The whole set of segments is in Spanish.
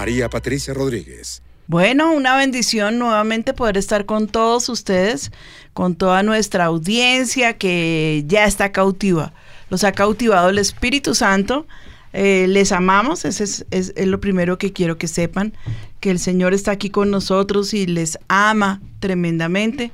María Patricia Rodríguez. Bueno, una bendición nuevamente poder estar con todos ustedes, con toda nuestra audiencia que ya está cautiva. Los ha cautivado el Espíritu Santo. Eh, les amamos, ese es, es, lo primero que quiero que sepan, que el Señor está aquí con nosotros y les ama tremendamente.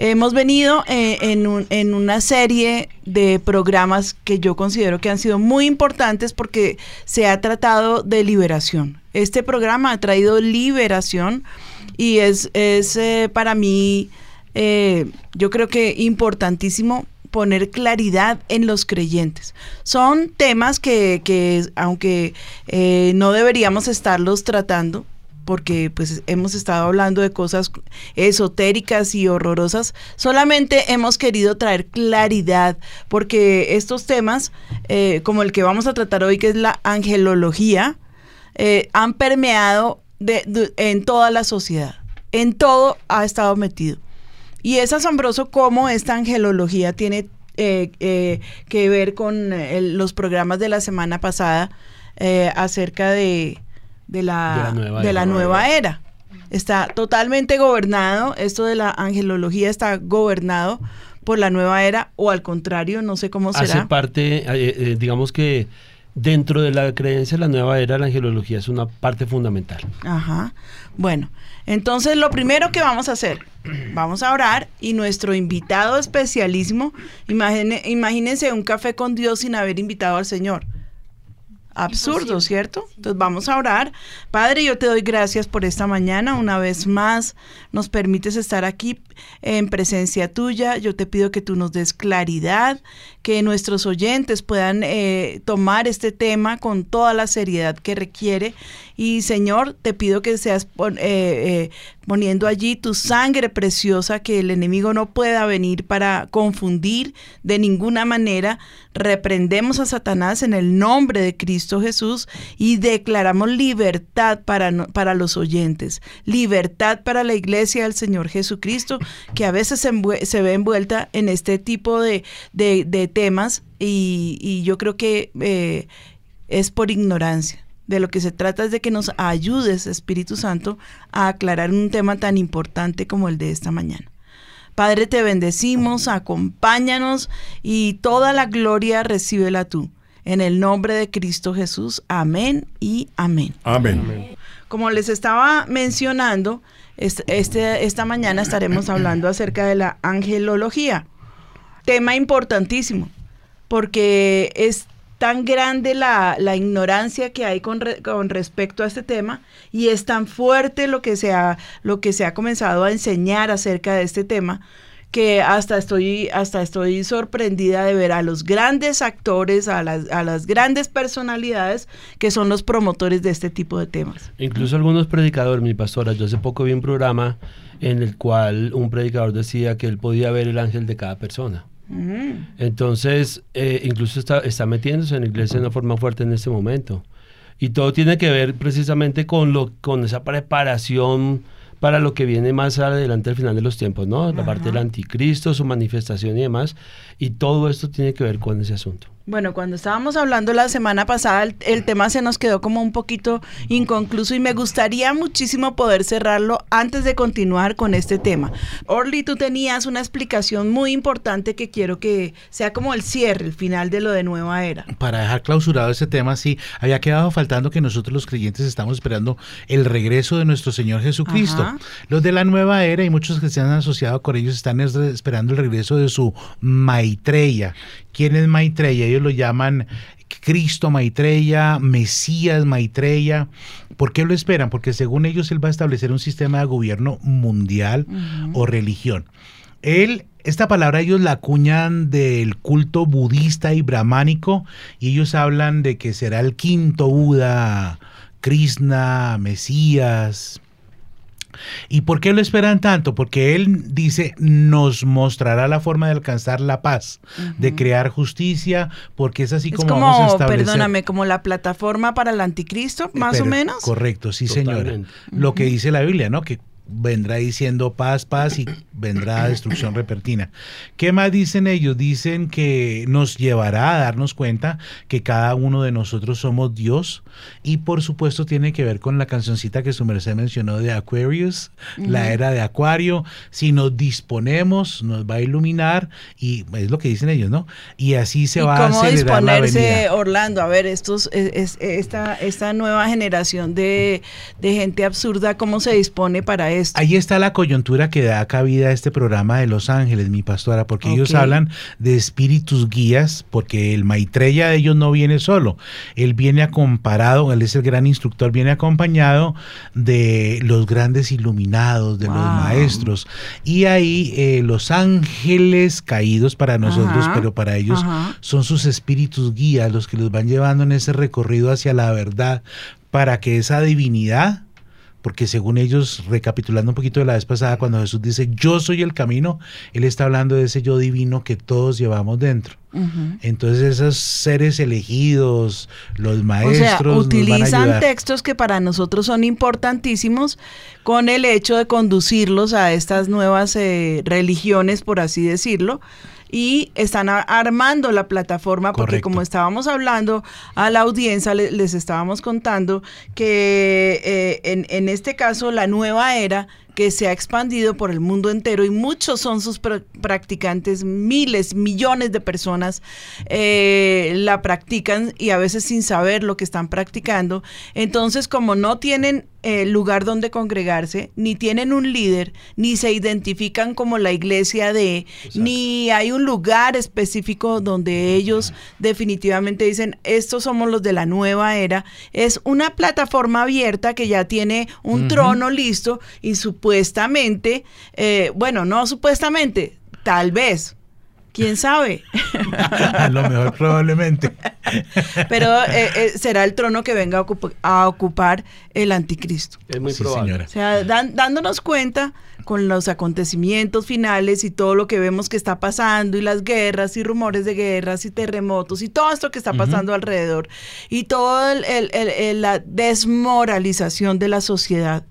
Hemos venido eh, en, una serie de programas que yo considero que han sido muy importantes porque se ha tratado de liberación. Este programa ha traído liberación y es, eh, para mí, eh, yo creo que importantísimo poner claridad en los creyentes. Son temas que, que aunque no deberíamos estarlos tratando, porque pues hemos estado hablando de cosas esotéricas y horrorosas, solamente hemos querido traer claridad, porque estos temas, eh, como el que vamos a tratar hoy, que es la angelología, eh, han permeado en toda la sociedad, en todo ha estado metido. Y es asombroso cómo esta angelología tiene eh, que ver con los programas de la semana pasada acerca de de la, de la, nueva, era. Está totalmente gobernado, esto de la angelología está gobernado por la nueva era o al contrario, no sé cómo será. Hace parte, eh, eh, digamos que dentro de la creencia de la nueva era, la angelología es una parte fundamental. Ajá. Bueno, entonces lo primero que vamos a hacer, vamos a orar y nuestro invitado especialísimo, imagínense un café con Dios sin haber invitado al Señor absurdo, ¿cierto? Entonces vamos a orar. Padre, yo te doy gracias por esta mañana. Una vez más nos permites estar aquí en presencia tuya. Yo te pido que tú nos des claridad, que nuestros oyentes puedan eh, tomar este tema con toda la seriedad que requiere. Y Señor, te pido que seas eh, eh, poniendo allí tu sangre preciosa, que el enemigo no pueda venir para confundir de ninguna manera. Reprendemos a Satanás en el nombre de Cristo Jesús y declaramos libertad para, para los oyentes, libertad para la iglesia del Señor Jesucristo, que a veces se, ve envuelta en este tipo de, temas y, yo creo que eh, es por ignorancia de lo que se trata es de que nos ayudes, Espíritu Santo, a aclarar un tema tan importante como el de esta mañana. Padre, te bendecimos, acompáñanos y toda la gloria recíbela tú. En el nombre de Cristo Jesús. Amén y amén. Amén. Como les estaba mencionando, este, esta mañana estaremos hablando acerca de la angelología. Tema importantísimo, porque es tan grande la, ignorancia que hay con, con, respecto a este tema y es tan fuerte lo que, se ha, lo que se ha comenzado a enseñar acerca de este tema que hasta estoy, hasta estoy sorprendida de ver a los grandes actores, a las, a las grandes personalidades que son los promotores de este tipo de temas. Incluso algunos predicadores, mi pastora, yo hace poco vi un programa en el cual un predicador decía que él podía ver el ángel de cada persona. Entonces, eh, incluso está, está metiéndose en la iglesia de una forma fuerte en este momento. Y todo tiene que ver precisamente con, lo, con esa preparación para lo que viene más adelante al final de los tiempos, ¿no? La parte del anticristo, su manifestación y demás. Y todo esto tiene que ver con ese asunto. Bueno, cuando estábamos hablando la semana pasada, el, tema se nos quedó como un poquito inconcluso y me gustaría muchísimo poder cerrarlo antes de continuar con este tema. Orly, tú tenías una explicación muy importante que quiero que sea como el cierre, el final de lo de nueva era. Para dejar clausurado ese tema, sí, había quedado faltando que nosotros los creyentes estamos esperando el regreso de nuestro Señor Jesucristo. Los de la nueva era y muchos que se han asociado con ellos están esperando el regreso de su Maitreya. ¿Quién es Maitreya? Ellos lo llaman Cristo Maitreya, Mesías Maitreya. ¿Por qué lo esperan? Porque según ellos él va a establecer un sistema de gobierno mundial o religión. Él, esta palabra ellos la acuñan del culto budista y brahmánico y ellos hablan de que será el quinto Buda, Krishna, Mesías, ¿Y por qué lo esperan tanto? Porque Él dice, nos mostrará la forma de alcanzar la paz, de crear justicia, porque es así como, vamos a establecer. Perdóname, como la plataforma para el anticristo, más o menos. Correcto, sí, señora. Lo que dice la Biblia, ¿no? Que vendrá diciendo paz, paz y vendrá destrucción repentina. ¿Qué más dicen ellos? Dicen que nos llevará a darnos cuenta que cada uno de nosotros somos Dios y por supuesto tiene que ver con la cancioncita que su merced mencionó de Aquarius, la era de Acuario. Si nos disponemos, nos va a iluminar y es lo que dicen ellos, ¿no? Y así se va a acelerar la venida. Orlando? A ver, estos, es, esta, esta nueva generación de, de gente absurda, ¿cómo se dispone para eso? Ahí está la coyuntura que da cabida a este programa de Los Ángeles, mi pastora, porque ellos hablan de espíritus guías, porque el Maitreya de ellos no viene solo, él viene comparado, él es el gran instructor, viene acompañado de los grandes iluminados, de los maestros, y ahí eh, los ángeles caídos para nosotros, pero para ellos son sus espíritus guías los que los van llevando en ese recorrido hacia la verdad, para que esa divinidad porque según ellos, recapitulando un poquito de la vez pasada, cuando Jesús dice, yo soy el camino, Él está hablando de ese yo divino que todos llevamos dentro. Entonces esos seres elegidos, los maestros... O utilizan textos que para nosotros son importantísimos con el hecho de conducirlos a estas nuevas eh, religiones, por así decirlo, y están armando la plataforma porque como estábamos hablando a la audiencia, les, estábamos contando que eh, en, en este caso la nueva era que se ha expandido por el mundo entero y muchos son sus practicantes, miles, millones de personas eh, la practican y a veces sin saber lo que están practicando. Entonces, como no tienen eh, lugar donde congregarse, ni tienen un líder, ni se identifican como la iglesia de, ni hay un lugar específico donde ellos definitivamente dicen, estos somos los de la nueva era, es una plataforma abierta que ya tiene un trono listo y su supuestamente, eh, bueno, no supuestamente, tal vez, quién sabe. a lo mejor probablemente. Pero eh, eh, será el trono que venga a, ocupar el anticristo. Es muy probable. O sea, dándonos cuenta con los acontecimientos finales y todo lo que vemos que está pasando y las guerras y rumores de guerras y terremotos y todo esto que está pasando alrededor y toda la desmoralización de la sociedad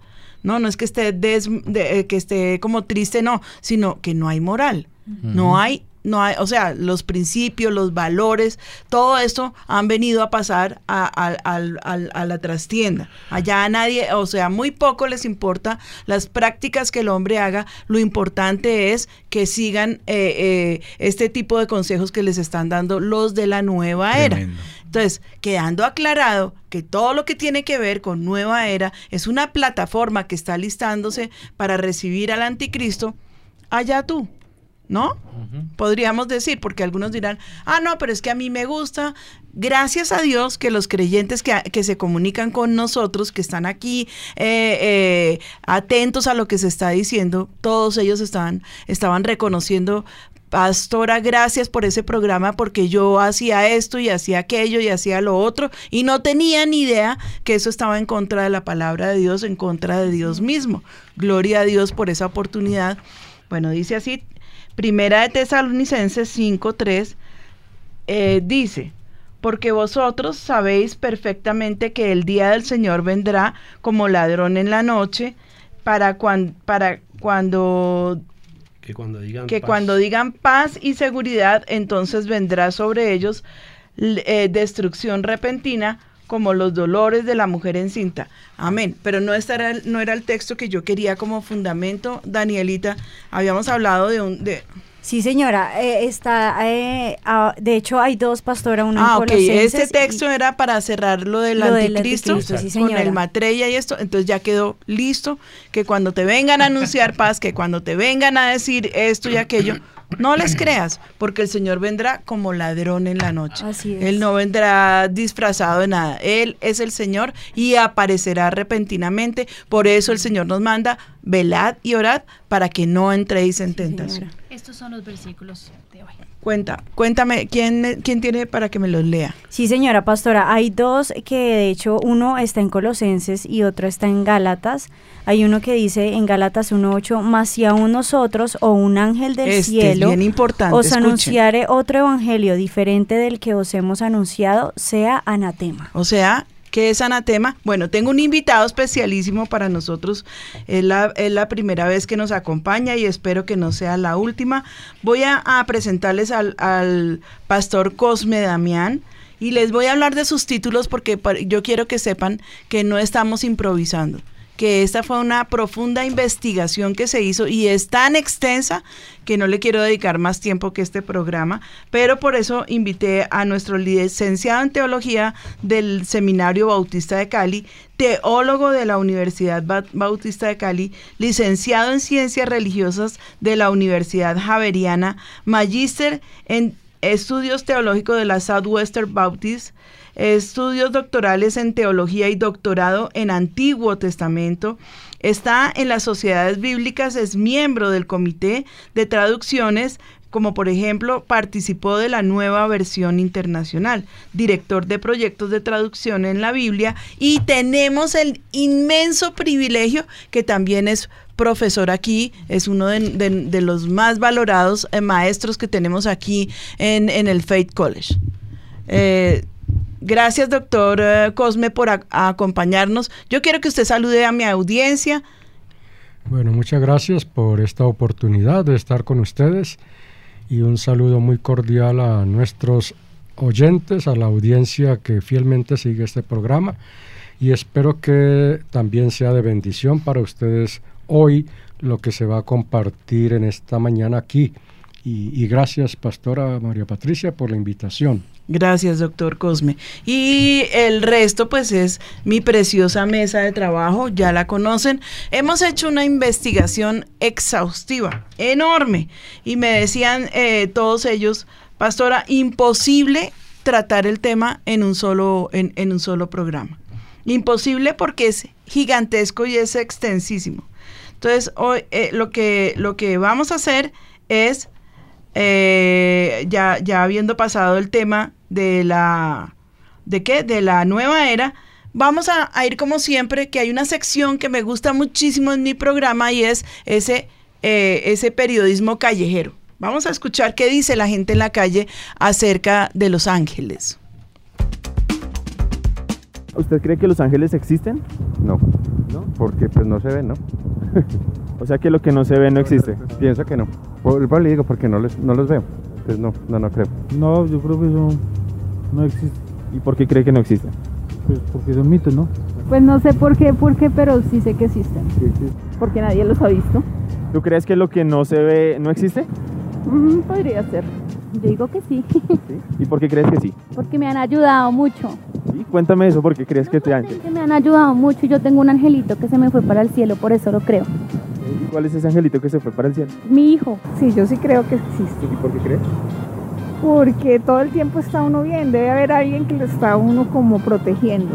no, no es que esté, eh, que esté como triste, no, sino que no hay moral. No hay no hay, o sea, los principios, los valores, todo esto han venido a pasar a, la trastienda. Allá a nadie, o sea, muy poco les importa las prácticas que el hombre haga, lo importante es que sigan eh, eh, este tipo de consejos que les están dando los de la nueva era. Entonces, quedando aclarado que todo lo que tiene que ver con nueva era es una plataforma que está listándose para recibir al anticristo, allá tú. ¿No? Podríamos decir, porque algunos dirán, ah, no, pero es que a mí me gusta. Gracias a Dios que los creyentes que, se comunican con nosotros, que están aquí eh, eh, atentos a lo que se está diciendo, todos ellos estaban, estaban reconociendo, Pastora, gracias por ese programa porque yo hacía esto y hacía aquello y hacía lo otro y no tenía ni idea que eso estaba en contra de la palabra de Dios, en contra de Dios mismo. Gloria a Dios por esa oportunidad. Bueno, dice así, Primera de Tesalonicenses 5.3 eh, dice, porque vosotros sabéis perfectamente que el día del Señor vendrá como ladrón en la noche, para, para cuando que, cuando digan, que cuando digan paz y seguridad, entonces vendrá sobre ellos eh, destrucción repentina como los dolores de la mujer encinta. Amén. Pero no, estará, no era el texto que yo quería como fundamento, Danielita. Habíamos hablado de un... De, Sí, señora, eh, está, eh, ah, de hecho hay dos pastora, uno ah, en ok, este texto era para cerrar lo del anticristo, con el matrella y esto, entonces ya quedó listo, que cuando te vengan a anunciar paz, que cuando te vengan a decir esto y aquello, no les creas, porque el Señor vendrá como ladrón en la noche. Así es. Él no vendrá disfrazado de nada. Él es el Señor y aparecerá repentinamente. Por eso el Señor nos manda, velad y orad para que no entréis en tentación. Estos son los versículos de hoy. Cuenta, cuéntame, ¿quién, ¿quién tiene para que me los lea? Sí, señora pastora, hay dos que de hecho uno está en Colosenses y otro está en Gálatas. Hay uno que dice en Gálatas 1.8, más si aún nosotros o un ángel del Este es cielo bien importante, os escuchen. anunciare otro evangelio diferente del que os hemos anunciado, sea anatema. O sea, ¿qué es anatema? Bueno, tengo un invitado especialísimo para nosotros. Es la, primera vez que nos acompaña y espero que no sea la última. Voy a, presentarles al, pastor Cosme Damián. Y les voy a hablar de sus títulos porque yo quiero que sepan que no estamos improvisando, que esta fue una profunda investigación que se hizo y es tan extensa que no le quiero dedicar más tiempo que este programa, pero por eso invité a nuestro licenciado en teología del Seminario Bautista de Cali, teólogo de la Universidad Ba- Bautista de Cali, licenciado en ciencias religiosas de la Universidad Javeriana, magíster en estudios teológicos de la Southwestern Baptist, estudios doctorales en teología y doctorado en Antiguo Testamento. Está en las sociedades bíblicas, es miembro del comité de traducciones, como por ejemplo participó de la nueva versión internacional, director de proyectos de traducción en la Biblia y tenemos el inmenso privilegio que también es profesor aquí, es uno de, los más valorados eh, maestros que tenemos aquí en, el Faith College. Eh, gracias, doctor eh, Cosme, por acompañarnos. Yo quiero que usted salude a mi audiencia. Bueno, muchas gracias por esta oportunidad de estar con ustedes y un saludo muy cordial a nuestros oyentes, a la audiencia que fielmente sigue este programa y espero que también sea de bendición para ustedes hoy lo que se va a compartir en esta mañana aquí. Y, gracias, Pastora María Patricia, por la invitación. Gracias, doctor Cosme. Y el resto, pues, es mi preciosa mesa de trabajo, ya la conocen. Hemos hecho una investigación exhaustiva, enorme, y me decían eh, todos ellos, pastora, imposible tratar el tema en un solo, en, un solo programa. Imposible porque es gigantesco y es extensísimo. Entonces, hoy eh, lo, que, lo que vamos a hacer es eh, ya, ya habiendo pasado el tema de la de qué de la nueva era vamos a, a ir como siempre que hay una sección que me gusta muchísimo en mi programa y es ese eh, ese periodismo callejero vamos a escuchar qué dice la gente en la calle acerca de los ángeles ¿Usted cree que los ángeles existen? No, ¿No? porque pues no se ve, ¿no? O sea que lo que no se ve no existe. Pienso que no. Por, por le digo, porque no, les, no los veo. Entonces no, no, no creo. No, yo creo que eso no existe. ¿Y por qué cree que no existe? Pues porque son mitos, ¿no? Pues no sé por qué, por qué, pero sí sé que existen. Porque nadie los ha visto. ¿Tú crees que lo que no se ve no existe? Mm, podría ser. Yo digo que sí, ¿Y por qué crees que sí? porque me han ayudado mucho. ¿Sí? Cuéntame eso, ¿por qué crees que te ángel? Que me han ayudado mucho. Yo tengo un angelito que se me fue para el cielo, por eso lo creo. ¿Y cuál es ese angelito que se fue para el cielo? Mi hijo. Sí, yo sí creo que existe, ¿Y por qué crees? porque todo el tiempo está uno bien, debe haber alguien que lo está uno como protegiendo.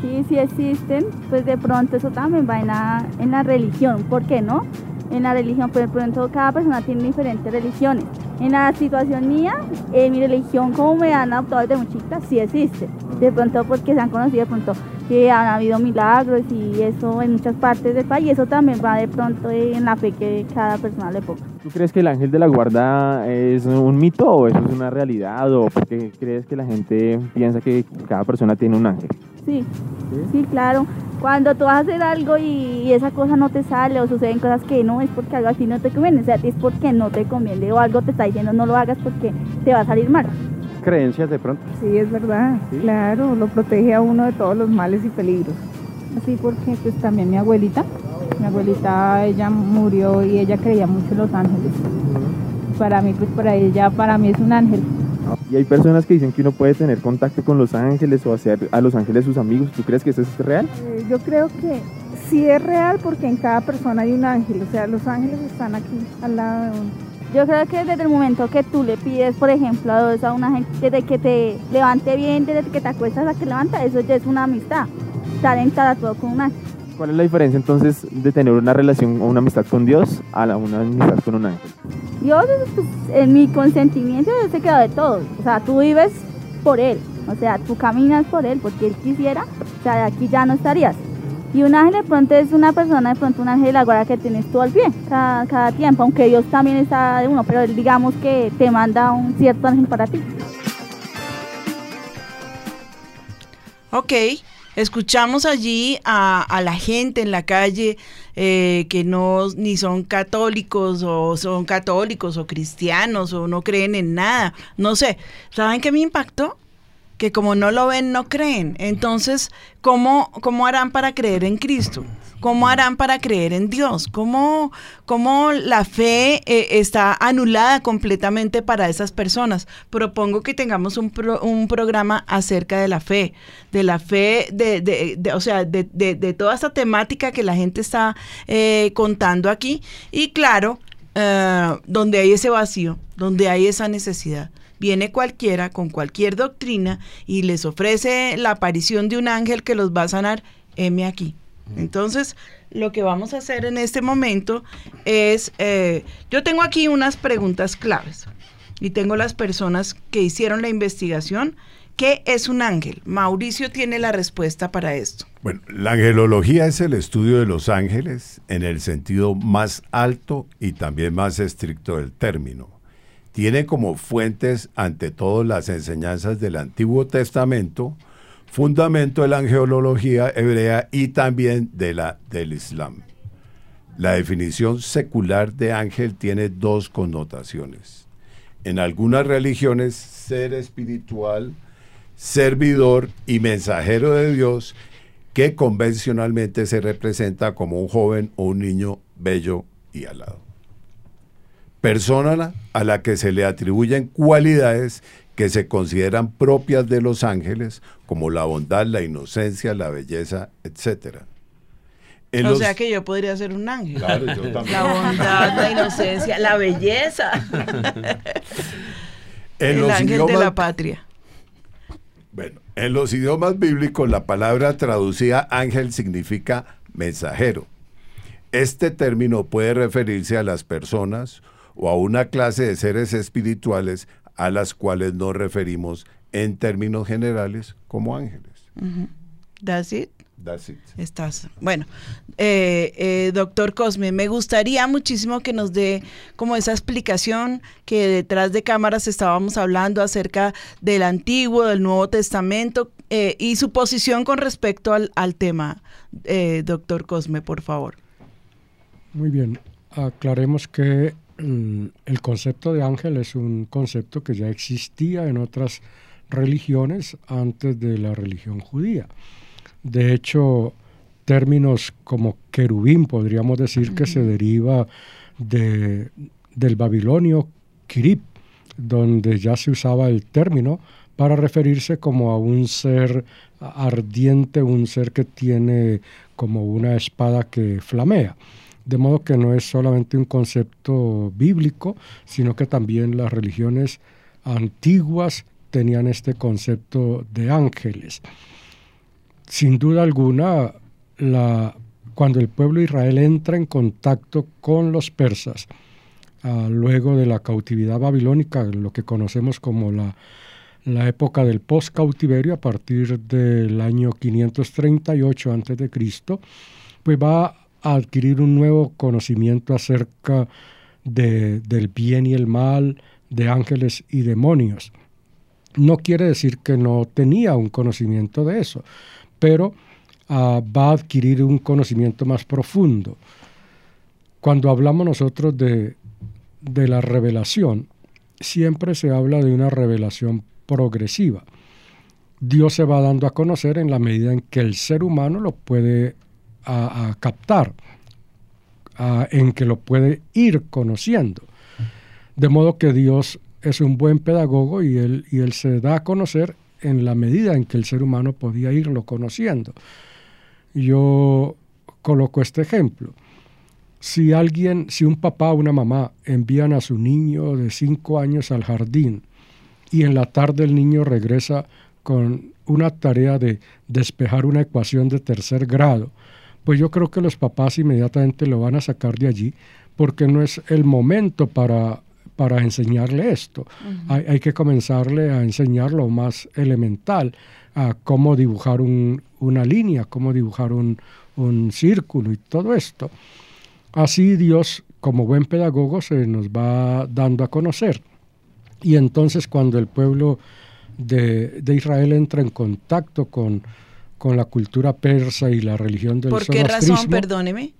Sí, sí existen. Pues de pronto eso también va en la, en la religión. ¿Por qué no? En la religión, pues de pronto cada persona tiene diferentes religiones. En la situación mía, en mi religión, como me han adoptado desde muy chiquita, sí existe. De pronto porque se han conocido, de pronto que han habido milagros y eso en muchas partes del país. Y eso también va de pronto en la fe que cada persona le ponga. ¿Tú crees que el ángel de la guarda es un mito o eso es una realidad? ¿O por qué crees que la gente piensa que cada persona tiene un ángel? Sí, sí, claro. Cuando tú vas a hacer algo y esa cosa no te sale o suceden cosas que no es porque algo así no te conviene, o sea, es porque no te conviene o algo te está diciendo no lo hagas porque te va a salir mal. creencias de pronto. Sí, es verdad, claro, lo protege a uno de todos los males y peligros. Así porque pues también mi abuelita, mi abuelita ella murió y ella creía mucho en los ángeles. Para mí, pues para ella, para mí es un ángel. Y hay personas que dicen que uno puede tener contacto con los ángeles o hacer a los ángeles sus amigos. ¿Tú crees que eso es real? Eh, yo creo que sí es real porque en cada persona hay un ángel, o sea, los ángeles están aquí al lado de uno. Yo creo que desde el momento que tú le pides, por ejemplo, a Dios a una gente, desde que te levante bien, desde que te acuestas a que levanta, eso ya es una amistad. Estar en todo con un ángel. ¿Cuál es la diferencia entonces de tener una relación o una amistad con Dios a la- una amistad con un ángel? Dios, pues, en mi consentimiento, Dios se queda de todo. O sea, tú vives por Él. O sea, tú caminas por Él porque Él quisiera. O sea, de aquí ya no estarías. Y un ángel de pronto es una persona, de pronto un ángel de la guarda que tienes tú al pie cada, cada tiempo. Aunque Dios también está de uno, pero Él digamos que te manda un cierto ángel para ti. Ok, escuchamos allí a, la gente en la calle eh, que no ni son católicos o son católicos o cristianos o no creen en nada. No sé, ¿saben qué me impactó? Que como no lo ven, no creen. Entonces, ¿cómo, cómo harán para creer en Cristo? ¿Cómo harán para creer en Dios? ¿Cómo, cómo la fe eh, está anulada completamente para esas personas? Propongo que tengamos un, pro- un programa acerca de la fe, de la fe, de, de- de- o sea, de, de- toda esta temática que la gente está eh, contando aquí. Y claro, eh, donde hay ese vacío, donde hay esa necesidad. Viene cualquiera con cualquier doctrina y les ofrece la aparición de un ángel que los va a sanar. Heme aquí. Entonces, lo que vamos a hacer en este momento es, eh, yo tengo aquí unas preguntas claves y tengo las personas que hicieron la investigación. ¿Qué es un ángel? Mauricio tiene la respuesta para esto. Bueno, la angelología es el estudio de los ángeles en el sentido más alto y también más estricto del término. Tiene como fuentes, ante todo, las enseñanzas del Antiguo Testamento, fundamento de la angelología hebrea y también de la del Islam. La definición secular de ángel tiene dos connotaciones. En algunas religiones, ser espiritual, servidor y mensajero de Dios que convencionalmente se representa como un joven o un niño bello y alado. Persona a la que se le atribuyen cualidades que se consideran propias de los ángeles, como la bondad, la inocencia, la belleza, etc. En o los- sea que yo podría ser un ángel. Claro, yo también. La bondad, la inocencia, la belleza. En El los ángel de la patria. Bueno, en los idiomas bíblicos la palabra traducida ángel significa mensajero. Este término puede referirse a las personas o a una clase de seres espirituales a las cuales nos referimos en términos generales como ángeles. That's it. That's it. Estás. Bueno, eh, eh, doctor Cosme, me gustaría muchísimo que nos dé como esa explicación que detrás de cámaras estábamos hablando acerca del Antiguo, del Nuevo Testamento eh, y su posición con respecto al, al tema, eh, doctor Cosme, por favor. Muy bien, aclaremos que el concepto de ángel es un concepto que ya existía en otras religiones antes de la religión judía. De hecho, términos como querubín podríamos decir que se deriva de, del babilonio kirib, donde ya se usaba el término para referirse como a un ser ardiente, un ser que tiene como una espada que flamea. De modo que no es solamente un concepto bíblico, sino que también las religiones antiguas tenían este concepto de ángeles. Sin duda alguna, la, cuando el pueblo de Israel entra en contacto con los persas, ah, luego de la cautividad babilónica, lo que conocemos como la, la época del post-cautiverio, a partir del año 538 a.C., pues va a adquirir un nuevo conocimiento acerca de- del bien y el mal, de ángeles y demonios. No quiere decir que no tenía un conocimiento de eso, pero ah, va a adquirir un conocimiento más profundo. Cuando hablamos nosotros de, de la revelación, siempre se habla de una revelación progresiva. Dios se va dando a conocer en la medida en que el ser humano lo puede a, captar, en que lo puede ir conociendo. De modo que Dios es un buen pedagogo y él, y él se da a conocer en la medida en que el ser humano podía irlo conociendo. Yo coloco este ejemplo. Si alguien, si un papá o una mamá envían a su niño de cinco años al jardín y en la tarde el niño regresa con una tarea de despejar una ecuación de tercer grado, pues yo creo que los papás inmediatamente lo van a sacar de allí porque no es el momento para, para enseñarle esto. hay, hay, que comenzarle a enseñar lo más elemental, a cómo dibujar un, una línea, cómo dibujar un, un círculo y todo esto. Así Dios, como buen pedagogo, se nos va dando a conocer. Y entonces cuando el pueblo de, de Israel entra en contacto con, con, la cultura persa y la religión del ¿Por qué razón, perdóneme?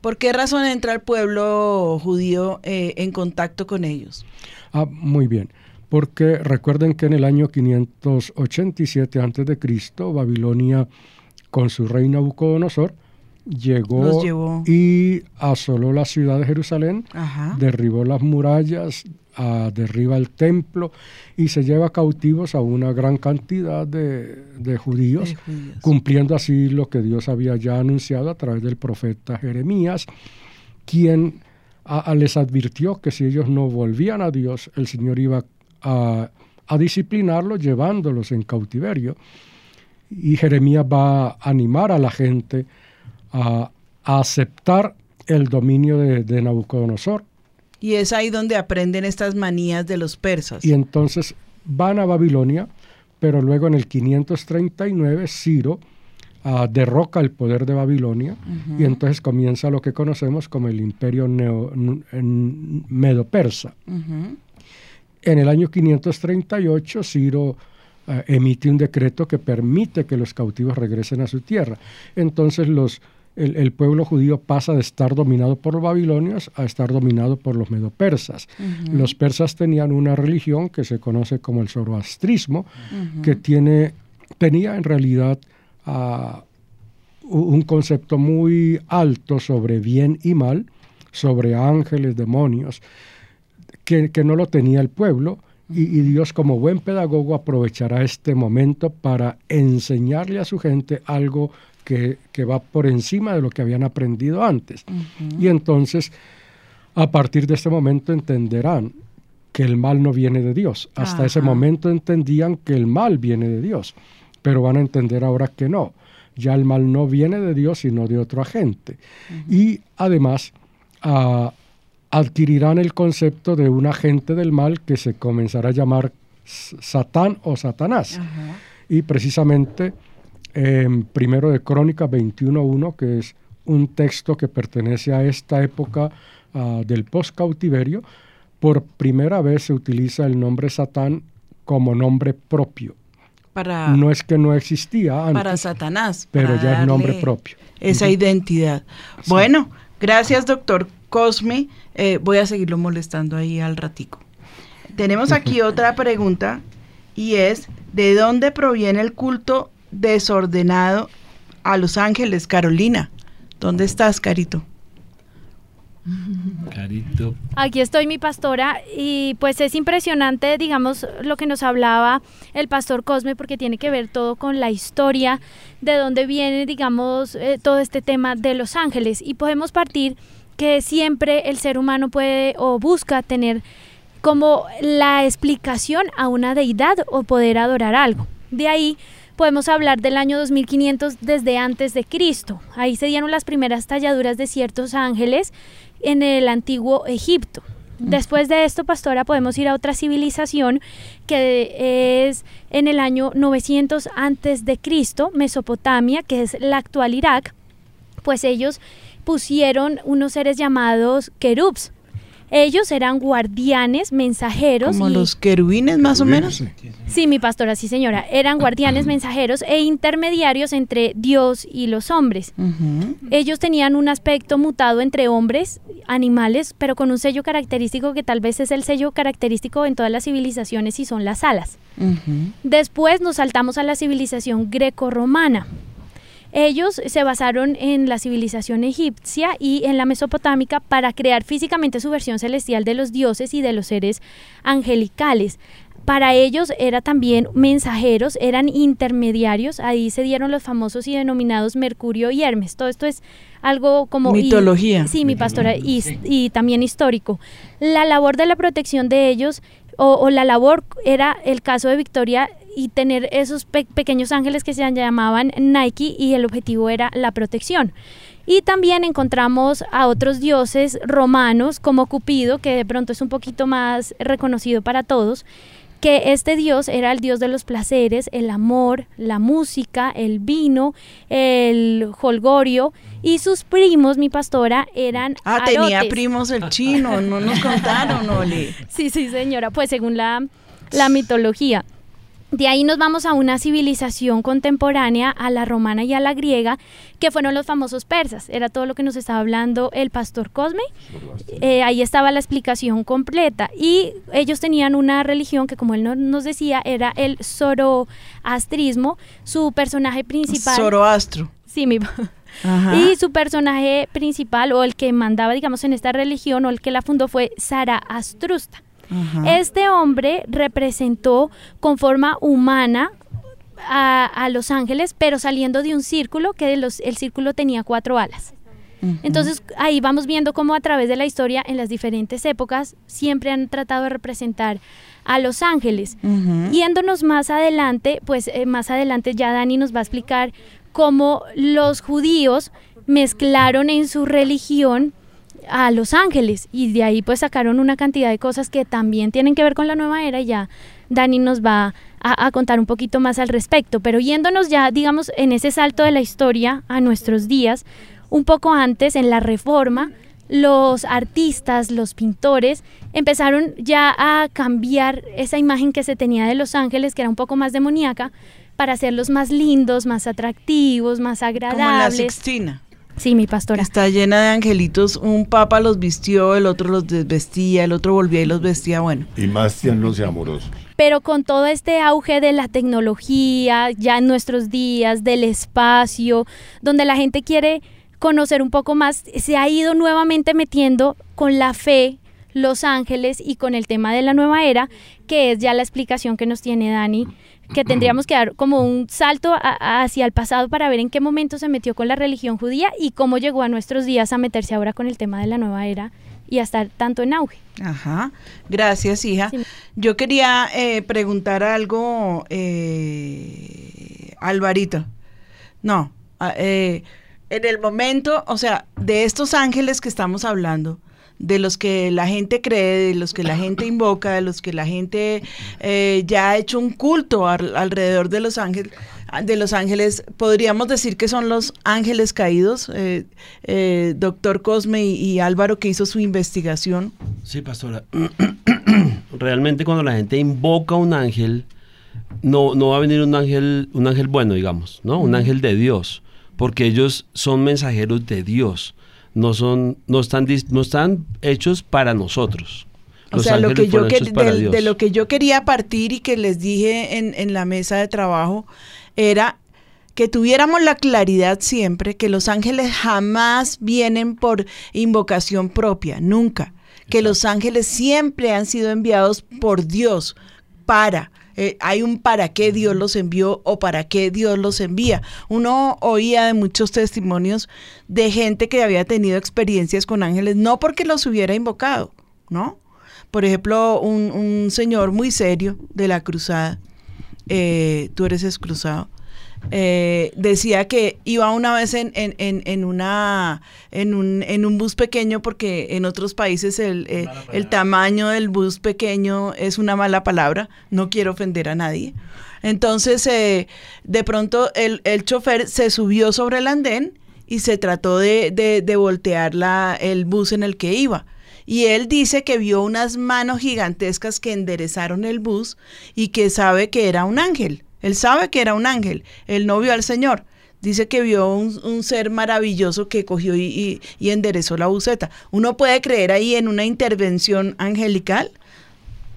¿Por qué razón entra el pueblo judío eh, en contacto con ellos? Ah, muy bien. Porque recuerden que en el año 587 a.C., Babilonia, con su rey Nabucodonosor, llegó y asoló la ciudad de Jerusalén, Ajá. derribó las murallas, uh, derriba el templo y se lleva cautivos a una gran cantidad de, de, judíos, de, judíos, cumpliendo así lo que Dios había ya anunciado a través del profeta Jeremías, quien a, a les advirtió que si ellos no volvían a Dios, el Señor iba a, a disciplinarlos llevándolos en cautiverio. Y Jeremías va a animar a la gente a, a aceptar el dominio de, de, Nabucodonosor. Y es ahí donde aprenden estas manías de los persas. Y entonces van a Babilonia, pero luego en el 539 Ciro uh, derroca el poder de Babilonia uh -huh. y entonces comienza lo que conocemos como el imperio medo-persa. Uh -huh. En el año 538 Ciro uh, emite un decreto que permite que los cautivos regresen a su tierra. Entonces los el, el, pueblo judío pasa de estar dominado por los babilonios a estar dominado por los medopersas. Uh -huh. Los persas tenían una religión que se conoce como el zoroastrismo, uh -huh. que tiene, tenía en realidad uh, un concepto muy alto sobre bien y mal, sobre ángeles, demonios, que, que no lo tenía el pueblo. Y, y, Dios como buen pedagogo aprovechará este momento para enseñarle a su gente algo que, que, va por encima de lo que habían aprendido antes. Uh -huh. Y entonces, a partir de este momento entenderán que el mal no viene de Dios. Hasta Ajá. ese momento entendían que el mal viene de Dios, pero van a entender ahora que no. Ya el mal no viene de Dios, sino de otro agente. Uh -huh. Y además, adquirirán el concepto de un agente del mal que se comenzará a llamar Satán o Satanás. Ajá. Y precisamente en primero de Crónicas 21.1, que es un texto que pertenece a esta época uh, del post-cautiverio, por primera vez se utiliza el nombre Satán como nombre propio. Para, no es que no existía antes. Para Satanás. Pero para ya es nombre propio. Esa uh -huh. identidad. Sí. Bueno, gracias doctor Cosme. Eh, voy a seguirlo molestando ahí al ratico. Tenemos aquí otra pregunta y es, ¿de dónde proviene el culto desordenado a Los Ángeles, Carolina. ¿Dónde estás, Carito? Carito. Aquí estoy, mi pastora, y pues es impresionante, digamos, lo que nos hablaba el pastor Cosme, porque tiene que ver todo con la historia, de dónde viene, digamos, eh, todo este tema de los ángeles. Y podemos partir que siempre el ser humano puede o busca tener como la explicación a una deidad o poder adorar algo. De ahí podemos hablar del año 2500 desde antes de Cristo. Ahí se dieron las primeras talladuras de ciertos ángeles en el antiguo Egipto. Después de esto, pastora, podemos ir a otra civilización que es en el año 900 antes de Cristo, Mesopotamia, que es la actual Irak, pues ellos pusieron unos seres llamados querubs. Ellos eran guardianes, mensajeros. Como y- los querubines, más o menos. Sí, mi pastora, sí señora. Eran guardianes, mensajeros e intermediarios entre Dios y los hombres. Ellos tenían un aspecto mutado entre hombres, animales, pero con un sello característico que tal vez es el sello característico en todas las civilizaciones y son las alas. Después nos saltamos a la civilización greco-romana. Ellos se basaron en la civilización egipcia y en la mesopotámica para crear físicamente su versión celestial de los dioses y de los seres angelicales. Para ellos era también mensajeros, eran intermediarios, ahí se dieron los famosos y denominados Mercurio y Hermes. Todo esto es algo como... y- Mitología. sí, mi pastora, y, y también histórico. La labor de la protección de ellos, o, o la labor era el caso de Victoria y tener esos pe- pequeños ángeles que se llamaban Nike y el objetivo era la protección. Y también encontramos a otros dioses romanos como Cupido, que de pronto es un poquito más reconocido para todos, que este dios era el dios de los placeres, el amor, la música, el vino, el holgorio y sus primos, mi pastora, eran Ah, tenía primos el chino, no nos contaron, Oli. Sí, sí, señora, pues según la, la mitología. De ahí nos vamos a una civilización contemporánea, a la romana y a la griega, que fueron los famosos persas. Era todo lo que nos estaba hablando el pastor Cosme. Eh, ahí estaba la explicación completa. Y ellos tenían una religión que, como él no- nos decía, era el zoroastrismo. Su personaje principal... Zoroastro. Sí, mi... Ajá. Y su personaje principal, o el que mandaba, digamos, en esta religión, o el que la fundó, fue Zarastrusta. Ajá. Este hombre representó con forma humana a, a los ángeles, pero saliendo de un círculo que de los, el círculo tenía cuatro alas. Entonces ahí vamos viendo cómo a través de la historia en las diferentes épocas siempre han tratado de representar a los ángeles. Yéndonos más adelante, pues eh, más adelante ya Dani nos va a explicar cómo los judíos mezclaron en su religión a los ángeles y de ahí pues sacaron una cantidad de cosas que también tienen que ver con la nueva era y ya Dani nos va a, a contar un poquito más al respecto, pero yéndonos ya digamos en ese salto de la historia a nuestros días, un poco antes en la reforma, los artistas, los pintores empezaron ya a cambiar esa imagen que se tenía de los ángeles, que era un poco más demoníaca, para hacerlos más lindos, más atractivos, más Como la agradables. Sixtina. Sí, mi pastora. Está llena de angelitos. Un papa los vistió, el otro los desvestía, el otro volvía y los vestía. Bueno, Y más tiernos y amorosos. pero con todo este auge de la tecnología, ya en nuestros días, del espacio, donde la gente quiere conocer un poco más, se ha ido nuevamente metiendo con la fe, los ángeles y con el tema de la nueva era, que es ya la explicación que nos tiene Dani, que tendríamos que dar como un salto a- hacia el pasado para ver en qué momento se metió con la religión judía y cómo llegó a nuestros días a meterse ahora con el tema de la nueva era y a estar tanto en auge. Ajá, gracias hija. Yo quería eh, preguntar algo, eh, Alvarito. No, a- eh, en el momento, o sea, de estos ángeles que estamos hablando, de los que la gente cree, de los que la gente invoca, de los que la gente eh, ya ha hecho un culto al- alrededor de los ángeles, de los ángeles, podríamos decir que son los ángeles caídos, eh, eh, doctor Cosme y, y Álvaro que hizo su investigación. Sí, pastora. Realmente cuando la gente invoca un ángel, no, no va a venir un ángel, un ángel bueno, digamos, ¿no? Un ángel de Dios, porque ellos son mensajeros de Dios, no son, no están, no están hechos para nosotros. O sea, lo que yo que- de lo que yo quería partir y que les dije en, en la mesa de trabajo era que tuviéramos la claridad siempre que los ángeles jamás vienen por invocación propia, nunca. Que los ángeles siempre han sido enviados por Dios para. Eh, hay un para qué Dios los envió o para qué Dios los envía. Uno oía de muchos testimonios de gente que había tenido experiencias con ángeles, no porque los hubiera invocado, ¿no? Por ejemplo, un, un señor muy serio de la cruzada, eh, tú eres excruzado, eh, decía que iba una vez en, en, en, en una, en, un, en un bus pequeño porque en otros países el, eh, el tamaño del bus pequeño es una mala palabra, no quiero ofender a nadie. Entonces, eh, de pronto el, el chofer se subió sobre el andén y se trató de, de, de voltear la, el bus en el que iba. Y él dice que vio unas manos gigantescas que enderezaron el bus y que sabe que era un ángel. Él sabe que era un ángel. Él no vio al Señor. Dice que vio un, ser maravilloso que cogió y, enderezó la buceta. ¿Uno puede creer ahí en una intervención angelical?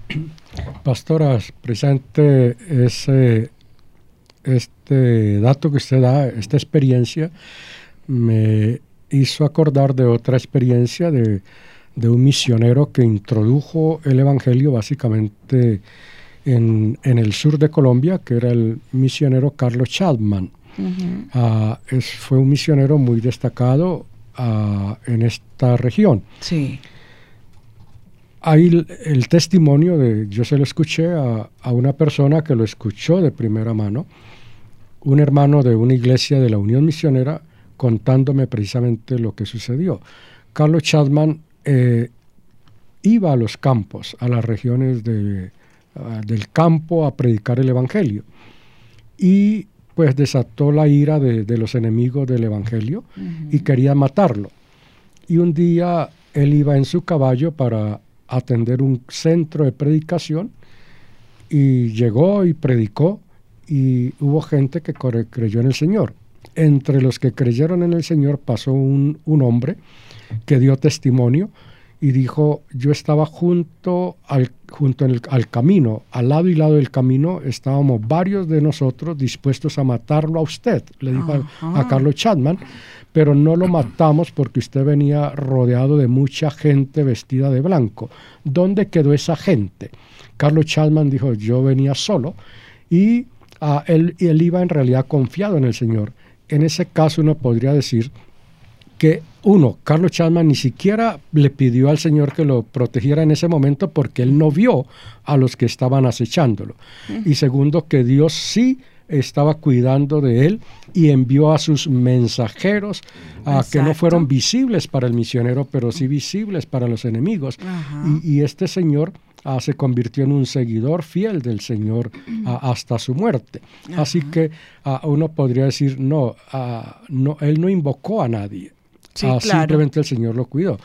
Pastoras, presente ese, este dato que usted da, esta experiencia, me hizo acordar de otra experiencia de un misionero que introdujo el Evangelio básicamente en, en, el sur de Colombia, que era el misionero Carlos Chapman. Ah, es, fue un misionero muy destacado ah, en esta región. Sí. Hay el, testimonio de, yo se lo escuché a, a, una persona que lo escuchó de primera mano, un hermano de una iglesia de la Unión Misionera contándome precisamente lo que sucedió. Carlos Chapman eh, iba a los campos, a las regiones de, ah, del campo a predicar el Evangelio. Y pues desató la ira de, los enemigos del Evangelio y quería matarlo. Y un día él iba en su caballo para atender un centro de predicación y llegó y predicó y hubo gente que creyó en el Señor. Entre los que creyeron en el Señor pasó un, un hombre que dio testimonio y dijo, yo estaba junto al, junto en el, al camino, al lado y lado del camino estábamos varios de nosotros dispuestos a matarlo a usted, le dijo a, Carlos Chapman, pero no lo matamos porque usted venía rodeado de mucha gente vestida de blanco. ¿Dónde quedó esa gente? Carlos Chapman dijo, yo venía solo y ah, él, él iba en realidad confiado en el Señor. En ese caso uno podría decir que uno, Carlos Chapman ni siquiera le pidió al Señor que lo protegiera en ese momento porque él no vio a los que estaban acechándolo. Y segundo, que Dios sí estaba cuidando de él y envió a sus mensajeros a que no fueron visibles para el misionero, pero sí visibles para los enemigos. Y, este señor ah, se convirtió en un seguidor fiel del Señor ah, hasta su muerte. Así que ah, uno podría decir, no, no, él no invocó a nadie. Ah, simplemente el Señor lo cuidó.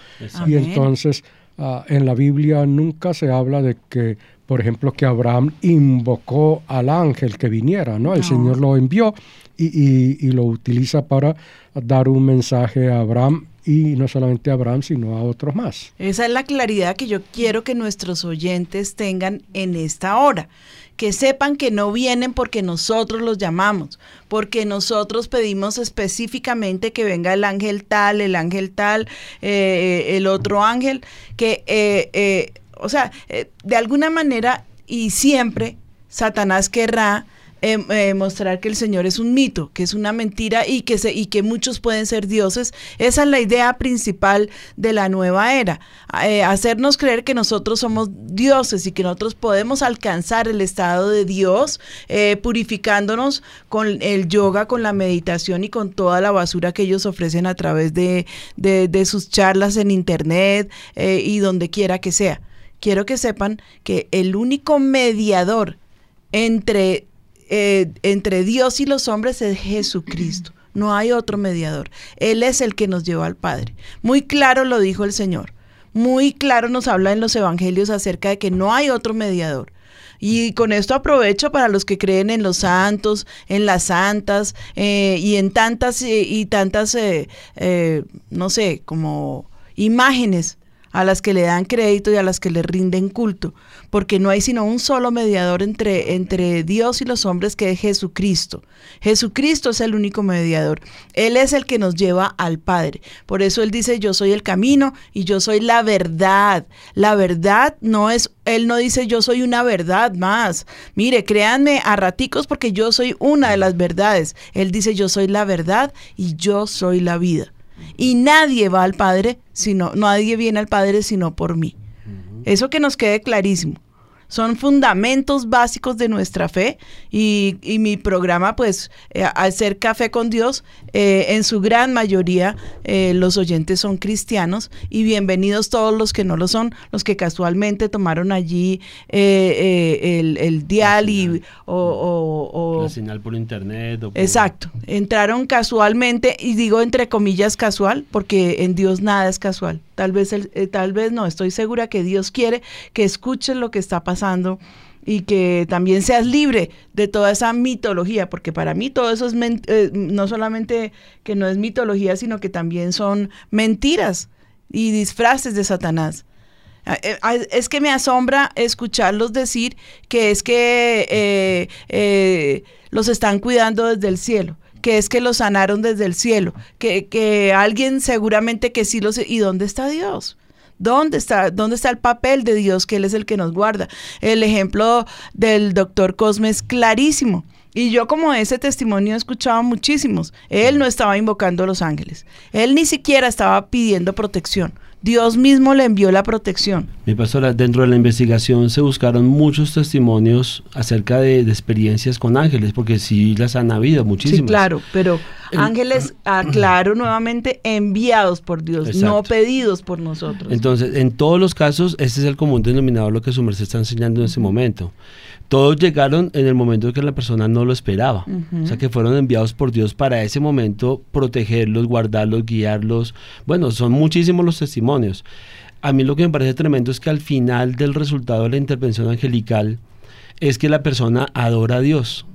Y entonces ah, en la Biblia nunca se habla de que, por ejemplo, que Abraham invocó al ángel que viniera, ¿no? El Señor lo envió y, lo utiliza para dar un mensaje a Abraham y no solamente a Abraham, sino a otros más. Esa es la claridad que yo quiero que nuestros oyentes tengan en esta hora que sepan que no vienen porque nosotros los llamamos, porque nosotros pedimos específicamente que venga el ángel tal, el ángel tal, eh, el otro ángel, que, eh, eh, o sea, de alguna manera y siempre Satanás querrá eh, eh, mostrar que el Señor es un mito, que es una mentira y que, se, y que muchos pueden ser dioses. Esa es la idea principal de la nueva era, eh, hacernos creer que nosotros somos dioses y que nosotros podemos alcanzar el estado de Dios purificándonos con el yoga, con la meditación y con toda la basura que ellos ofrecen a través de, de sus charlas en internet y donde quiera que sea. Quiero que sepan que el único mediador entre eh, entre Dios y los hombres es Jesucristo. No hay otro mediador. Él es el que nos lleva al Padre. Muy claro lo dijo el Señor. Muy claro nos habla en los evangelios acerca de que no hay otro mediador. Y con esto aprovecho para los que creen en los santos, en las santas eh, y en tantas eh, y tantas, no sé, como imágenes a las que le dan crédito y a las que le rinden culto, porque no hay sino un solo mediador entre, entre Dios y los hombres que es Jesucristo. Jesucristo es el único mediador. Él es el que nos lleva al Padre. Por eso Él dice, yo soy el camino y yo soy la verdad. La verdad no es, Él no dice, yo soy una verdad más. Mire, créanme a raticos porque yo soy una de las verdades. Él dice, yo soy la verdad y yo soy la vida. Y nadie va al Padre, sino, nadie viene al Padre sino por mí. Eso que nos quede clarísimo son fundamentos básicos de nuestra fe y, mi programa, pues, eh, al ser Café con Dios, eh, en su gran mayoría eh, los oyentes son cristianos y bienvenidos todos los que no lo son, los que casualmente tomaron allí el, el, dial y, o, La señal por internet. Exacto, entraron casualmente y digo entre comillas casual porque en Dios nada es casual. Tal vez, el- eh, tal vez no, estoy segura que Dios quiere que escuches lo que está pasando y que también seas libre de toda esa mitología, porque para mí todo eso es eh, no solamente que no es mitología, sino que también son mentiras y disfraces de Satanás. Ah, eh, ah, Es que me asombra escucharlos decir que es que eh, eh, los están cuidando desde el cielo, que es que los sanaron desde el cielo, que, que alguien seguramente que sí los... ¿Y dónde está Dios? ¿Dónde está, ¿Dónde está el papel de Dios, que Él es el que nos guarda? El ejemplo del doctor Cosme es clarísimo. Y yo como ese testimonio he escuchado muchísimos. Él no estaba invocando a los ángeles. Él ni siquiera estaba pidiendo protección. Dios mismo le envió la protección. Mi pastora, dentro de la investigación se buscaron muchos testimonios acerca de, de experiencias con ángeles, porque sí las han habido muchísimas. Sí, claro, pero El- ángeles, aclaro nuevamente, enviados por Dios, no pedidos por nosotros. Entonces, en todos los casos, ese es el común denominador, lo que su merced está enseñando en ese momento. Todos llegaron en el momento en que la persona no lo esperaba. O sea, que fueron enviados por Dios para ese momento protegerlos, guardarlos, guiarlos. Bueno, son muchísimos los testimonios. A mí lo que me parece tremendo es que al final del resultado de la intervención angelical es que la persona adora a Dios.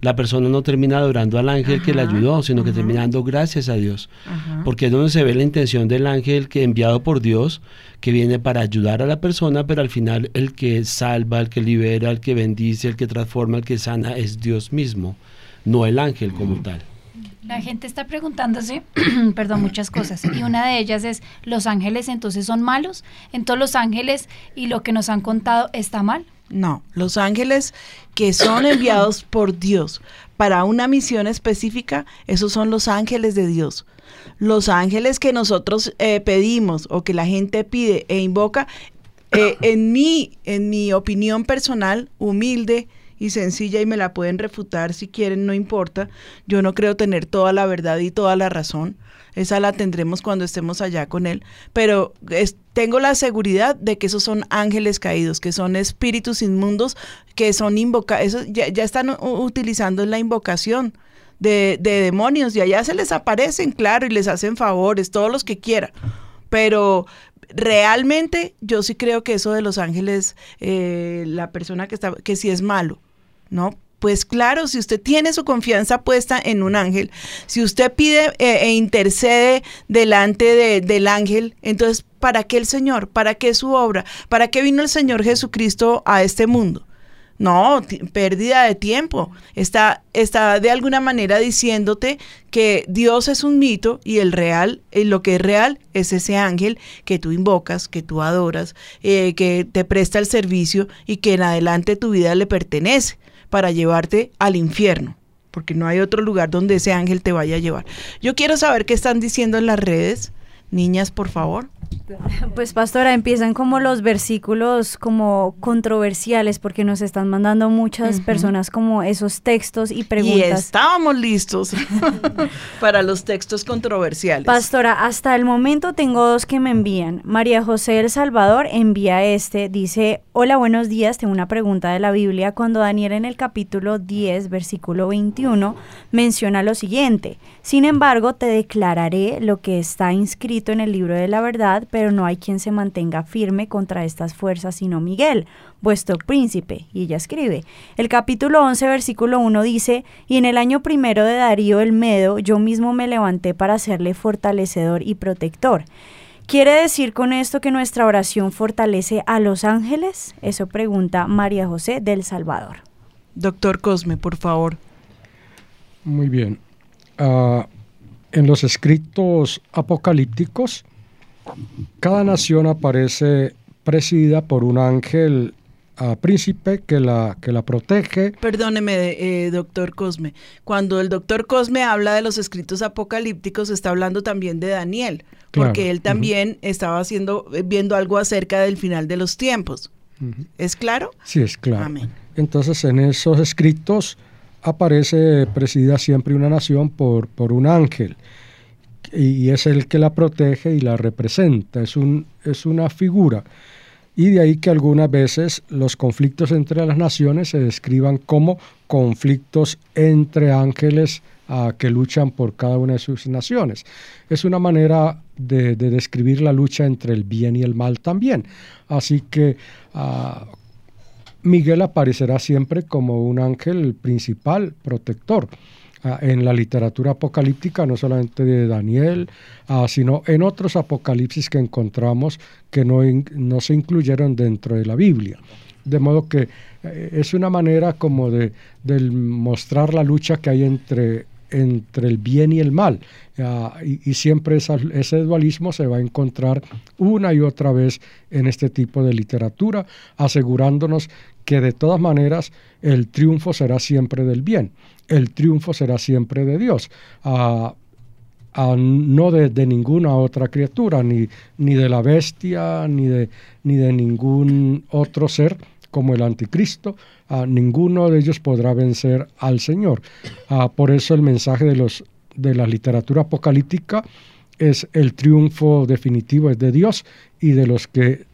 La persona no termina adorando al ángel que le ayudó, sino que termina dando gracias a Dios Ajá. porque es donde se ve la intención del ángel que enviado por Dios, que viene para ayudar a la persona, pero al final el que salva, el que libera, el que bendice, el que transforma, el que sana es Dios mismo, no el ángel como tal. La gente está preguntándose, perdón, muchas cosas. Y una de ellas es, ¿los ángeles entonces son malos? Entonces los ángeles y lo que nos han contado está mal. No, los ángeles que son enviados por Dios para una misión específica, esos son los ángeles de Dios. Los ángeles que nosotros eh, pedimos o que la gente pide e invoca, eh, en mi, en mi opinión personal, humilde y sencilla, y me la pueden refutar si quieren, no importa. Yo no creo tener toda la verdad y toda la razón. Esa la tendremos cuando estemos allá con Él. Pero tengo la seguridad de que esos son ángeles caídos, que son espíritus inmundos, que son invocados. Ya, ya están utilizando la invocación de, de demonios y allá se les aparecen, claro, y les hacen favores, todos los que quiera. Pero realmente yo sí creo que eso de los ángeles, eh, la persona que está, que sí es malo, ¿no? Pues claro, si usted tiene su confianza puesta en un ángel, si usted pide eh, e intercede delante de- del ángel, entonces, ¿para qué el Señor? ¿Para qué su obra? ¿Para qué vino el Señor Jesucristo a este mundo? No, pérdida de tiempo. Está, está de alguna manera diciéndote que Dios es un mito y el real, y lo que es real es ese ángel que tú invocas, que tú adoras, eh, que te presta el servicio y que en adelante tu vida le pertenece para llevarte al infierno, porque no hay otro lugar donde ese ángel te vaya a llevar. Yo quiero saber qué están diciendo en las redes. Niñas, por favor. Pues pastora, empiezan como los versículos como controversiales porque nos están mandando muchas personas como esos textos y Y preguntas. estábamos listos para los textos controversiales. Pastora, hasta el momento tengo dos que me envían. María José El Salvador envía este, dice, hola, buenos días, tengo una pregunta de la Biblia. Cuando Daniel en el capítulo 10, versículo 21, menciona lo siguiente, sin embargo, te declararé lo que está inscrito en el libro de la verdad, pero no hay quien se mantenga firme contra estas fuerzas sino Miguel, vuestro príncipe. Y ella escribe, el capítulo 11, versículo 1 dice, y en el año primero de Darío el Medo, yo mismo me levanté para hacerle fortalecedor y protector. ¿Quiere decir con esto que nuestra oración fortalece a los ángeles? Eso pregunta María José del Salvador. Doctor Cosme, por favor. Muy bien. Ah, en los escritos apocalípticos, cada nación aparece presidida por un ángel ah, príncipe que la, que la protege. Perdóneme, eh, doctor Cosme. Cuando el doctor Cosme habla de los escritos apocalípticos, está hablando también de Daniel, Claro, porque él también estaba haciendo, eh, viendo algo acerca del final de los tiempos. ¿Es claro? Sí, es claro. Amén. Entonces, en esos escritos aparece presidida siempre una nación por, por un ángel y es el que la protege y la representa, es, un, es una figura. Y de ahí que algunas veces los conflictos entre las naciones se describan como conflictos entre ángeles ah, que luchan por cada una de sus naciones. Es una manera de, de describir la lucha entre el bien y el mal también. Así que ah, Miguel aparecerá siempre como un ángel principal, protector en la literatura apocalíptica, no solamente de Daniel, sino en otros apocalipsis que encontramos que no, no se incluyeron dentro de la Biblia. De modo que eh, es una manera como de, mostrar la lucha que hay entre, entre el bien y el mal. Ah, y, siempre ese dualismo se va a encontrar una y otra vez en este tipo de literatura, asegurándonos que de todas maneras el triunfo será siempre del bien, el triunfo será siempre de Dios. Ah, ah, no de, ninguna otra criatura, ni, ni de la bestia, ni de, ni de ningún otro ser como el anticristo, ninguno de ellos podrá vencer al Señor. Por eso el mensaje de, los, de la literatura apocalíptica es el triunfo definitivo es de Dios y de los que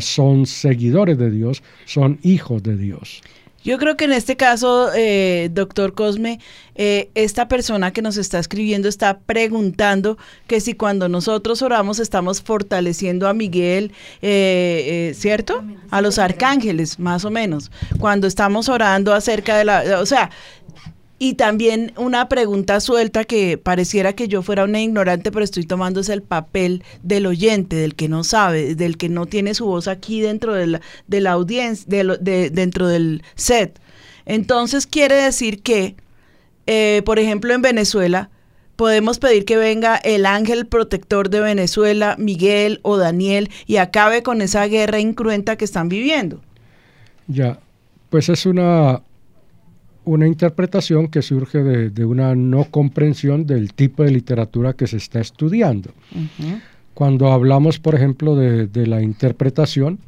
son seguidores de Dios, son hijos de Dios. Yo creo que en este caso, eh, doctor Cosme, eh, esta persona que nos está escribiendo está preguntando que si cuando nosotros oramos estamos fortaleciendo a Miguel, eh, eh, ¿cierto? A los arcángeles, más o menos. Cuando estamos orando acerca de la... O sea, y también una pregunta suelta que pareciera que yo fuera una ignorante, pero estoy tomando el papel del oyente, del que no sabe, del que no tiene su voz aquí dentro de la, de la audiencia, de de- dentro del set. Entonces quiere decir que, eh, por ejemplo, en Venezuela, podemos pedir que venga el ángel protector de Venezuela, Miguel o Daniel, y acabe con esa guerra incruenta que están viviendo. Ya, pues es una, una interpretación que surge de, de una no comprensión del tipo de literatura que se está estudiando. Cuando hablamos, por ejemplo, de, de la interpretación,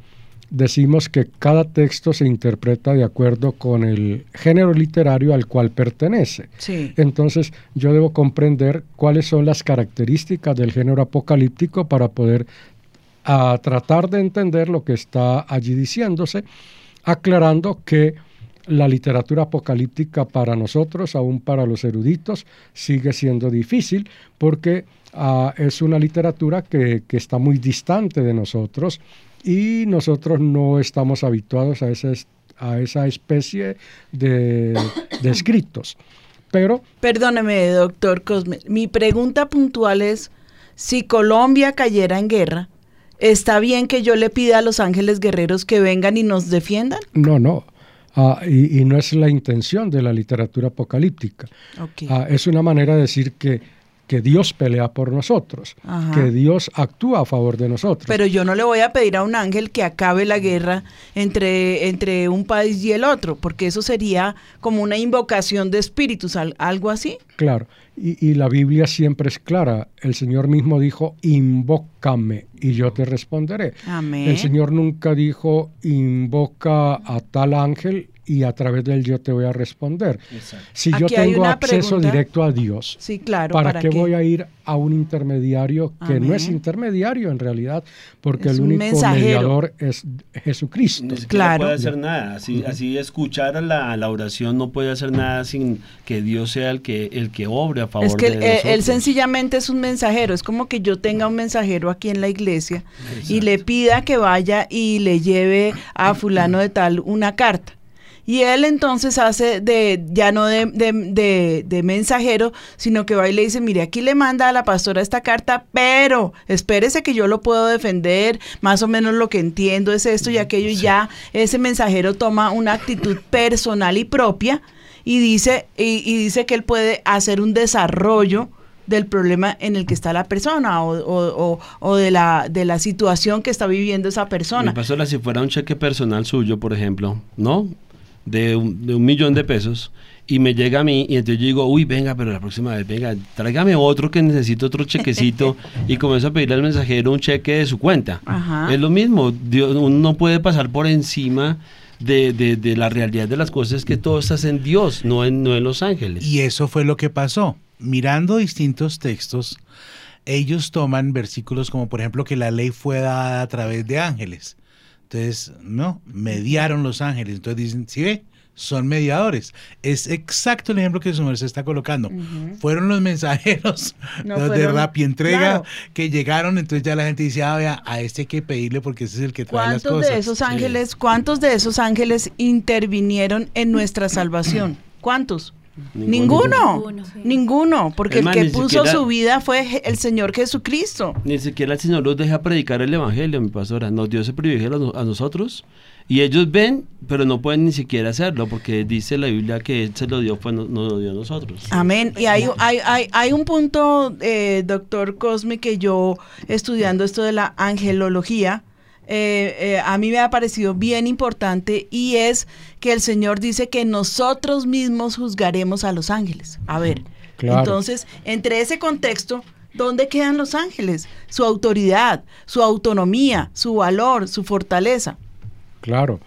decimos que cada texto se interpreta de acuerdo con el género literario al cual pertenece. Sí. Entonces yo debo comprender cuáles son las características del género apocalíptico para poder ah, tratar de entender lo que está allí diciéndose, aclarando que la literatura apocalíptica para nosotros, aún para los eruditos, sigue siendo difícil porque ah, es una literatura que, que está muy distante de nosotros y nosotros no estamos habituados a a esa especie de, de escritos. Pero Perdóneme, doctor Cosme. Mi pregunta puntual es, si Colombia cayera en guerra, ¿está bien que yo le pida a los ángeles guerreros que vengan y nos defiendan? no, no. Ah, y, y no es la intención de la literatura apocalíptica. Ah, es una manera de decir que, que Dios pelea por nosotros, Ajá. que Dios actúa a favor de nosotros. Pero yo no le voy a pedir a un ángel que acabe la guerra entre, entre un país y el otro, porque eso sería como una invocación de espíritus, al- algo así. Claro, y, y la Biblia siempre es clara. El Señor mismo dijo, invócame y yo te responderé. Amén. El Señor nunca dijo, invoca a tal ángel y a través de él yo te voy a responder. Si yo Aquí tengo acceso pregunta. directo a Dios, Sí, claro. ¿para, ¿para qué qué? voy a ir a un intermediario que no es intermediario en realidad? Porque Es el único mensajero. mediador es Jesucristo. Siquiera puede hacer nada. Así, así escuchar a la, la oración no puede hacer nada sin que Dios sea el que, el que obre a favor Es que de él, él nosotros. sencillamente es un mensajero, es como que yo tenga un mensajero aquí en la iglesia y le pida que vaya y le lleve a fulano de tal una carta. Y él entonces hace de, ya no de, de- de- de mensajero, sino que va y le dice, mire, aquí le manda a la pastora esta carta, pero espérese que yo lo puedo defender, más o menos lo que entiendo es esto y aquello, y ya ese mensajero toma una actitud personal y propia y dice, y, y dice que él puede hacer un desarrollo del problema en el que está la persona o, o- o- o de, la, de la situación que está viviendo esa persona. Mi pastora, si fuera un cheque personal suyo, por ejemplo, ¿no? De un, de un millón de pesos y me llega a mí y entonces yo digo, uy, venga, pero la próxima vez, venga, tráigame otro que necesito otro chequecito y comienzo a pedirle al mensajero un cheque de su cuenta. Ajá. Es lo mismo, Dios, uno no puede pasar por encima de, de- de la realidad de las cosas que todo está en Dios, no en, no en los ángeles. Y eso fue lo que pasó. Mirando distintos textos, ellos toman versículos como por ejemplo que la ley fue dada a través de ángeles. Entonces, no, mediaron los ángeles. Entonces dicen, ¿sí ve? son mediadores. Es exacto el ejemplo que su merced está colocando. Fueron los mensajeros No los de rapientrega claro. que llegaron, entonces ya la gente dice, ah, vea, a este hay que pedirle porque ese es el que trae las ¿Cuántos cosas. de esos Sí. ángeles, cuántos de esos ángeles intervinieron en nuestra salvación? ¿Cuántos? Ninguno. Ninguno, porque el que puso siquiera- su vida fue el Señor Jesucristo. Ni siquiera el Señor los deja predicar el Evangelio, mi pastora. Nos dio ese privilegio a, no- a nosotros. Y ellos ven, pero no pueden ni siquiera hacerlo, porque dice la Biblia que Él se lo dio, pues no, no lo dio a nosotros. Amén. Y hay, hay, hay, hay un punto, eh, doctor Cosme, que yo estudiando esto de la angelología, eh, eh, a mí me ha parecido bien importante y es que el Señor dice que nosotros mismos juzgaremos a los ángeles. A ver, Claro. entonces, entre ese contexto, ¿dónde quedan los ángeles? Su autoridad, su autonomía, su valor, su fortaleza. Claro.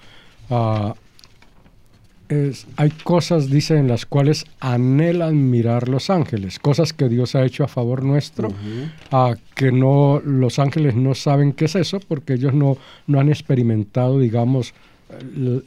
Ah, es- hay cosas, dice, en las cuales anhelan mirar los ángeles, cosas que Dios ha hecho a favor nuestro, ah, que no los ángeles no saben qué es eso porque ellos no, no han experimentado, digamos,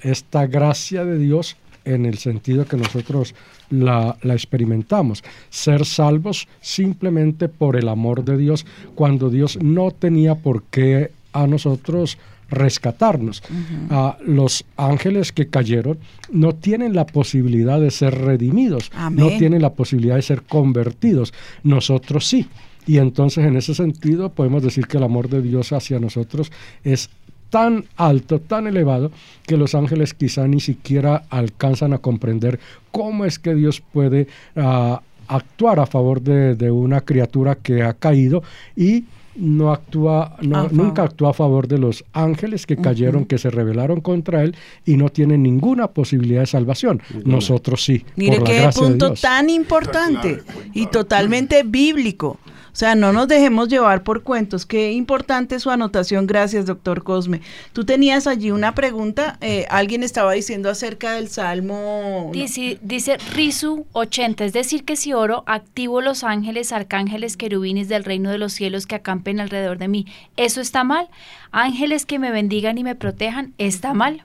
esta gracia de Dios en el sentido que nosotros la, la experimentamos. Ser salvos simplemente por el amor de Dios, cuando Dios no tenía por qué a nosotros rescatarnos. Ah, los ángeles que cayeron no tienen la posibilidad de ser redimidos, no tienen la posibilidad de ser convertidos. Nosotros sí. Y entonces en ese sentido podemos decir que el amor de Dios hacia nosotros es tan alto, tan elevado, que los ángeles quizá ni siquiera alcanzan a comprender cómo es que Dios puede ah, actuar a favor de, de una criatura que ha caído y no actúa, no- A favor. nunca actúa a favor de los ángeles que cayeron, que se rebelaron contra él y no tienen ninguna posibilidad de salvación. Nosotros sí. Mire por la qué de punto Dios. tan importante y totalmente bíblico. O sea, no nos dejemos llevar por cuentos. Qué importante su anotación. Gracias, doctor Cosme. Tú tenías allí una pregunta. eh, alguien estaba diciendo acerca del Salmo. Dice, dice Risu 80, es decir, que si oro, activo los ángeles, arcángeles, querubines del reino de los cielos que acampen alrededor de mí. ¿Eso está mal? Ángeles que me bendigan y me protejan, ¿está mal?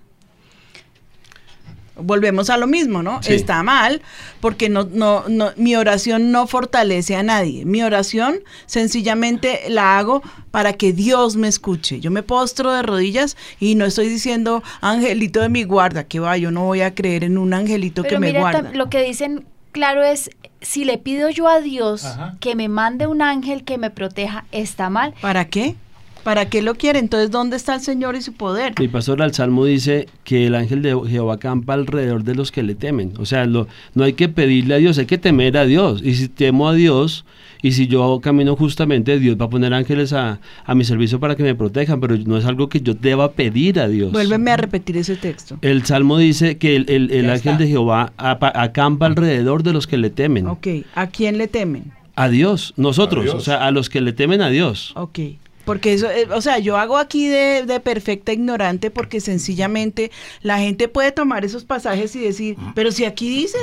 Volvemos a lo mismo, ¿no? Sí. Está mal porque no, no, no, mi oración no fortalece a nadie. Mi oración sencillamente la hago para que Dios me escuche. Yo me postro de rodillas y no estoy diciendo angelito de mi guarda, que va, yo no voy a creer en un angelito Pero que me mira, guarda. tam- lo que dicen claro es, si le pido yo a Dios Ajá. que me mande un ángel que me proteja, ¿está mal? ¿Para qué? ¿Para qué lo quiere? Entonces, ¿dónde está el Señor y su poder? Mi pastor al Salmo dice que el ángel de Jehová campa alrededor de los que le temen. O sea, lo- no hay que pedirle a Dios, hay que temer a Dios. Y si temo a Dios, y si yo camino justamente, Dios va a poner ángeles a, a mi servicio para que me protejan, pero no es algo que yo deba pedir a Dios. Vuélveme a repetir ese texto. El Salmo dice que el, el- el ángel está. de Jehová acampa alrededor de los que le temen. Ok, ¿a quién le temen? A Dios, nosotros, A Dios. o sea, a los que le temen a Dios. Ok. Porque eso, eh, o sea, yo hago aquí de, de perfecta ignorante porque sencillamente la gente puede tomar esos pasajes y decir, pero si aquí dice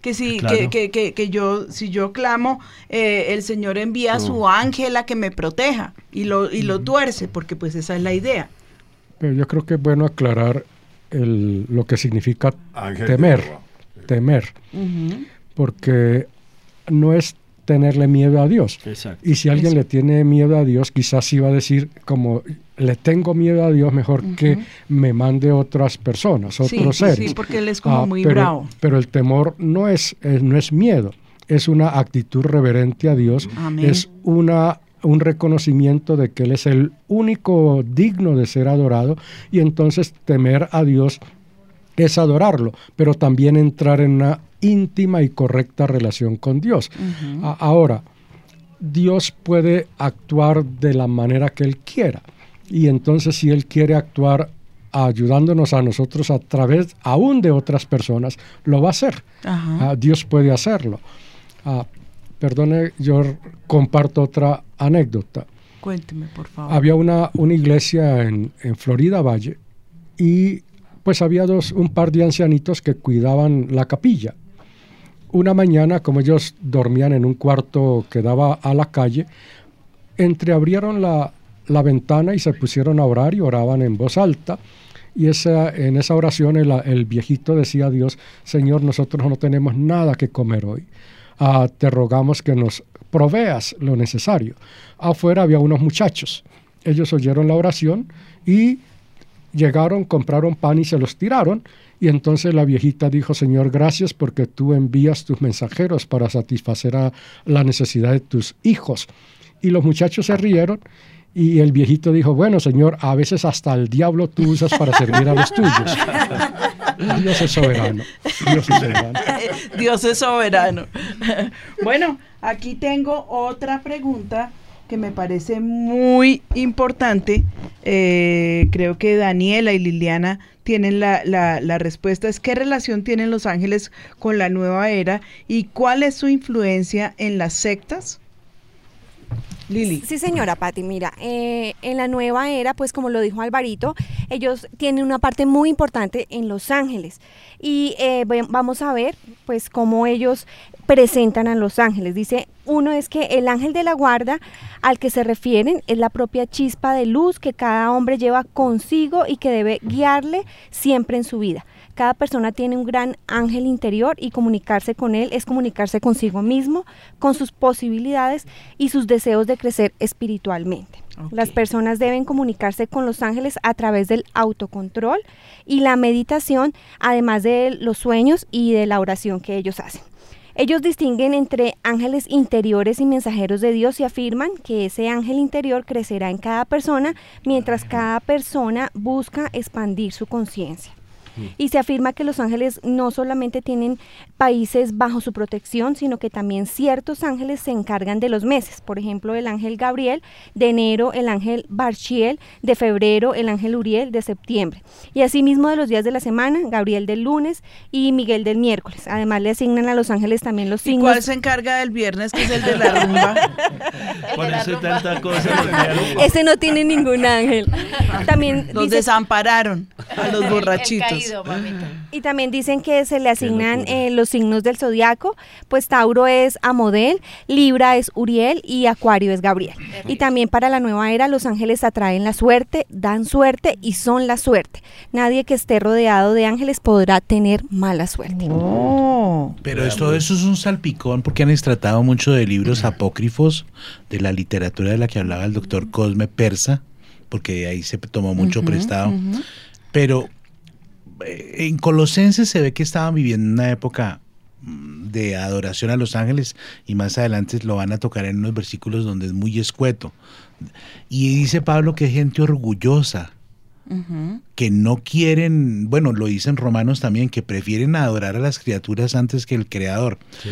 que si Claro. que, que, que, que yo si yo clamo eh, el Señor envía a su ángel a que me proteja y lo y lo tuerce porque pues esa es la idea. Pero yo creo que es bueno aclarar el- lo que significa Ángel temer. Temer. Porque no es tenerle miedo a Dios. Exacto. Y si alguien le tiene miedo a Dios, quizás sí va a decir como le tengo miedo a Dios, mejor que me mande otras personas, otros sí, seres. sí, porque él es como muy pero, bravo. Pero el temor no es, no es miedo, es una actitud reverente a Dios, Amén. es una un reconocimiento de que Él es el único digno de ser adorado y entonces temer a Dios es adorarlo, pero también entrar en una íntima y correcta relación con Dios. Ahora, Dios puede actuar de la manera que Él quiera. Y entonces si Él quiere actuar ayudándonos a nosotros a través aún de otras personas, lo va a hacer. Ajá. Ah, Dios puede hacerlo. Ah, perdone, yo comparto otra anécdota. Cuénteme, por favor. Había una, una iglesia en, en Florida Valle y pues había dos, un par de ancianitos que cuidaban la capilla. Una mañana, como ellos dormían en un cuarto que daba a la calle, entreabrieron la, la ventana y se pusieron a orar y oraban en voz alta. Y esa, en esa oración el, viejito decía a Dios, Señor, nosotros no tenemos nada que comer hoy. Ah, te rogamos que nos proveas lo necesario. Afuera había unos muchachos. Ellos oyeron la oración y llegaron, compraron pan y se los tiraron. Y entonces la viejita dijo, Señor, gracias porque tú envías tus mensajeros para satisfacer a la necesidad de tus hijos. Y los muchachos se rieron y el viejito dijo, bueno, Señor, a veces hasta el diablo tú usas para servir a los tuyos. Dios es soberano. Dios es soberano. Dios es soberano. Bueno, aquí tengo otra pregunta que me parece muy importante. Eh, creo que Daniela y Liliana tienen la, la, respuesta. Es qué relación tienen los ángeles con la nueva era y cuál es su influencia en las sectas. Lili. Sí, señora Patti, mira, eh, en la nueva era, pues como lo dijo Alvarito, ellos tienen una parte muy importante en Los Ángeles. Y eh, vamos a ver, pues, cómo ellos presentan a los ángeles. Dice, uno es que el ángel de la guarda al que se refieren es la propia chispa de luz que cada hombre lleva consigo y que debe guiarle siempre en su vida. Cada persona tiene un gran ángel interior y comunicarse con él es comunicarse consigo mismo, con sus posibilidades y sus deseos de crecer espiritualmente. Okay. Las personas deben comunicarse con los ángeles a través del autocontrol y la meditación, además de los sueños y de la oración que ellos hacen. Ellos distinguen entre ángeles interiores y mensajeros de Dios y afirman que ese ángel interior crecerá en cada persona mientras cada persona busca expandir su conciencia. Y se afirma que los ángeles no solamente tienen países bajo su protección, sino que también ciertos ángeles se encargan de los meses. Por ejemplo, el ángel Gabriel, de enero el ángel Barchiel, de febrero el ángel Uriel, de septiembre. Y asimismo de los días de la semana, Gabriel del lunes y Miguel del miércoles. Además le asignan a los ángeles también los signos. ¿Y cuál se encarga del viernes, que es el de la rumba? Por eso hay tanta cosa. Ese no tiene ningún ángel. También los dice, desampararon a los borrachitos. Y también dicen que se le asignan eh, los signos del zodiaco, pues Tauro es Amodel, Libra es Uriel y Acuario es Gabriel. Y también para la nueva era los ángeles atraen la suerte, dan suerte y son la suerte. Nadie que esté rodeado de ángeles podrá tener mala suerte. Oh. Pero esto eso es un salpicón porque han tratado mucho de libros apócrifos de la literatura de la que hablaba el doctor Cosme Persa, porque de ahí se tomó mucho uh -huh, prestado. Uh -huh. Pero en Colosenses se ve que estaban viviendo una época mm, de adoración a los ángeles y más adelante lo van a tocar en unos versículos donde es muy escueto. Y dice Pablo que es gente orgullosa, uh -huh. que no quieren, bueno, lo dicen romanos también, que prefieren adorar a las criaturas antes que el creador. Sí.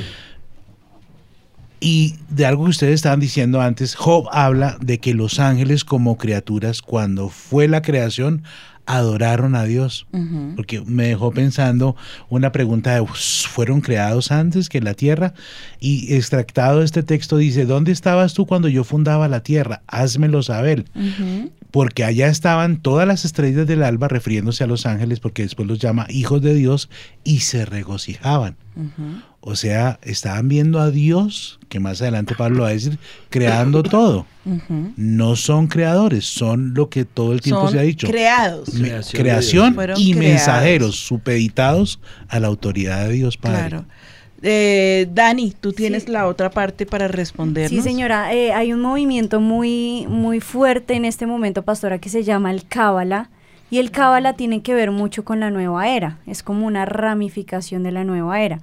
Y de algo que ustedes estaban diciendo antes, Job habla de que los ángeles como criaturas, cuando fue la creación, adoraron a Dios. Uh -huh. Porque me dejó pensando una pregunta de, ¿fueron creados antes que la tierra? Y extractado este texto dice, ¿dónde estabas tú cuando yo fundaba la tierra? Házmelo saber. Uh -huh. Porque allá estaban todas las estrellas del alba refiriéndose a los ángeles, porque después los llama hijos de Dios, y se regocijaban. Uh -huh. O sea, estaban viendo a Dios, que más adelante Pablo va a decir, creando todo. Uh -huh. No son creadores, son lo que todo el tiempo son se ha dicho. Creados. Me, creación, creación y creados. mensajeros supeditados a la autoridad de Dios Padre. Claro. Eh, Dani, tú tienes sí. la otra parte para respondernos. Sí, señora, eh, hay un movimiento muy, muy fuerte en este momento, pastora, que se llama el Cábala. Y el Cábala tiene que ver mucho con la nueva era, es como una ramificación de la nueva era.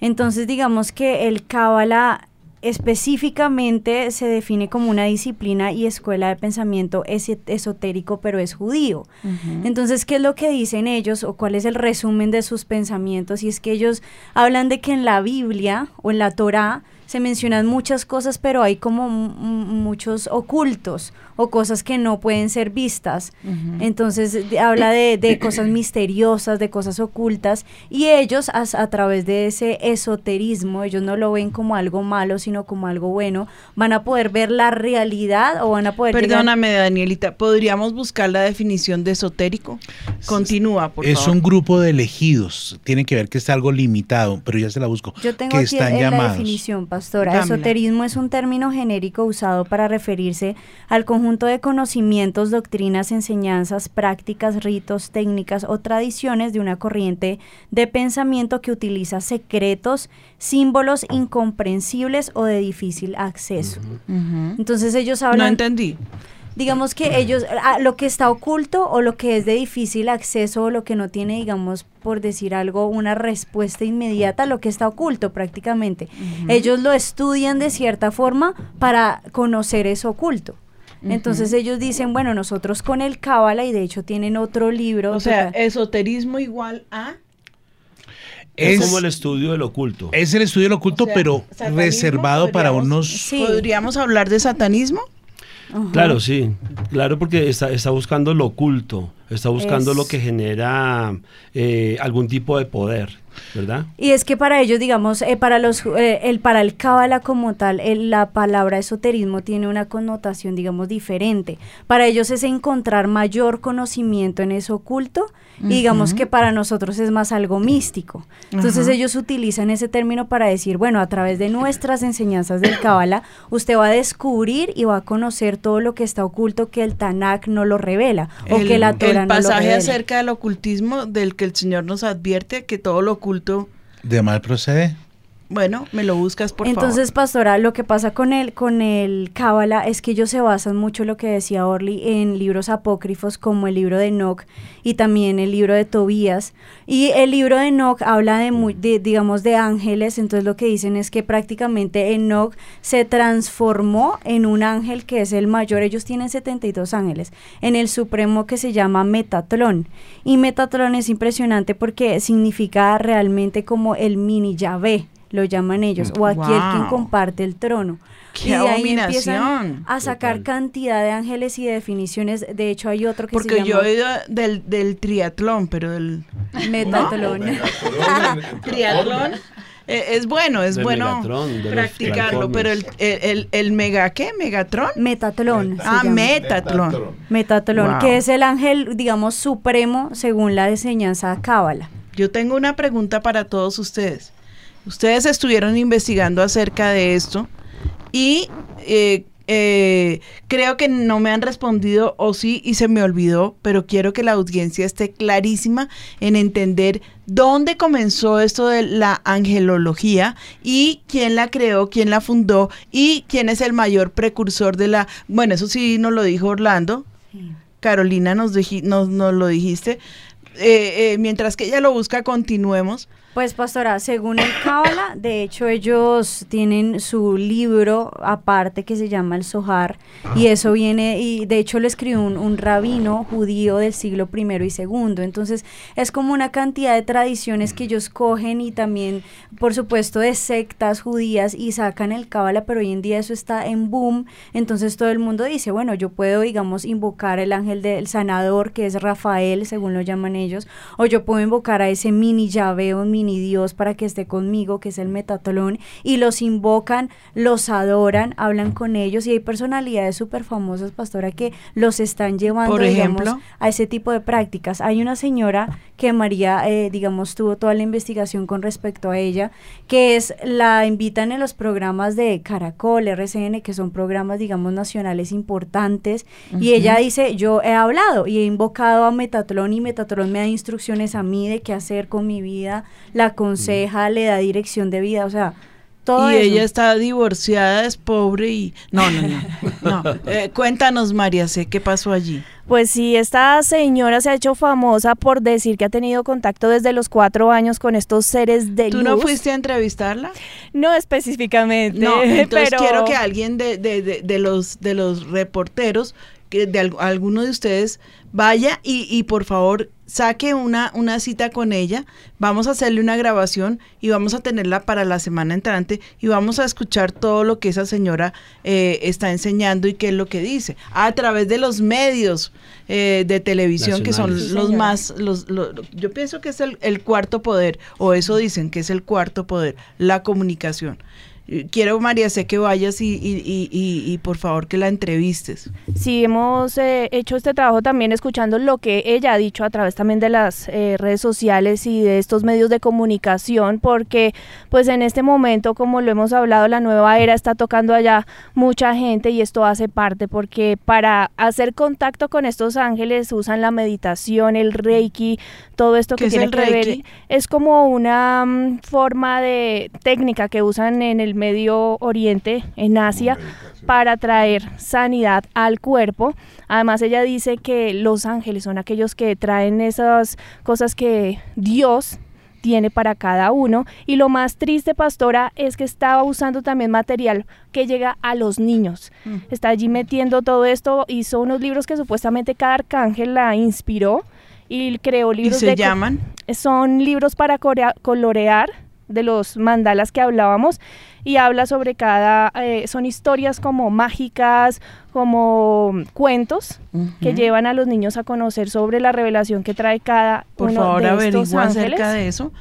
Entonces, digamos que el Cábala específicamente se define como una disciplina y escuela de pensamiento es esotérico, pero es judío. Uh -huh. Entonces, ¿qué es lo que dicen ellos o cuál es el resumen de sus pensamientos? Y es que ellos hablan de que en la Biblia o en la Torá se mencionan muchas cosas, pero hay como muchos ocultos o cosas que no pueden ser vistas. Uh -huh. Entonces de, habla de, de, cosas misteriosas, de cosas ocultas, y ellos a, a, través de ese esoterismo, ellos no lo ven como algo malo, sino como algo bueno, van a poder ver la realidad o van a poder... Perdóname, llegar... Danielita, ¿podríamos buscar la definición de esotérico? Continúa, por es favor. un grupo de elegidos, tiene que ver que está algo limitado, pero ya se la busco. Yo tengo que aquí están en llamados. la definición, pastora. Dámela. Esoterismo es un término genérico usado para referirse al conjunto de conocimientos, doctrinas, enseñanzas, prácticas, ritos, técnicas o tradiciones de una corriente de pensamiento que utiliza secretos, símbolos incomprensibles o de difícil acceso. Entonces ellos hablan... No entendí. Digamos que ellos, ah, lo que está oculto o lo que es de difícil acceso o lo que no tiene, digamos, por decir algo, una respuesta inmediata, lo que está oculto prácticamente. Ellos lo estudian de cierta forma para conocer eso oculto. Entonces ellos dicen, bueno, nosotros con el Cábala, y de hecho tienen otro libro. O sea, esoterismo igual a... Es, Es- como el estudio del oculto. Es el estudio del oculto, O sea, pero reservado para unos... ¿Podríamos hablar de satanismo? Claro, sí, claro, porque está, está buscando lo oculto, está buscando Es- lo que genera eh, algún tipo de poder, ¿verdad? Y es que para ellos, digamos, eh, para los, eh, el para el cábala como tal, el- la palabra esoterismo tiene una connotación, digamos, diferente. Para ellos es encontrar mayor conocimiento en eso oculto y digamos que para nosotros es más algo místico. Entonces ellos utilizan ese término para decir, bueno, a través de nuestras enseñanzas del cábala, usted va a descubrir y va a conocer todo lo que está oculto que el Tanakh no lo revela o que la Torah el no pasaje acerca del ocultismo del que el Señor nos advierte que todo lo oculto, ¿De mal procede? Bueno, me lo buscas por Entonces, favor. pastora, lo que pasa con el con el Cábala es que ellos se basan mucho lo que decía Orly en libros apócrifos como el libro de Enoch y también el libro de Tobías y el libro de Enoch habla de, de, digamos de ángeles, entonces lo que dicen es que prácticamente Enoch se transformó en un ángel que es el mayor, ellos tienen 72 ángeles, en el supremo que se llama Metatlón. Y Metatlón es impresionante porque significa realmente como el mini Yahvé lo llaman ellos, o aquel quien Wow. comparte el trono. ¡Qué y de ahí empiezan abominación! a sacar cantidad de ángeles y definiciones. De hecho, hay otro que Porque se yo llama he oído del, del triatlón, pero del... Metatlón. triatlón eh, es bueno, es Del bueno Megatron, de practicarlo, pero el, el, el, el mega, ¿qué? ¿Megatron? Metatlón. Ah. Metatlón. Metatlón, Wow. que es el ángel, digamos, supremo según la enseñanza cábala. Yo tengo una pregunta para todos ustedes. Ustedes estuvieron investigando acerca de esto y eh, eh, creo que no me han respondido o sí y se me olvidó, pero quiero que la audiencia esté clarísima en entender dónde comenzó esto de la angelología y quién la creó, quién la fundó y quién es el mayor precursor de la... Bueno, eso sí nos lo dijo Orlando. Carolina nos, nos, nos lo dijiste. Eh, eh, mientras que ella lo busca, continuemos. Pues pastora, según el Cábala, de hecho ellos tienen su libro aparte que se llama el Sohar y eso viene, y de hecho lo escribió un, un rabino judío del siglo primero y segundo, entonces es como una cantidad de tradiciones que ellos cogen y también, por supuesto, de sectas judías y sacan el Cábala, pero hoy en día eso está en boom, entonces todo el mundo dice, bueno, yo puedo, digamos, invocar el ángel del sanador, que es Rafael, según lo llaman ellos, o yo puedo invocar a ese mini llave o mini Dios para que esté conmigo, que es el metatlón, y los invocan, los adoran, hablan con ellos, y hay personalidades súper famosas, pastora, que los están llevando, Por digamos, ejemplo. a ese tipo de prácticas. Hay una señora que María, eh, digamos, tuvo toda la investigación con respecto a ella, que es, la invitan en los programas de Caracol, RCN, que son programas, digamos, nacionales importantes, y ella dice, yo he hablado y he invocado a Metatlón y Metatlón me da instrucciones a mí de qué hacer con mi vida, la aconseja, le da dirección de vida, o sea, todo y eso. ella está divorciada, es pobre y... No, no, no. no. Eh, cuéntanos, María, sé qué pasó allí. Pues sí, esta señora se ha hecho famosa por decir que ha tenido contacto desde los cuatro años con estos seres de ¿Tú luz. no fuiste a entrevistarla? No específicamente. No, entonces pero... quiero que alguien de, de, de, de los, de los reporteros, que de al- alguno de ustedes, vaya y, y por favor saque una, una cita con ella. Vamos a hacerle una grabación y vamos a tenerla para la semana entrante y vamos a escuchar todo lo que esa señora eh, está enseñando y qué es lo que dice. A través de los medios eh, de televisión que son los más, los, lo- lo- yo pienso que es el, el cuarto poder, o eso dicen que es el cuarto poder, la comunicación. Quiero, María, sé que vayas y, y, y, y, por favor que la entrevistes. Sí, hemos eh, hecho este trabajo también escuchando lo que ella ha dicho a través también de las eh, redes sociales y de estos medios de comunicación, porque pues en este momento, como lo hemos hablado, la nueva era está tocando allá mucha gente y esto hace parte, porque para hacer contacto con estos ángeles usan la meditación, el reiki, todo esto ¿Qué que tiene que ver, reiki? es como una forma de técnica que usan en el Medio Oriente, en Asia, para traer sanidad al cuerpo. Además, ella dice que los ángeles son aquellos que traen esas cosas que Dios tiene para cada uno. Y lo más triste, pastora, es que estaba usando también material que llega a los niños. Mm. Está allí metiendo todo esto, hizo unos libros que supuestamente cada arcángel la inspiró y creó libros se de co- llaman? Son libros para corea- colorear de los mandalas que hablábamos y habla sobre cada, eh, son historias como mágicas, como cuentos que llevan a los niños a conocer sobre la revelación que trae cada Por uno favor, de estos ángeles. acerca de eso.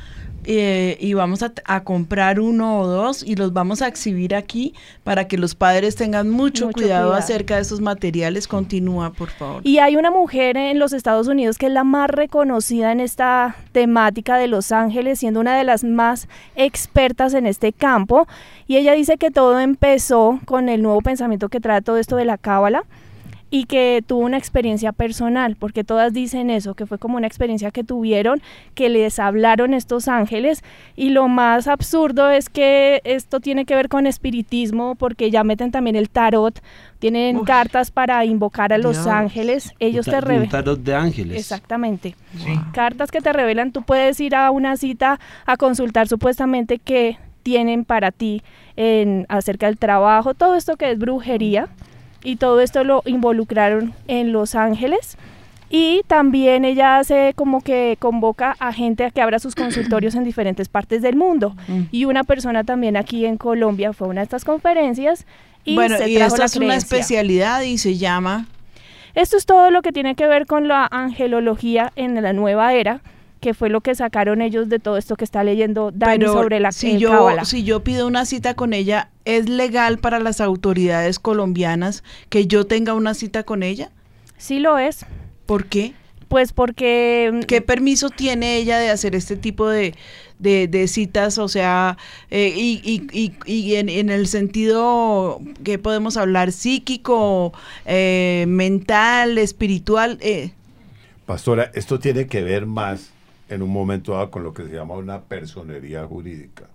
Eh, y vamos a, a comprar uno o dos y los vamos a exhibir aquí para que los padres tengan mucho, Mucho cuidado, cuidado. acerca de esos materiales. Continúa, por favor. Y hay una mujer en los Estados Unidos que es la más reconocida en esta temática de Los Ángeles, siendo una de las más expertas en este campo. Y ella dice que todo empezó con el nuevo pensamiento que trae todo esto de la cábala y que tuvo una experiencia personal, porque todas dicen eso, que fue como una experiencia que tuvieron, que les hablaron estos ángeles, y lo más absurdo es que esto tiene que ver con espiritismo, porque ya meten también el tarot, tienen cartas para invocar a los Dios. ángeles, ellos te revelan. tarot de ángeles. Exactamente. Cartas que te revelan, tú puedes ir a una cita a consultar supuestamente qué tienen para ti en acerca del trabajo, todo esto que es brujería y todo esto lo involucraron en Los Ángeles. Y también ella hace como que convoca a gente a que abra sus consultorios en diferentes partes del mundo. Mm. Y una persona también aquí en Colombia fue a una de estas conferencias y bueno, se y trajo esta es una especialidad y se llama... Esto es todo lo que tiene que ver con la angelología en la nueva era, que fue lo que sacaron ellos de todo esto que está leyendo Dani Pero sobre la si eh, yo, cábala. si yo pido una cita con ella, ¿es legal para las autoridades colombianas que yo tenga una cita con ella? Sí lo es. ¿Por qué? Pues porque... ¿Qué permiso tiene ella de hacer este tipo de, de, de citas? O sea, eh, y, y, y, y en, en el sentido que podemos hablar psíquico, eh, mental, espiritual. Eh, Pastora, esto tiene que ver más en un momento dado con lo que se llama una personería jurídica.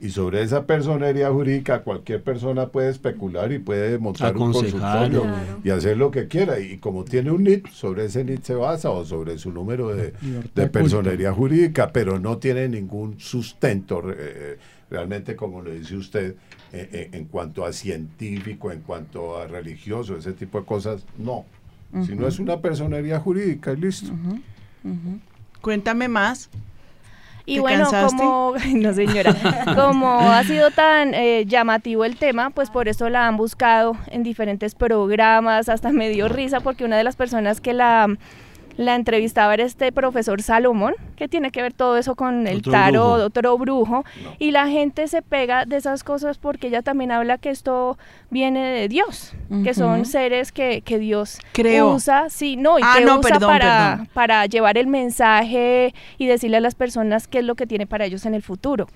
Y sobre esa personería jurídica cualquier persona puede especular y puede montar un consultorio Claro. y hacer lo que quiera. Y como tiene un NIT, sobre ese NIT se basa o sobre su número de, de personería jurídica, pero no tiene ningún sustento eh, realmente, como lo dice usted, eh, eh, en cuanto a científico, en cuanto a religioso, ese tipo de cosas, no. Si no es una personería jurídica, y listo. Cuéntame más. Y ¿Te bueno, cansaste? como, no señora, como ha sido tan eh, llamativo el tema, pues por eso la han buscado en diferentes programas, hasta me dio risa porque una de las personas que la, la entrevistaba era este profesor Salomón, que tiene que ver todo eso con el Otro tarot, brujo. otro brujo, y la gente se pega de esas cosas porque ella también habla que esto viene de Dios, que son seres que, que Dios usa, sí, no, y Ah, que no, usa perdón, para, perdón. para llevar el mensaje y decirle a las personas qué es lo que tiene para ellos en el futuro.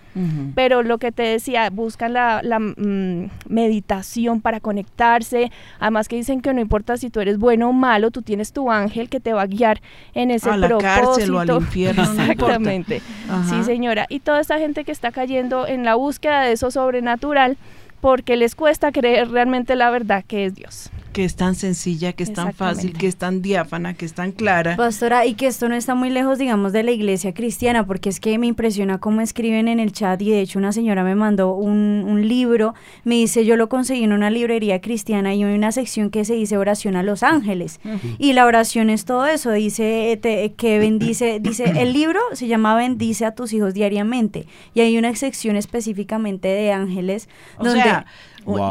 Pero lo que te decía, buscan la, la, mm, meditación para conectarse. Además que dicen que no importa si tú eres bueno o malo, tú tienes tu ángel que te va a guiar en ese A la propósito. cárcel o al infierno. Exactamente. Sí, señora. Y toda esta gente que está cayendo en la búsqueda de eso sobrenatural porque les cuesta creer realmente la verdad que es Dios. Que es tan sencilla, que es tan fácil, que es tan diáfana, que es tan clara. Pastora, y que esto no está muy lejos, digamos, de la iglesia cristiana, porque es que me impresiona cómo escriben en el chat y de hecho una señora me mandó un, un libro, me dice, yo lo conseguí en una librería cristiana y hay una sección que se dice oración a los ángeles. Y la oración es todo eso, dice te- que bendice, dice, el libro se llama Bendice a tus hijos diariamente y hay una sección específicamente de ángeles O donde... sea,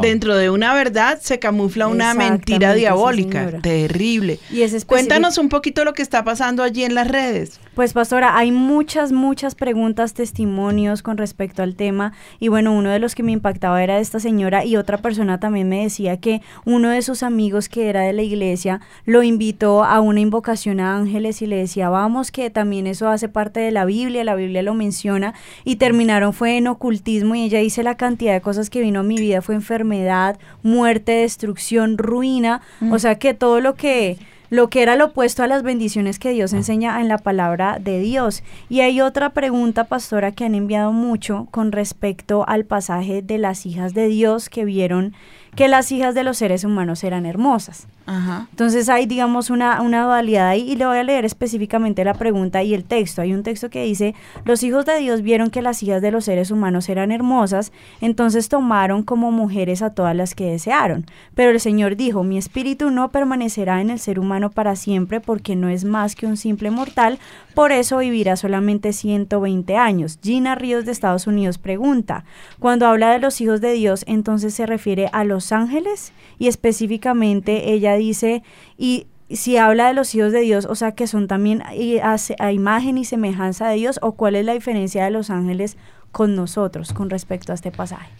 dentro de una verdad se camufla una mentira sí, diabólica. Terrible. Y Cuéntanos un poquito lo que está pasando allí en las redes. Pues pastora, hay muchas, muchas preguntas, testimonios con respecto al tema. Y bueno, uno de los que me impactaba era esta señora y otra persona también me decía que uno de sus amigos que era de la iglesia lo invitó a una invocación a ángeles y le decía, vamos, que también eso hace parte de la Biblia, la Biblia lo menciona y terminaron fue en ocultismo y ella dice la cantidad de cosas que vino a mi vida fue enfermedad, muerte, destrucción, ruina, o sea que todo lo que lo que era lo opuesto a las bendiciones que Dios enseña en la palabra de Dios. Y hay otra pregunta, pastora, que han enviado mucho con respecto al pasaje de las hijas de Dios que vieron que las hijas de los seres humanos eran hermosas. Entonces hay, digamos, una, una dualidad ahí y le voy a leer específicamente la pregunta y el texto. Hay un texto que dice, los hijos de Dios vieron que las hijas de los seres humanos eran hermosas, entonces tomaron como mujeres a todas las que desearon. Pero el Señor dijo, mi espíritu no permanecerá en el ser humano para siempre porque no es más que un simple mortal, por eso vivirá solamente 120 años. Gina Ríos de Estados Unidos pregunta, cuando habla de los hijos de Dios, entonces se refiere a los ángeles y específicamente ella dice, y si habla de los hijos de Dios, o sea que son también a, imagen y semejanza de Dios, o cuál es la diferencia de los ángeles con nosotros con respecto a este pasaje.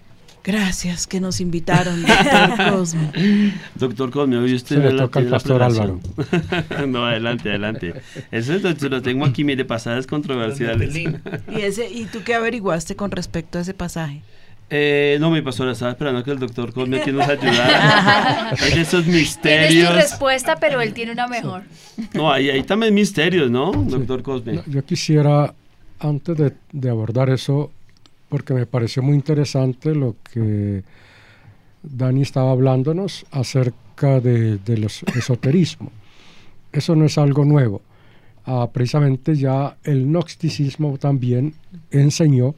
Gracias que nos invitaron, doctor Cosme. Doctor Cosme, hoy usted le toca al pastor Álvaro. no, adelante, adelante. Eso lo tengo aquí, mire, pasajes controversiales. ¿Y, ese, ¿Y tú qué averiguaste con respecto a ese pasaje? Eh, no, mi pastora, estaba esperando que el doctor Cosme aquí nos ayudara. Hay esos misterios. Tiene su respuesta, pero él tiene una mejor. No, hay, hay también misterios, ¿no, doctor Cosme? Yo quisiera, antes de, de, abordar eso, porque me pareció muy interesante lo que Dani estaba hablándonos acerca de, de los esoterismo. Eso no es algo nuevo. Ah, precisamente ya el gnosticismo también enseñó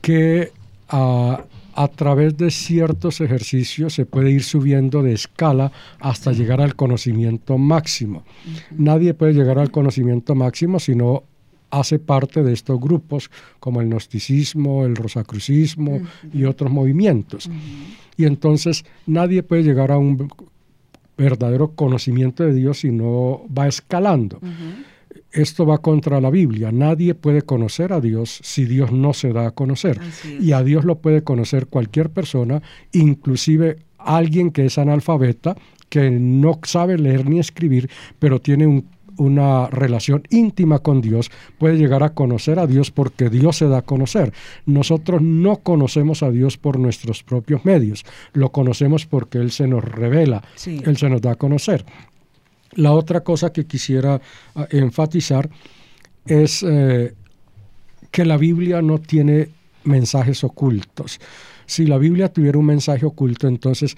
que a, a, través de ciertos ejercicios se puede ir subiendo de escala hasta llegar al conocimiento máximo. Nadie puede llegar al conocimiento máximo si no hace parte de estos grupos como el gnosticismo, el rosacrucismo y otros movimientos. Y entonces nadie puede llegar a un verdadero conocimiento de Dios si no va escalando esto va contra la Biblia. Nadie puede conocer a Dios si Dios no se da a conocer. Y a Dios lo puede conocer cualquier persona, inclusive alguien que es analfabeta, que no sabe leer ni escribir, pero tiene una relación íntima con Dios, puede llegar a conocer a Dios porque Dios se da a conocer. Nosotros no conocemos a Dios por nuestros propios medios, lo conocemos porque Él se nos revela, Él se nos da a conocer. La otra cosa que quisiera ah, enfatizar es eh, que la Biblia no tiene mensajes ocultos. Si la Biblia tuviera un mensaje oculto, entonces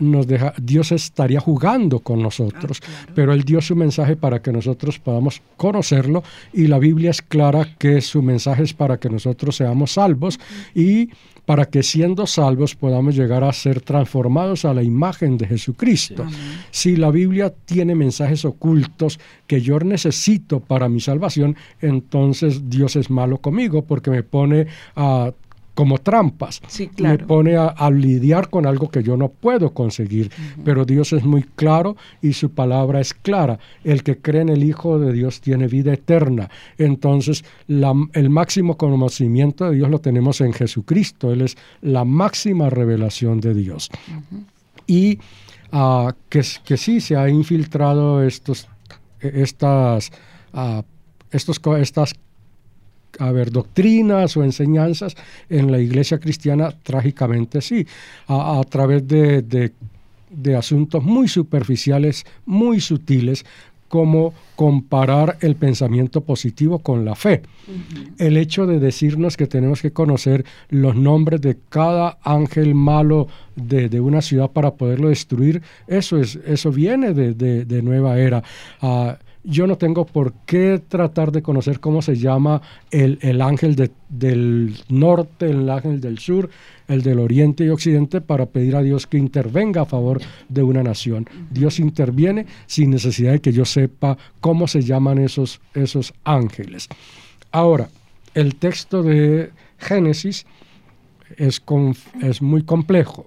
nos deja, Dios estaría jugando con nosotros, ah, pero Él dio su mensaje para que nosotros podamos conocerlo y la Biblia es clara que su mensaje es para que nosotros seamos salvos y para que siendo salvos podamos llegar a ser transformados a la imagen de Jesucristo. Si la Biblia tiene mensajes ocultos que yo necesito para mi salvación, entonces Dios es malo conmigo porque me pone a como trampas. Me pone a, lidiar con algo que yo no puedo conseguir. Pero Dios es muy claro y su palabra es clara. El que cree en el Hijo de Dios tiene vida eterna. Entonces, el máximo conocimiento de Dios lo tenemos en Jesucristo. Él es la máxima revelación de Dios. Y uh, que, que, sí se ha infiltrado estos, estas, uh, estos, estas a ver, doctrinas o enseñanzas en la iglesia cristiana, trágicamente sí, a, través de, de, asuntos muy superficiales, muy sutiles, como comparar el pensamiento positivo con la fe. El hecho de decirnos que tenemos que conocer los nombres de cada ángel malo de, una ciudad para poderlo destruir, eso, es, eso viene de, nueva era. Ah, yo no tengo por qué tratar de conocer cómo se llama el, ángel del norte, el ángel del sur, el del oriente y occidente para pedir a Dios que intervenga a favor de una nación. Dios interviene sin necesidad de que yo sepa cómo se llaman esos, esos ángeles. Ahora, el texto de Génesis es, es muy complejo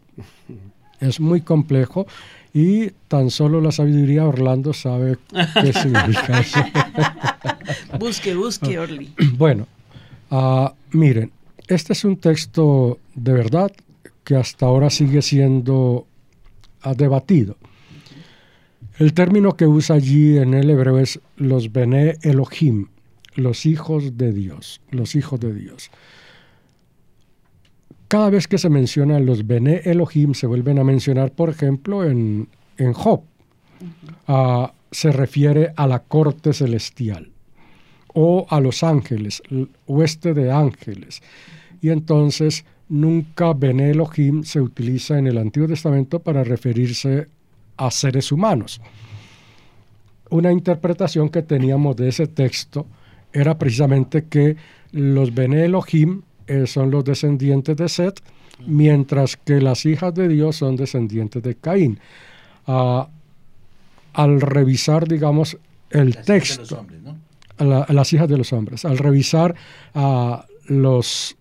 es muy complejo y tan solo la sabiduría Orlando sabe qué significa eso. busque, busque, Orly. Bueno, ah, miren, este es un texto de verdad que hasta ahora sigue siendo ah, debatido. El término que usa allí en el hebreo es los Bene Elohim, los hijos de Dios, los hijos de Dios. Cada vez que se mencionan los Bene Elohim, se vuelven a mencionar, por ejemplo, en, en Job. Ah, se refiere a la corte celestial o a los ángeles, el hueste de ángeles. Y entonces nunca Bene Elohim se utiliza en el Antiguo Testamento para referirse a seres humanos. Una interpretación que teníamos de ese texto era precisamente que los Bene Elohim eh, son los descendientes de Set, mientras que las hijas de Dios son descendientes de Caín. Ah, al revisar, digamos, el texto, las hijas de los hombres, al revisar ah, los,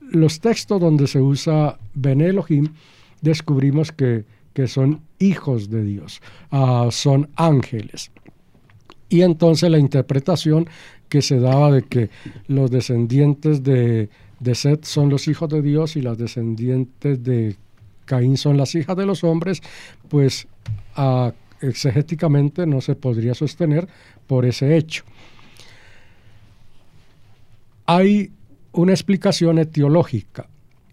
los textos donde se usa Bene Elohim, descubrimos que, son hijos de Dios, ah, son ángeles. Y entonces la interpretación que se daba de que los descendientes de, de Seth son los hijos de Dios y las descendientes de Caín son las hijas de los hombres, pues exegéticamente no se podría sostener por ese hecho. Hay una explicación etiológica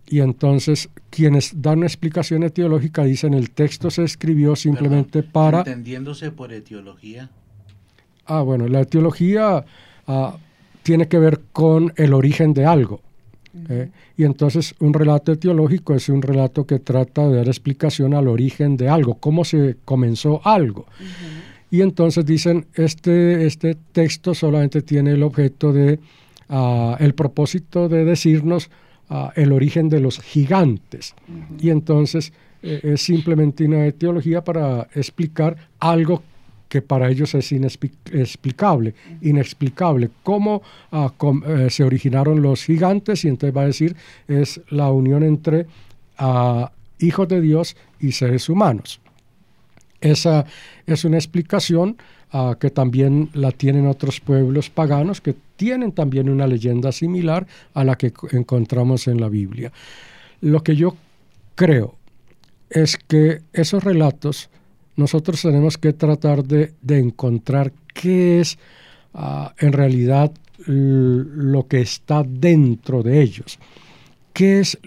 y entonces quienes dan una explicación etiológica dicen el texto se escribió simplemente para... Entendiéndose por etiología. Ah, bueno, la etiología Ah, tiene que ver con el origen de algo. ¿eh? Y entonces un relato etiológico es un relato que trata de dar explicación al origen de algo, cómo se comenzó algo. Y entonces dicen, este, este texto solamente tiene el objeto de, ah, el propósito de decirnos ah, el origen de los gigantes. Y entonces eh, es simplemente una etiología para explicar algo que para ellos es inexplicable, inexplicable. ¿Cómo ah, eh, se originaron los gigantes? Y entonces va a decir, es la unión entre ah, hijos de Dios y seres humanos. Esa es una explicación ah, que también la tienen otros pueblos paganos que tienen también una leyenda similar a la que encontramos en la Biblia. Lo que yo creo es que esos relatos nosotros tenemos que tratar de, encontrar qué es ah, en realidad lo que está dentro de ellos. ¿Qué es,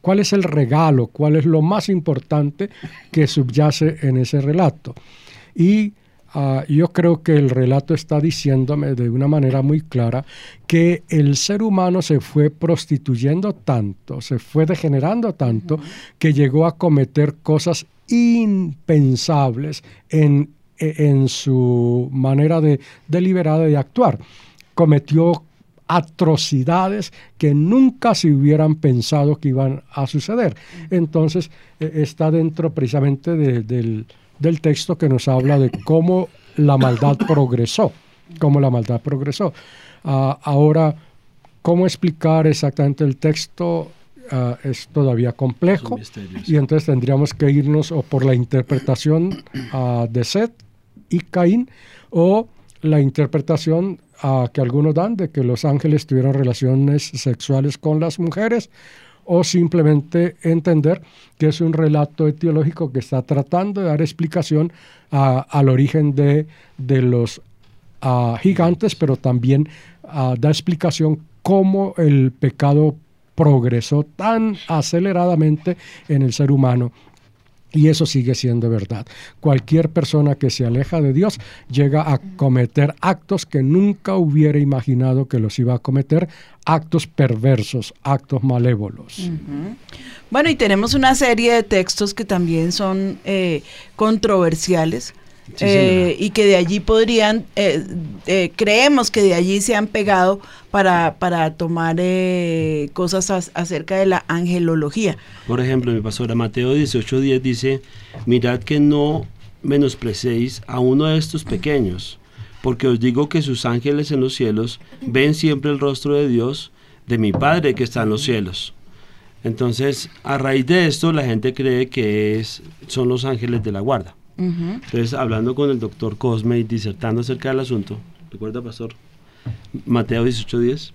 ¿Cuál es el regalo? ¿Cuál es lo más importante que subyace en ese relato? Y ah, yo creo que el relato está diciéndome de una manera muy clara que el ser humano se fue prostituyendo tanto, se fue degenerando tanto, que llegó a cometer cosas impensables en, en su manera de, deliberada de actuar. Cometió atrocidades que nunca se hubieran pensado que iban a suceder. Entonces, e, está dentro precisamente del, texto que nos habla de cómo la maldad progresó, cómo la maldad progresó. Ah, ahora, ¿cómo explicar exactamente el texto? Ah, es todavía complejo. Y entonces tendríamos que irnos o por la interpretación ah, de Seth y Caín o la interpretación ah, que algunos dan de que los ángeles tuvieron relaciones sexuales con las mujeres o simplemente entender que es un relato etiológico que está tratando de dar explicación al origen de, de los gigantes, pero también da explicación cómo el pecado progresó tan aceleradamente en el ser humano y eso sigue siendo verdad. Cualquier persona que se aleja de Dios llega a cometer actos que nunca hubiera imaginado que los iba a cometer, actos perversos, actos malévolos. Bueno, y tenemos una serie de textos que también son eh, controversiales eh, y que de allí podrían, eh, eh, creemos que de allí se han pegado para, para tomar cosas acerca de la angelología. Por ejemplo, mi pastora Mateo 18.10 dice, mirad que no menosprecéis a uno de estos pequeños, porque os digo que sus ángeles en los cielos ven siempre el rostro de Dios, de mi Padre que está en los cielos. Entonces, a raíz de esto, la gente cree que es, son los ángeles de la guarda. Entonces, hablando con el doctor Cosme y disertando acerca del asunto, ¿recuerda, pastor? Mateo 18.10.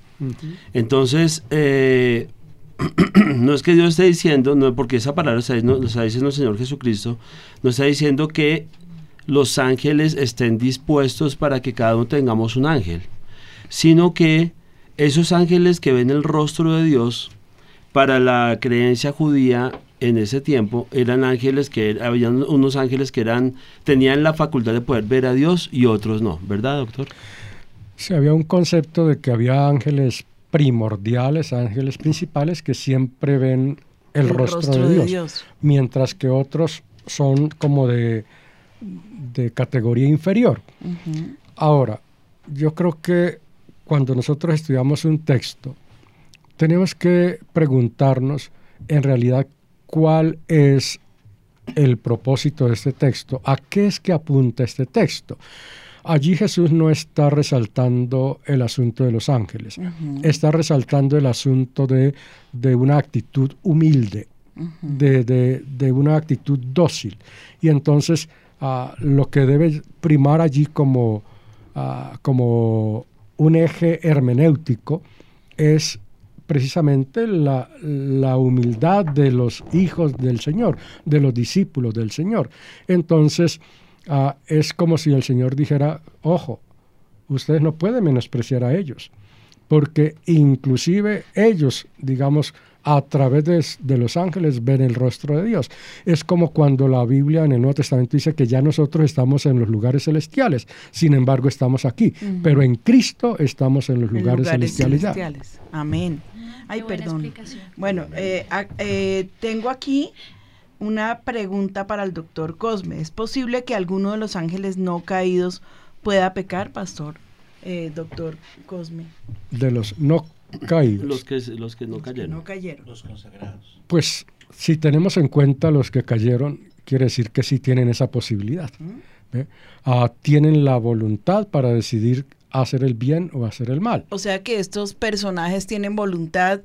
Entonces, eh, no es que Dios esté diciendo, no porque esa palabra está, no, está diciendo el Señor Jesucristo, no está diciendo que los ángeles estén dispuestos para que cada uno tengamos un ángel, sino que esos ángeles que ven el rostro de Dios, para la creencia judía en ese tiempo eran ángeles que habían unos ángeles que eran tenían la facultad de poder ver a Dios y otros no, ¿verdad, doctor? Sí, había un concepto de que había ángeles primordiales, ángeles principales que siempre ven el, rostro, de, Dios, mientras que otros son como de, de categoría inferior. Ahora, yo creo que cuando nosotros estudiamos un texto, tenemos que preguntarnos en realidad cuál es el propósito de este texto, a qué es que apunta este texto. Allí Jesús no está resaltando el asunto de los ángeles, está resaltando el asunto de, una actitud humilde, de, una actitud dócil. Y entonces ah, lo que debe primar allí como, ah, como un eje hermenéutico es precisamente la, humildad de los hijos del Señor, de los discípulos del Señor. Entonces, ah, es como si el Señor dijera, ojo, ustedes no pueden menospreciar a ellos, porque inclusive ellos, digamos, a través de, los ángeles ven el rostro de Dios. Es como cuando la Biblia en el Nuevo Testamento dice que ya nosotros estamos en los lugares celestiales, sin embargo estamos aquí, pero en Cristo estamos en los lugares, celestiales. Amén. Ay, perdón. Bueno, eh, eh, tengo aquí una pregunta para el doctor Cosme. ¿Es posible que alguno de los ángeles no caídos pueda pecar, pastor? Eh, doctor Cosme. De los no caídos. Los que, los que no cayeron. no cayeron. Los consagrados. Pues si tenemos en cuenta los que cayeron, quiere decir que sí tienen esa posibilidad. Ah, tienen la voluntad para decidir hacer el bien o hacer el mal. O sea que estos personajes tienen voluntad.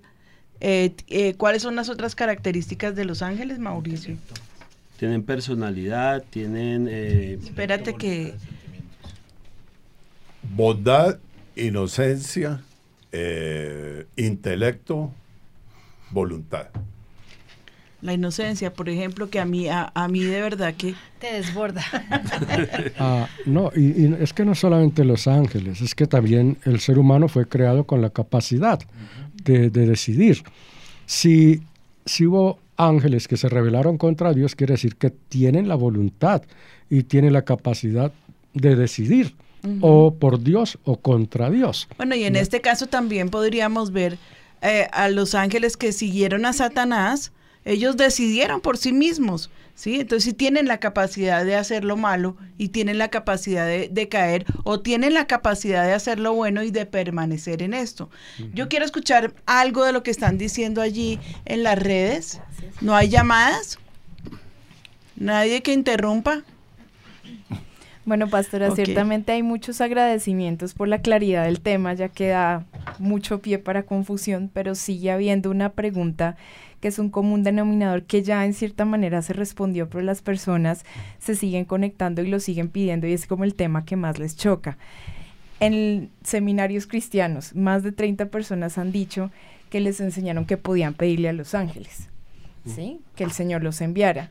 Eh, eh, ¿Cuáles son las otras características de los ángeles, Mauricio? Tienen personalidad, tienen... Eh, Espérate que... Bondad, inocencia, intelecto, voluntad la inocencia, por ejemplo, que a mí, a, mí de verdad que... Te desborda. Ah, no, y, es que no solamente los ángeles, es que también el ser humano fue creado con la capacidad de, decidir. Si, si hubo ángeles que se rebelaron contra Dios, quiere decir que tienen la voluntad y tienen la capacidad de decidir. O por Dios o contra Dios. Bueno, y en este caso también podríamos ver eh, a los ángeles que siguieron a Satanás, ellos decidieron por sí mismos, ¿sí? Entonces, si tienen la capacidad de hacer lo malo y tienen la capacidad de, caer o tienen la capacidad de hacer lo bueno y de permanecer en esto. Yo quiero escuchar algo de lo que están diciendo allí en las redes. ¿No hay llamadas? ¿Nadie que interrumpa? Bueno, pastora, ciertamente hay muchos agradecimientos por la claridad del tema, ya que da mucho pie para confusión, pero sigue habiendo una pregunta que es un común denominador que ya en cierta manera se respondió, pero las personas se siguen conectando y lo siguen pidiendo y es como el tema que más les choca. En seminarios cristianos, más de 30 personas han dicho que les enseñaron que podían pedirle a los ángeles, ¿sí? Que el Señor los enviara.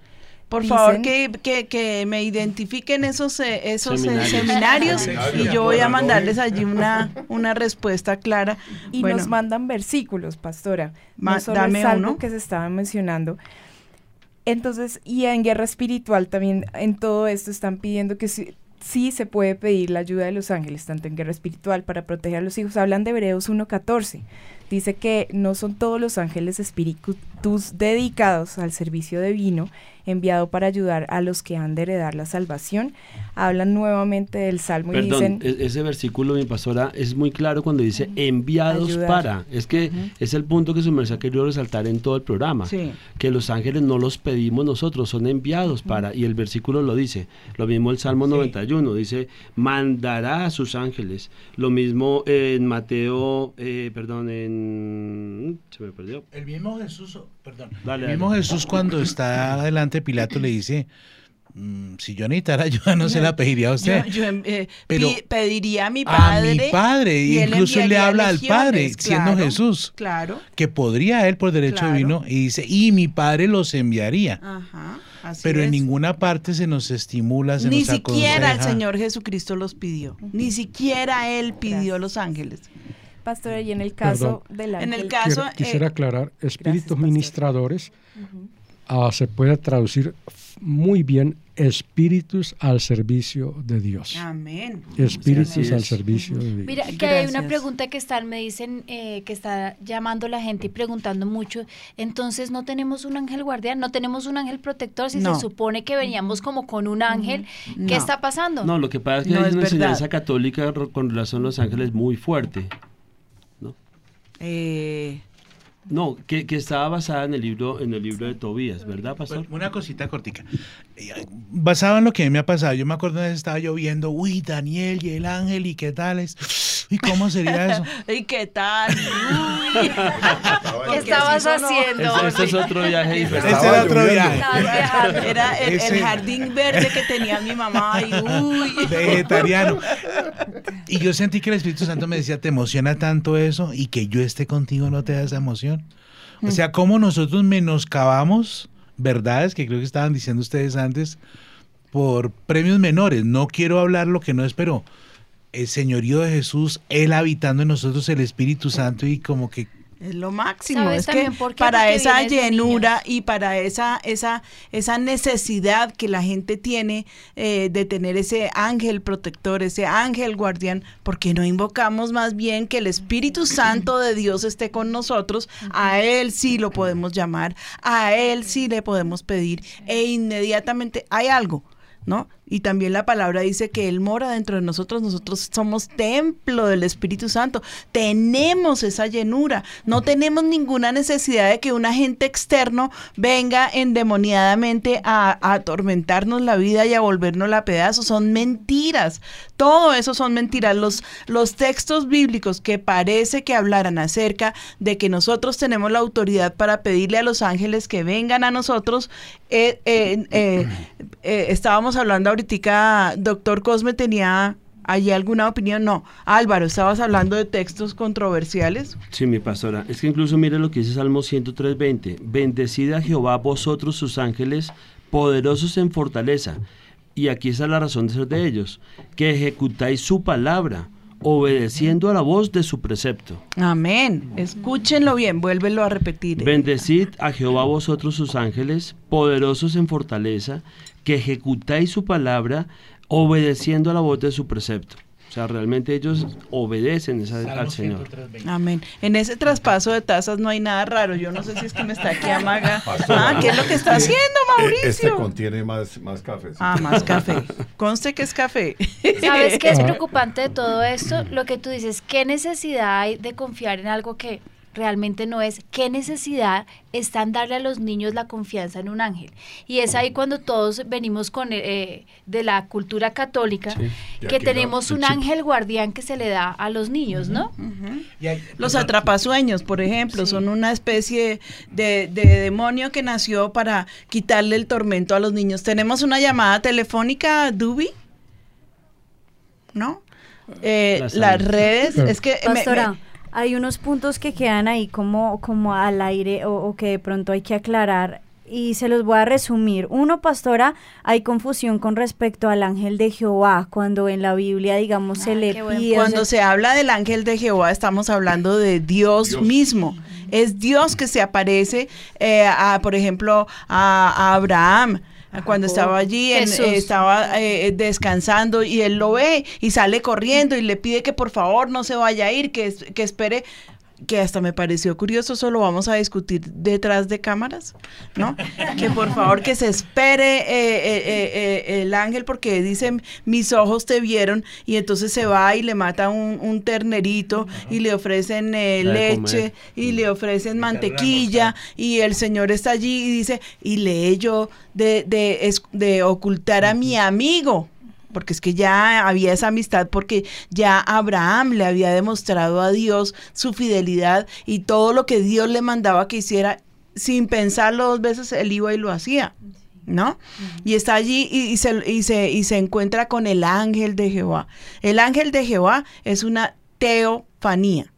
Por favor, que, que, me identifiquen esos, eh, esos eh, seminarios. y yo voy a mandarles allí una, una respuesta clara. Y nos mandan versículos, pastora. No solo es algo que se estaba mencionando. Entonces, y en guerra espiritual también, en todo esto están pidiendo que sí, sí se puede pedir la ayuda de los ángeles, tanto en guerra espiritual para proteger a los hijos. Hablan de Hebreos 1.14 dice que no son todos los ángeles espíritus dedicados al servicio divino, enviado para ayudar a los que han de heredar la salvación. Hablan nuevamente del Salmo y dicen... E-, ese versículo, mi pastora, es muy claro cuando dice enviados para. Es que es el punto que su merced ha querido resaltar en todo el programa. Que los ángeles no los pedimos nosotros, son enviados para. Y el versículo lo dice. Lo mismo el Salmo 91, dice, mandará a sus ángeles. Lo mismo en Mateo, eh, perdón, en se me perdió. El mismo Jesús, perdón. Dale, el mismo dale. Jesús cuando está delante de Pilato le dice, "Mm, si yo necesitara ayuda no se la pediría a usted. Yo, yo, eh, Pero pediría a mi a padre. mi padre, y incluso él le habla al Padre, siendo Jesús, Claro. que podría él por derecho Claro. divino, y dice, y mi Padre los enviaría. Ajá. así Pero en ninguna parte se nos estimula, se Ni nos siquiera el. Señor Jesucristo los pidió. Ni siquiera Él pidió a los ángeles. Pastor, y en el caso Perdón. del En el ángel- caso, Quisiera, quisiera eh, aclarar, espíritus ministradores ah, se puede traducir muy bien espíritus al servicio de Dios. Amén. Espíritus al servicio de Dios. Mira, que hay una pregunta que están, me dicen eh, que está llamando la gente y preguntando mucho. Entonces, ¿no tenemos un ángel guardián? ¿No tenemos un ángel protector? Si No. se supone que veníamos como con un ángel, ¿qué No. está pasando? No, lo que pasa es que No hay es una verdad. enseñanza católica con relación a los ángeles muy fuerte. Eh, No, que, que estaba basada en el libro en el libro de Tobías, ¿verdad, pastor? Una cosita cortica. Eh, Basado en lo que me ha pasado, yo me acuerdo una vez estaba yo viendo, uy, Daniel y el ángel y qué tales. ¿Y cómo sería eso? ¿Y qué tal? Uy. ¿Qué estabas haciendo? Ese, ese es otro viaje diferente. Ese era otro viaje. Era el, jardín verde que tenía mi mamá y uy. Vegetariano. Y yo sentí que el Espíritu Santo me decía, te emociona tanto eso y que yo esté contigo no te da esa emoción. O sea, cómo nosotros menoscabamos verdades que creo que estaban diciendo ustedes antes por premios menores. No quiero hablar lo que no es, pero el señorío de Jesús, Él habitando en nosotros el Espíritu Santo y como que Es lo máximo. ¿Sabes Es que para Porque esa llenura y para esa, esa, esa necesidad que la gente tiene eh, de tener ese ángel protector, ese ángel guardián, ¿por qué no invocamos más bien que el Espíritu Santo de Dios esté con nosotros? A Él sí lo podemos llamar, a Él sí le podemos pedir e inmediatamente hay algo. ¿No? Y también la palabra dice que Él mora dentro de nosotros, nosotros somos templo del Espíritu Santo, tenemos esa llenura, no tenemos ninguna necesidad de que un agente externo venga endemoniadamente a, a atormentarnos la vida y a volvernos la pedazos, son mentiras, todo eso son mentiras, los, los textos bíblicos que parece que hablaran acerca de que nosotros tenemos la autoridad para pedirle a los ángeles que vengan a nosotros, eh, eh, eh, estábamos hablando ahorita, doctor Cosme tenía allí alguna opinión, no, Álvaro, estabas hablando de textos controversiales. Sí, mi pastora. Es que incluso mire lo que dice Salmo 103.20. Bendecid a Jehová vosotros sus ángeles, poderosos en fortaleza. Y aquí está la razón de ser de ellos, que ejecutáis su palabra, obedeciendo a la voz de su precepto. Amén. Escúchenlo bien, vuélvelo a repetir. Bendecid a Jehová vosotros sus ángeles, poderosos en fortaleza, que ejecutáis su palabra, obedeciendo a la voz de su precepto. O sea, realmente ellos obedecen esa- al Señor. Amén. En ese traspaso de tazas no hay nada raro. Yo no sé si es que me está aquí amaga. Ah, ¿qué es lo que está haciendo, Mauricio? Este contiene más, más café. Ah, más café. Conste que es café. ¿Sabes qué es preocupante de todo esto? Lo que tú dices, ¿qué necesidad hay de confiar en algo que realmente no es? ¿Qué necesidad está en darle a los niños la confianza en un ángel? Y es ahí cuando todos venimos con eh, de la cultura católica, que tenemos un ángel guardián que se le da a los niños, ¿no? Los atrapasueños, por ejemplo, son una especie de, de demonio que nació para quitarle el tormento a los niños. Tenemos una llamada telefónica, Dubi, ¿no? Eh, Las redes, Claro. es que me- Pastora, me- hay unos puntos que quedan ahí como, como al aire o, o que de pronto hay que aclarar y se los voy a resumir. Uno, pastora, hay confusión con respecto al ángel de Jehová cuando en la Biblia, digamos, se le pide... Cuando se habla del ángel de Jehová, estamos hablando de Dios, mismo. Es Dios que se aparece, eh, a, por ejemplo, a, a Abraham. A Cuando estaba allí, en- eh, estaba eh, descansando y él lo ve y sale corriendo y le pide que por favor no se vaya a ir, que, que espere, que hasta me pareció curioso, eso lo vamos a discutir detrás de cámaras, ¿no? Que por favor que se espere eh, eh, eh, eh, el ángel porque dice, mis ojos te vieron y entonces se va y le mata un, un ternerito y le ofrecen eh, leche y le ofrecen mantequilla y el señor está allí y dice, y le yo de, de, es- de ocultar a mi amigo. Porque es que ya había esa amistad, porque ya Abraham le había demostrado a Dios su fidelidad y todo lo que Dios le mandaba que hiciera, sin pensarlo dos veces, él iba y lo hacía. ¿No? Y está allí y, se, y, se, y se encuentra con el ángel de Jehová. El ángel de Jehová es una teofanía.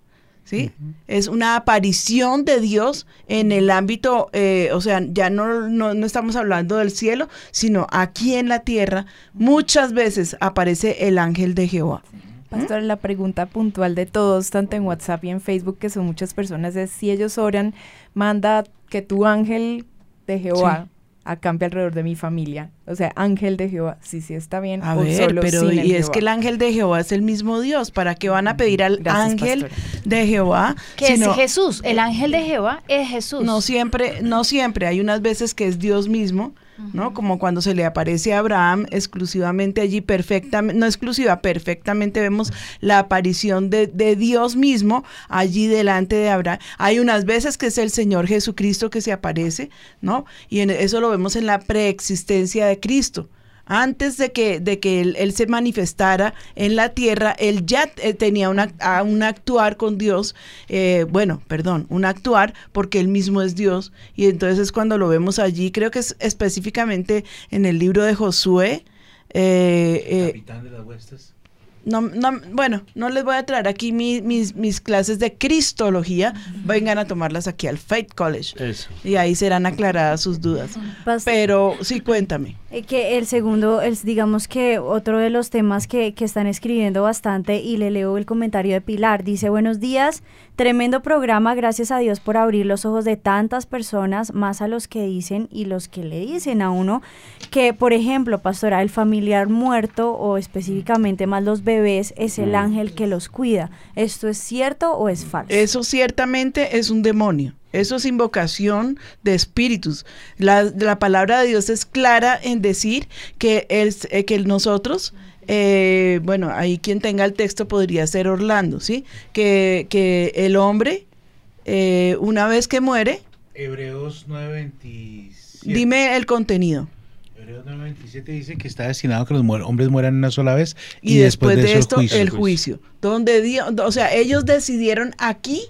¿Sí? Es una aparición de Dios en el ámbito, eh, o sea, ya no, no, estamos hablando del cielo, sino aquí en la tierra, muchas veces aparece el ángel de Jehová. Pastor, la pregunta puntual de todos, tanto en WhatsApp y en Facebook, que son muchas personas, es si ellos oran, manda que tu ángel de Jehová acampe alrededor de mi familia. O sea, ángel de Jehová, sí, sí está bien. A ver, pero y es que el ángel de Jehová es el mismo Dios. ¿Para qué van a pedir al ángel de Jehová? Que es Jesús. El ángel de Jehová es Jesús. No siempre, no siempre. Hay unas veces que es Dios mismo ¿no? Como cuando se le aparece a Abraham exclusivamente allí, perfectamente, no exclusiva, perfectamente vemos la aparición de, de, Dios mismo allí delante de Abraham. Hay unas veces que es el Señor Jesucristo que se aparece, ¿no? Y en, eso lo vemos en la preexistencia de Cristo antes de que, de que él, se manifestara en la tierra, él ya eh, tenía una, un actuar con Dios, eh, bueno, perdón, un actuar porque él mismo es Dios. Y entonces cuando lo vemos allí, creo que es específicamente en el libro de Josué. Eh, Capitán de las huestes no, no, bueno, no les voy a traer aquí mis, mis clases de cristología, vengan a tomarlas aquí al Faith College. Y ahí serán aclaradas sus dudas. Pero sí, cuéntame. Eh, que el segundo, es, digamos que otro de los temas que, que están escribiendo bastante, y le leo el comentario de Pilar, dice, buenos días, tremendo programa, gracias a Dios por abrir los ojos de tantas personas, más a los que dicen y los que le dicen a uno, que por ejemplo, pastora, el familiar muerto o específicamente más los bebés es el ángel que los cuida. ¿Esto es cierto o es falso? Eso ciertamente es un demonio. Eso es invocación de espíritus. La, la palabra de Dios es clara en decir que, el, eh, que nosotros, eh, bueno, ahí quien tenga el texto podría ser Orlando, ¿sí? Que, que el hombre, eh, una vez que muere... Hebreos 9.27. Dime el contenido. Hebreos 9.27 dice que está destinado a que los hombres mueran una sola vez y, después, de, esto el juicio. Donde Dios, o sea, ellos decidieron aquí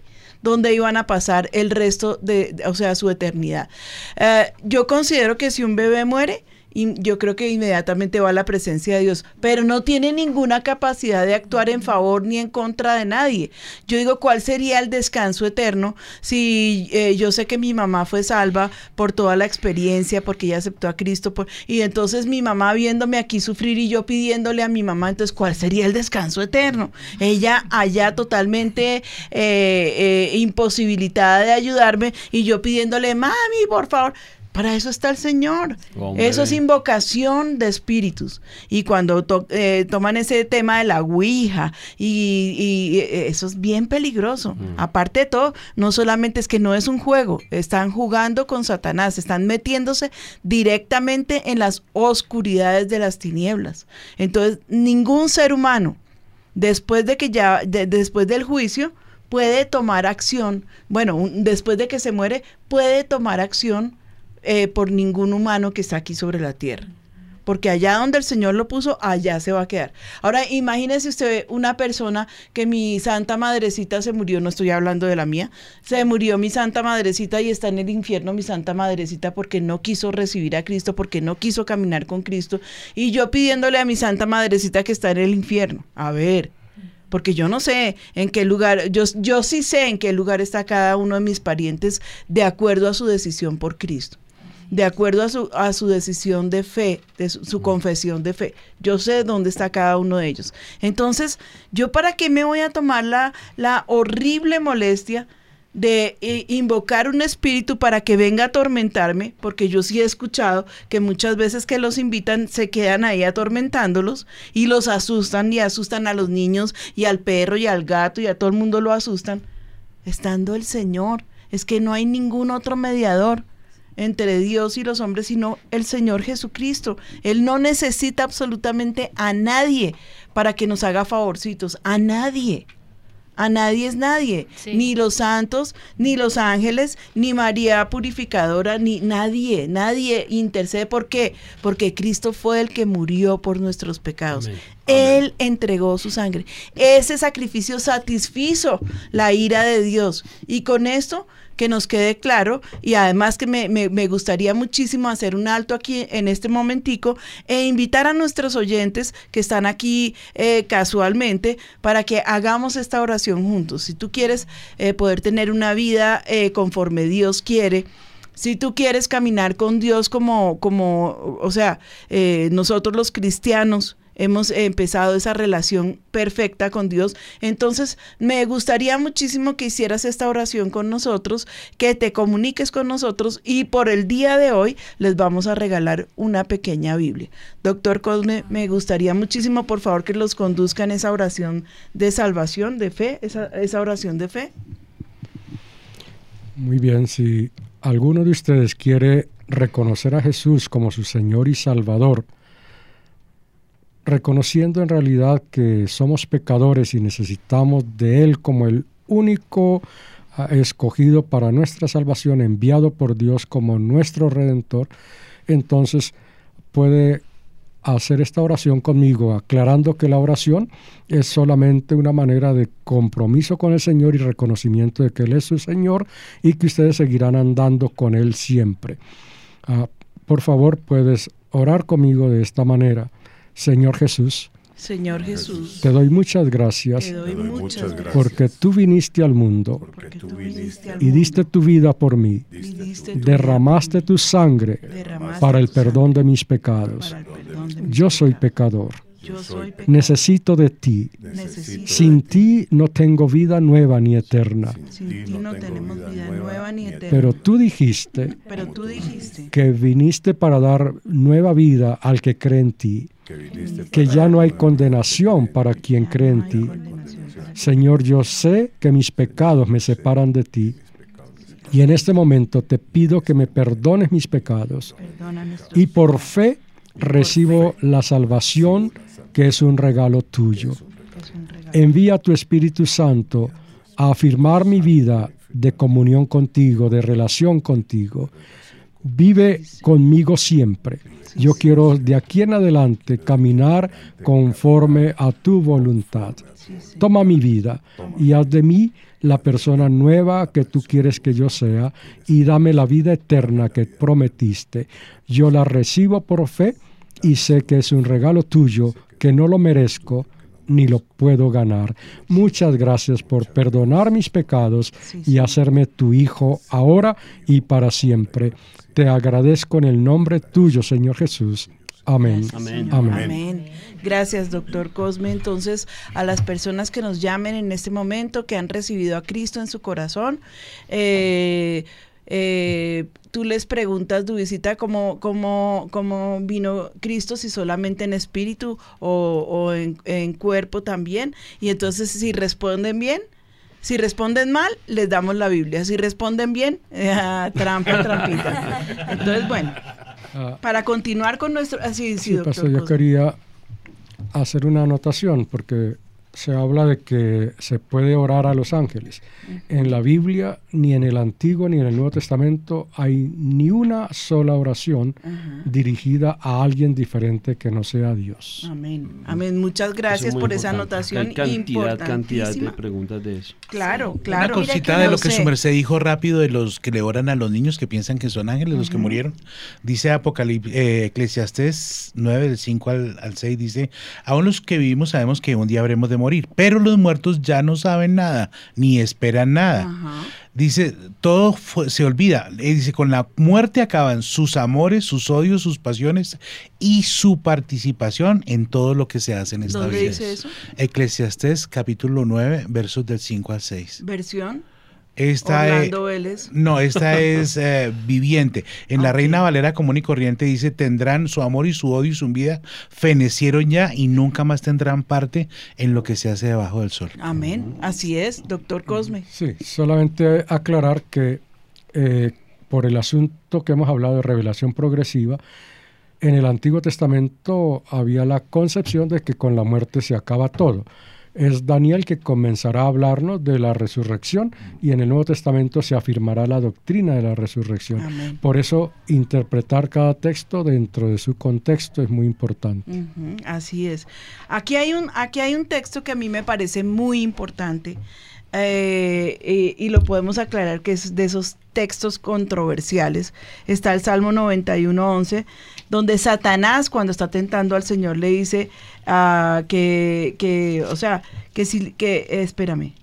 donde iban a pasar el resto de, o sea, su eternidad. Eh, yo considero que si un bebé muere, y yo creo que inmediatamente va a la presencia de Dios, pero no tiene ninguna capacidad de actuar en favor ni en contra de nadie. Yo digo, ¿cuál sería el descanso eterno si eh, yo sé que mi mamá fue salva por toda la experiencia, porque ella aceptó a Cristo, y entonces mi mamá viéndome aquí sufrir y yo pidiéndole a mi mamá, entonces, ¿cuál sería el descanso eterno? Ella allá totalmente eh, eh, imposibilitada de ayudarme y yo pidiéndole, mami, por favor. Para eso está el Señor. Eso es invocación de espíritus. Y cuando eh, toman ese tema de la Ouija, y, eh, eso es bien peligroso. Aparte de todo, no solamente es que no es un juego, están jugando con Satanás, están metiéndose directamente en las oscuridades de las tinieblas. Entonces, ningún ser humano, después de que ya, después del juicio, puede tomar acción. Bueno, después de que se muere, puede tomar acción eh, por ningún humano que está aquí sobre la tierra. Porque allá donde el Señor lo puso, allá se va a quedar. Ahora, imagínese usted una persona que mi santa madrecita se murió, no estoy hablando de la mía, se murió mi santa madrecita y está en el infierno mi santa madrecita porque no quiso recibir a Cristo, porque no quiso caminar con Cristo. Y yo pidiéndole a mi santa madrecita que está en el infierno. A ver, porque yo no sé en qué lugar, yo, yo sí sé en qué lugar está cada uno de mis parientes de acuerdo a su decisión por Cristo de acuerdo a su, a su decisión de fe, de su, confesión de fe. Yo sé dónde está cada uno de ellos. Entonces, ¿yo para qué me voy a tomar la, la horrible molestia de eh, invocar un espíritu para que venga a atormentarme? Porque yo sí he escuchado que muchas veces que los invitan se quedan ahí atormentándolos y los asustan y asustan a los niños y al perro y al gato y a todo el mundo lo asustan. Estando el Señor, es que no hay ningún otro mediador entre Dios y los hombres, sino el Señor Jesucristo. Él no necesita absolutamente a nadie para que nos haga favorcitos, a nadie. A nadie es nadie, ni los santos, ni los ángeles, ni María purificadora, ni nadie, nadie intercede. ¿Por qué? Porque Cristo fue el que murió por nuestros pecados. Él entregó su sangre. Ese sacrificio satisfizo la ira de Dios. Y con esto que nos quede claro y además que me, me, gustaría muchísimo hacer un alto aquí en este momentico e invitar a nuestros oyentes que están aquí eh, casualmente para que hagamos esta oración juntos. Si tú quieres eh, poder tener una vida eh, conforme Dios quiere, si tú quieres caminar con Dios como, como o sea, nosotros los cristianos, hemos empezado esa relación perfecta con Dios. Entonces, me gustaría muchísimo que hicieras esta oración con nosotros, que te comuniques con nosotros y por el día de hoy les vamos a regalar una pequeña Biblia. Doctor Cosme, me gustaría muchísimo, por favor, que los conduzcan esa oración de salvación, de fe, esa, esa oración de fe. Muy bien, si alguno de ustedes quiere reconocer a Jesús como su Señor y Salvador, reconociendo en realidad que somos pecadores y necesitamos de Él como el único ah, escogido para nuestra salvación, enviado por Dios como nuestro redentor, entonces puede hacer esta oración conmigo, aclarando que la oración es solamente una manera de compromiso con el Señor y reconocimiento de que Él es su Señor y que ustedes seguirán andando con Él siempre. Ah, por favor, puedes orar conmigo de esta manera. Señor Jesús, Señor Jesús, te doy muchas gracias, porque tú viniste al mundo y diste tu vida por mí, derramaste tu sangre para el perdón de mis pecados. Yo soy pecador. Necesito de ti. Sin ti. no tengo vida nueva ni eterna. Pero tú dijiste, que viniste para dar nueva vida al que cree en ti que ya no hay condenación para quien cree en ti. Señor, yo sé que mis pecados me separan de ti. Y en este momento te pido que me perdones mis pecados. Y por fe recibo la salvación que es un regalo tuyo. Envía tu Espíritu Santo a afirmar mi vida de comunión contigo, de relación contigo. Vive conmigo siempre yo quiero de aquí en adelante caminar conforme a tu voluntad. Toma mi vida y haz de mí la persona nueva que tú quieres que yo sea y dame la vida eterna que prometiste. Yo la recibo por fe y sé que es un regalo tuyo que no lo merezco ni lo puedo ganar. Muchas gracias por perdonar mis pecados y hacerme tu hijo ahora y para siempre. Te agradezco en el nombre tuyo, Señor Jesús. Amén. Amén. Amén. Gracias, doctor Cosme. Entonces, a las personas que nos llamen en este momento, que han recibido a Cristo en su corazón, eh, eh, tú les preguntas, Dubicita, ¿cómo, cómo, cómo vino Cristo, si solamente en espíritu o, en, cuerpo también. Y entonces, si responden bien, si responden mal, les damos la Biblia. Si responden bien, eh, trampa, trampita. Entonces, bueno, ah. para continuar con nuestro... Así, sí, doctor, yo quería hacer una anotación porque se habla de que se puede orar a los ángeles. En la Biblia, ni en el Antiguo ni en el Nuevo Testamento, hay ni una sola oración dirigida a alguien diferente que no sea Dios. Amén. Amén. Muchas gracias por esa anotación. Hay cantidad, cantidad de preguntas de eso. Claro, claro. Una cosita de lo que su merced dijo rápido de los que le oran a los niños que piensan que son ángeles, los que murieron. Dice Apocalipsis, eh, Eclesiastés 9, del 5 al, al 6, dice, aún los que vivimos sabemos que un día habremos de morir, pero los muertos ya no saben nada, ni esperan nada. Dice, todo se olvida. Dice, con la muerte acaban sus amores, sus odios, sus pasiones y su participación en todo lo que se hace en esta ¿Dónde vida. dice eso? Eclesiastés capítulo 9, versos del 5 al 6. ¿Versión? Esta Orlando es, no, esta es eh, viviente. En la Reina Valera común y corriente dice, tendrán su amor y su odio y su vida fenecieron ya y nunca más tendrán parte en lo que se hace debajo del sol. Amén. Así es, doctor Cosme. Sí, solamente aclarar que eh, por el asunto que hemos hablado de revelación progresiva, en el Antiguo Testamento había la concepción de que con la muerte se acaba todo es Daniel que comenzará a hablarnos de la resurrección y en el Nuevo Testamento se afirmará la doctrina de la resurrección. Amén. Por eso interpretar cada texto dentro de su contexto es muy importante. Así es. Aquí hay un, aquí hay un texto que a mí me parece muy importante eh, eh, y lo podemos aclarar que es de esos textos controversiales. Está el Salmo 91.11, donde Satanás cuando está tentando al Señor le dice ah, que, que, o sea, que si, que, espérame,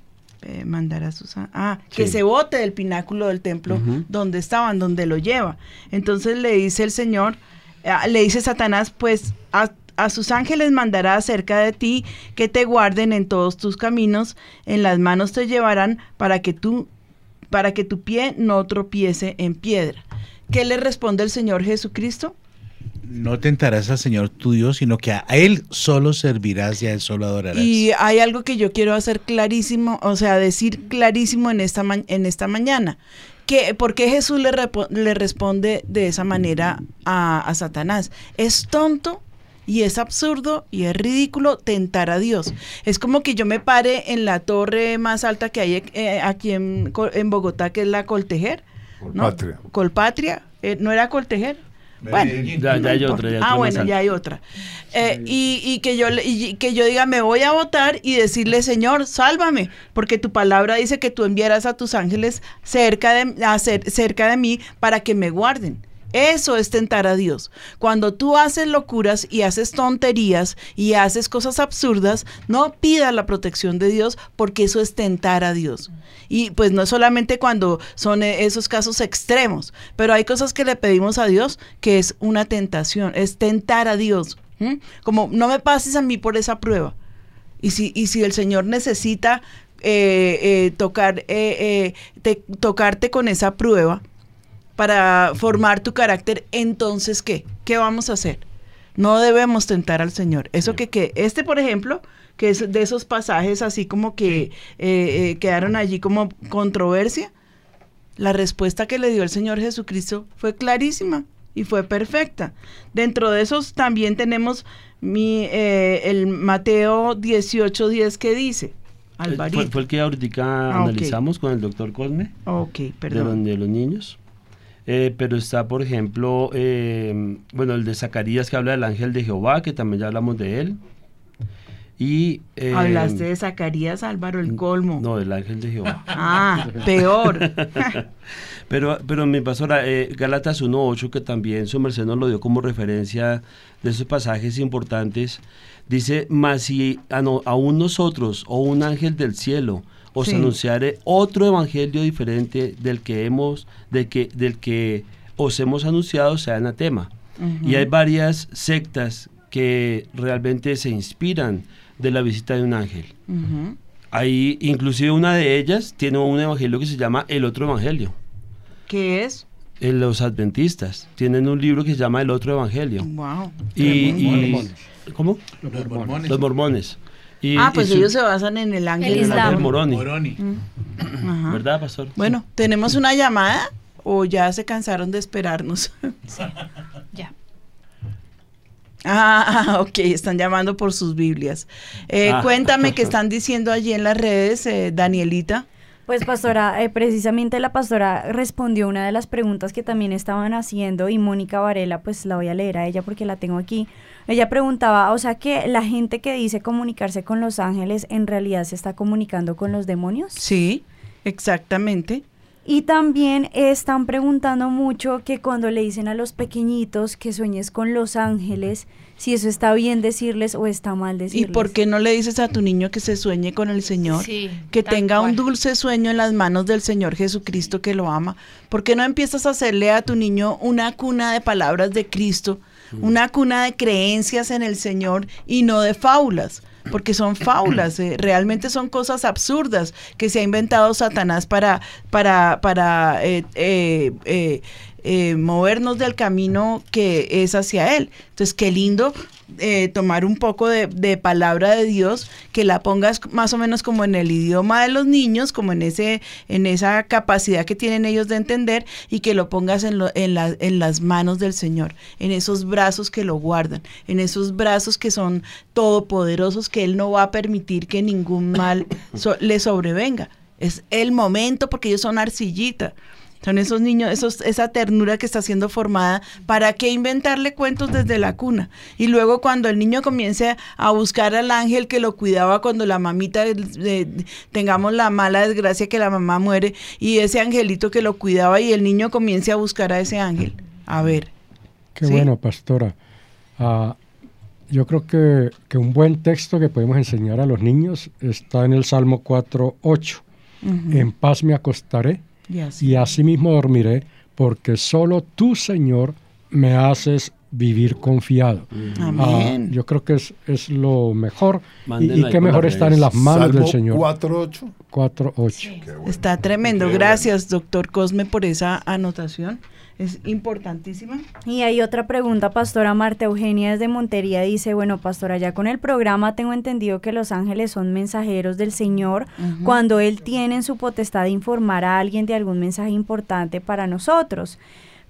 eh, mandar a sus ah que se bote del pináculo del templo donde estaban donde lo lleva. Entonces le dice el señor ah, le dice Satanás pues a, a sus ángeles mandará acerca de ti que te guarden en todos tus caminos en las manos te llevarán para que tú para que tu pie no tropiece en piedra. ¿qué le responde el Señor Jesucristo? No tentarás al Señor tu Dios, sino que a Él solo servirás y a Él solo adorarás. Y hay algo que yo quiero hacer clarísimo, o sea, decir clarísimo en esta, ma- en esta mañana. Que, ¿Por qué Jesús le, le responde de esa manera a, a Satanás? Es tonto y es absurdo y es ridículo tentar a Dios. Es como que yo me pare en la torre más alta que hay eh, aquí en, Bogotá, que es la Coltejer. ¿no? Colpatria. Colpatria. eh, ¿No era Coltejer? Bueno, Ya- ya hay otra, ya ah, bueno, ya hay otra. Eh, y, y que yo le- y que yo diga, me voy a votar y decirle, Señor, sálvame, porque tu palabra dice que tú enviarás a tus ángeles cerca de, a cer- cerca de mí para que me guarden. Eso es tentar a Dios. Cuando tú haces locuras y haces tonterías y haces cosas absurdas, no pidas la protección de Dios porque eso es tentar a Dios. Y pues no solamente cuando son eh, esos casos extremos, pero hay cosas que le pedimos a Dios que es una tentación, es tentar a Dios. Como no me pases a mí por esa prueba. Y si, y si el Señor necesita eh, eh, tocar, te- tocarte con esa prueba para formar tu carácter, entonces ¿qué? ¿Qué vamos a hacer? No debemos tentar al Señor. Eso que, que este, por ejemplo, que es de esos pasajes así como que eh, eh, quedaron allí como controversia, la respuesta que le dio el Señor Jesucristo fue clarísima y fue perfecta. Dentro de esos también tenemos mi, eh, el Mateo 18:10 que dice, Eh, Alvarito. Fue, fue el que ahorita Ah, analizamos con el doctor Cosme. Ok, perdón. de los niños. Eh, pero está, por ejemplo, eh, bueno, el de Zacarías que habla del ángel de Jehová, que también ya hablamos de él. Y, eh, Hablaste de Zacarías, Álvaro, el colmo. No, del ángel de Jehová. Ah, peor. pero, pero mi pastora, eh, Gálatas 1.8, que también su merced nos lo dio como referencia de esos pasajes importantes, dice, mas si a no- aún nosotros o un ángel del cielo os Sí. anunciare otro evangelio diferente del que hemos, de que, del que os hemos anunciado, sea anatema. Ujú. Y hay varias sectas que realmente se inspiran de la visita de un ángel. Hay, inclusive una de ellas tiene un evangelio que se llama El Otro Evangelio. ¿Qué es? Eh, Los adventistas tienen un libro que se llama El Otro Evangelio. Wow. Y. ¿Cómo? Los mormones. Los mormones. Y- ah, y pues su- ellos se basan en el ángel. El Islam. Moroni. Moroni. Mm. Ajá. ¿Verdad, pastor? Bueno, ¿tenemos una llamada o ya se cansaron de esperarnos? Ya. Ah, ok, están llamando por sus Biblias. Eh, Ah. Cuéntame qué están diciendo allí en las redes, eh, Danielita. Pues pastora, eh, precisamente la pastora respondió una de las preguntas que también estaban haciendo y Mónica Varela, pues la voy a leer a ella porque la tengo aquí. Ella preguntaba, o sea que la gente que dice comunicarse con los ángeles en realidad se está comunicando con los demonios. Sí, exactamente. Y también están preguntando mucho que cuando le dicen a los pequeñitos que sueñes con los ángeles, si eso está bien decirles o está mal ¿Y decirles. por qué no le dices a tu niño que se sueñe con el Señor? Sí, que tenga un dulce sueño en las manos del Señor Jesucristo que lo ama. ¿Por qué no empiezas a hacerle a tu niño una cuna de palabras de Cristo, una cuna de creencias en el Señor y no de fábulas? Porque son fábulas, eh, realmente son cosas absurdas que se ha inventado Satanás para, para, para eh, eh, eh, movernos del camino que es hacia Él. Entonces, qué lindo eh, tomar un poco de, de, palabra de Dios, que la pongas más o menos como en el idioma de los niños, como en, ese, en esa capacidad que tienen ellos de entender, y que lo pongas en, en, en las manos del Señor, en esos brazos que lo guardan, en esos brazos que son todopoderosos, que Él no va a permitir que ningún mal le sobrevenga. Es el momento porque ellos son arcillita. Son esos niños, esos, esa ternura que está siendo formada. ¿Para qué inventarle cuentos desde la cuna? Y luego cuando el niño comience a buscar al ángel que lo cuidaba cuando la mamita, eh, tengamos la mala desgracia que la mamá muere, y ese angelito que lo cuidaba y el niño comience a buscar a ese ángel. A ver. Qué ¿sí? bueno, pastora. Uh, yo creo que, que, un buen texto que podemos enseñar a los niños está en el Salmo 4.8. Uh -huh. En paz me acostaré Yes. y asimismo dormiré, porque solo tú, Señor, me haces vivir confiado. Amén. Ah, yo creo que es, es lo mejor. Y, Mándenla y qué mejor estar en las manos del Señor. 4.8. 4.8. Está tremendo. Qué Gracias, doctor Cosme, por esa anotación. Es importantísima. Y hay otra pregunta, pastora Marta Eugenia desde Montería dice, bueno, pastora, ya con el programa tengo entendido que los ángeles son mensajeros del Señor cuando Él tiene en su potestad de informar a alguien de algún mensaje importante para nosotros.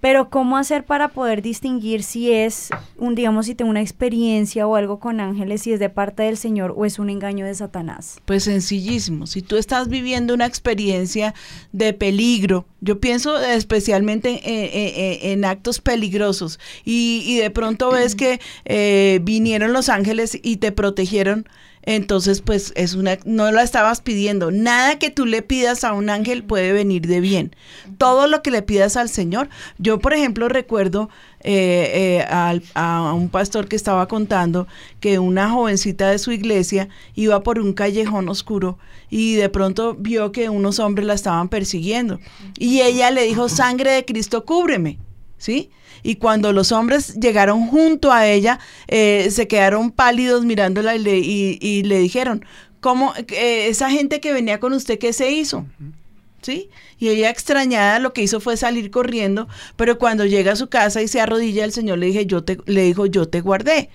Pero ¿cómo hacer para poder distinguir si es un, digamos, si tengo una experiencia o algo con ángeles, si es de parte del Señor o es un engaño de Satanás? Pues sencillísimo. Si tú estás viviendo una experiencia de peligro, yo pienso especialmente en, en- en- en actos peligrosos y, y de pronto ves que eh, vinieron los ángeles y te protegieron, entonces pues es una, no la estabas pidiendo. Nada que tú le pidas a un ángel puede venir de bien. Todo lo que le pidas al Señor. Yo, por ejemplo, recuerdo eh, eh, al- a un pastor que estaba contando que una jovencita de su iglesia iba por un callejón oscuro y de pronto vio que unos hombres la estaban persiguiendo. Y ella le dijo, sangre de Cristo, cúbreme. ¿Sí? Y cuando los hombres llegaron junto a ella, eh, se quedaron pálidos mirándola y le, y- y le dijeron, ¿cómo eh, esa gente que venía con usted, qué se hizo? ¿sí? Y ella extrañada lo que hizo fue salir corriendo, pero cuando llega a su casa y se arrodilla, el Señor le dije, yo te, le dijo, yo te guardé.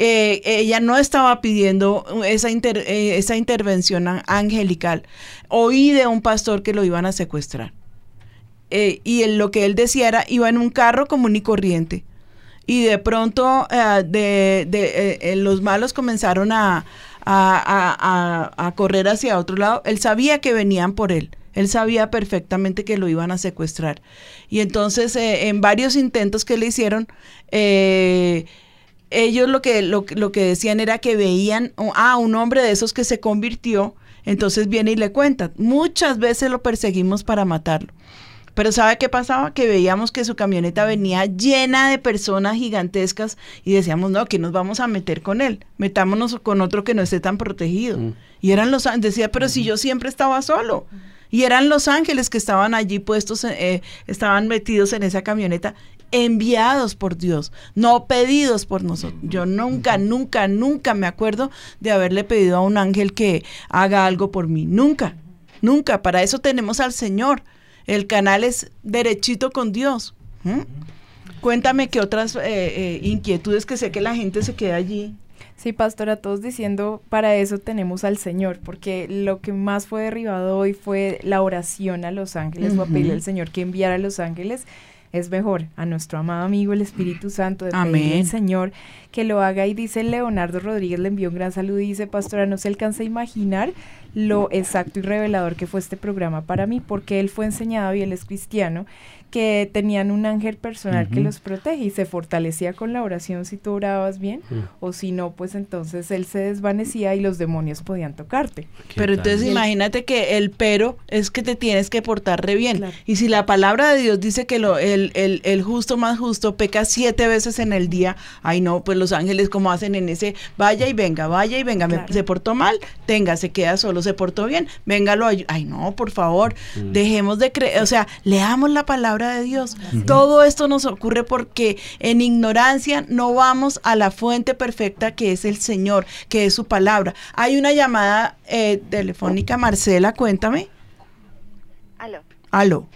Eh, ella no estaba pidiendo esa, inter- eh, esa intervención angelical. Oí de un pastor que lo iban a secuestrar. Eh, y él- lo que él decía era, iba en un carro común y corriente. Y de pronto eh, de, de, eh, los malos comenzaron a, a- a- a- correr hacia otro lado. Él sabía que venían por él. Él sabía perfectamente que lo iban a secuestrar. Y entonces, en varios intentos que le hicieron, ellos lo que, lo, lo que decían era que veían a ah, un hombre de esos que se convirtió, entonces viene y le cuenta. Muchas veces lo perseguimos para matarlo. Pero ¿sabe qué pasaba? Que veíamos que su camioneta venía llena de personas gigantescas y decíamos, no, que nos vamos a meter con él. Metámonos con otro que no esté tan protegido. Y eran los ángeles, decía, pero si yo siempre estaba solo. Y eran los ángeles que estaban allí puestos, eh, estaban metidos en esa camioneta, enviados por Dios, no pedidos por nosotros. Yo nunca, nunca, nunca me acuerdo de haberle pedido a un ángel que haga algo por mí. Nunca, nunca. Para eso tenemos al Señor. El canal es derechito con Dios. ¿Mm? Cuéntame qué otras eh, eh, inquietudes que sé que la gente se queda allí. Sí, pastora, todos diciendo, para eso tenemos al Señor, porque lo que más fue derribado hoy fue la oración a los ángeles o a pedirle al Señor que enviara a los ángeles. Es mejor a nuestro amado amigo el Espíritu Santo de Amén. Señor que lo haga. Y dice Leonardo Rodríguez, le envió un gran saludo y dice, pastora, no se alcanza a imaginar lo exacto y revelador que fue este programa para mí, porque él fue enseñado y él es cristiano, que tenían un ángel personal que los protege y se fortalecía con la oración si tú orabas bien, o si no, pues entonces él se desvanecía y los demonios podían tocarte. Pero entonces imagínate que el pero es que te tienes que portar re bien. Y si la palabra de Dios dice que lo, el, el, el justo más justo peca siete veces en el día, ay no, pues los ángeles como hacen en ese, vaya y venga, vaya y venga, me- se portó mal, tenga, se queda solo, se portó bien, venga, lo Ay no, por favor, Mm. dejemos de creer, o sea, leamos la palabra de Dios. Todo esto nos ocurre porque en ignorancia no vamos a la fuente perfecta que es el Señor, que es su palabra. Hay una llamada eh, telefónica, Marcela, cuéntame. Aló. Aló.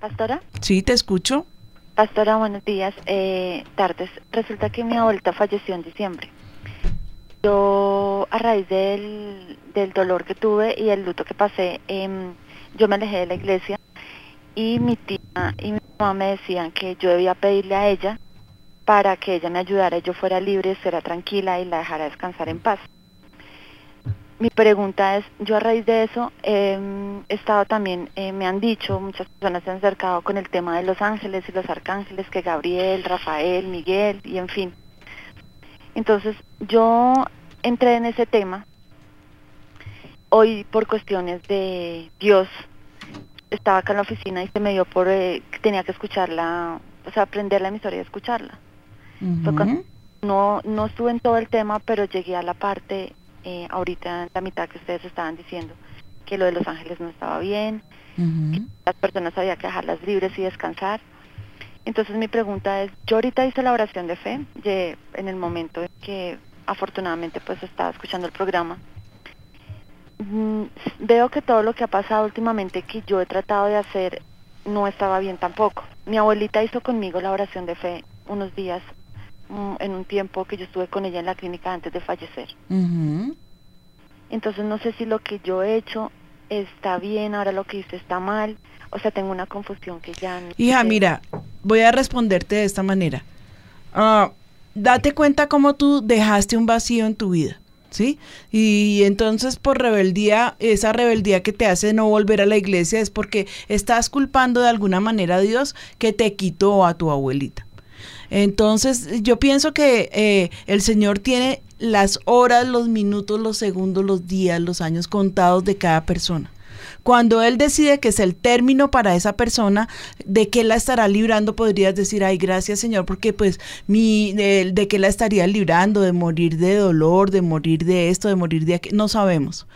Pastora. Sí, te escucho. Pastora, buenos días, eh, tardes. Resulta que mi abuelita falleció en diciembre. Yo, a raíz del, del dolor que tuve y el luto que pasé, em, yo me alejé de la iglesia y mi tía y mi mamá me decían que yo debía pedirle a ella para que ella me ayudara y yo fuera libre, fuera tranquila y la dejara descansar en paz. Mi pregunta es, yo a raíz de eso em, he estado también, eh, me han dicho, muchas personas se han acercado con el tema de los ángeles y los arcángeles, que Gabriel, Rafael, Miguel y en fin. Entonces yo entré en ese tema hoy por cuestiones de Dios. Estaba acá en la oficina y se me dio por eh, que tenía que escucharla, o sea, aprender la emisora y escucharla. No, no estuve en todo el tema, pero llegué a la parte eh, ahorita la mitad que ustedes estaban diciendo que lo de los ángeles no estaba bien, que las personas había que dejarlas libres y descansar. Entonces mi pregunta es, yo ahorita hice la oración de fe, en el momento en que afortunadamente pues estaba escuchando el programa. Mm, Veo que todo lo que ha pasado últimamente que yo he tratado de hacer no estaba bien tampoco. Mi abuelita hizo conmigo la oración de fe unos días mm, en un tiempo que yo estuve con ella en la clínica antes de fallecer. Entonces no sé si lo que yo he hecho está bien, ahora lo que hice está mal. O sea, tengo una confusión que ya no Hija, sé. mira, voy a responderte de esta manera. Ah, date cuenta cómo tú dejaste un vacío en tu vida, ¿sí? Y entonces por rebeldía, esa rebeldía que te hace no volver a la iglesia es porque estás culpando de alguna manera a Dios que te quitó a tu abuelita. Entonces, yo pienso que eh, el Señor tiene las horas, los minutos, los segundos, los días, los años contados de cada persona. Cuando Él decide que es el término para esa persona, ¿de qué la estará librando? Podrías decir, ay, gracias Señor, porque pues mi, de, de qué la estaría librando, de morir de dolor, de morir de esto, de morir de aquello, no sabemos.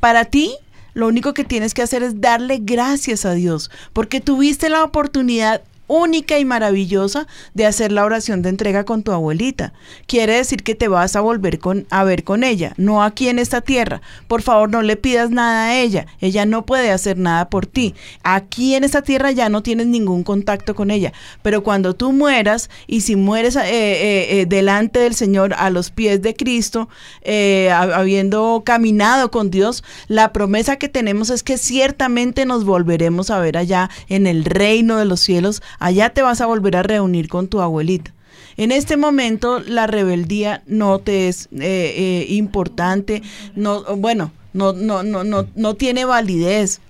Para ti, lo único que tienes que hacer es darle gracias a Dios, porque tuviste la oportunidad única y maravillosa de hacer la oración de entrega con tu abuelita. Quiere decir que te vas a volver con, a ver con ella, no aquí en esta tierra. Por favor, no le pidas nada a ella. Ella no puede hacer nada por ti. Aquí en esta tierra ya no tienes ningún contacto con ella. Pero cuando tú mueras, y si mueres eh, eh, eh, delante del Señor a los pies de Cristo, hab- habiendo caminado con Dios, la promesa que tenemos es que ciertamente nos volveremos a ver allá en el reino de los cielos. Allá te vas a volver a reunir con tu abuelita. En este momento la rebeldía no te es eh, eh, importante, no, bueno, no, no, no, no, no tiene validez.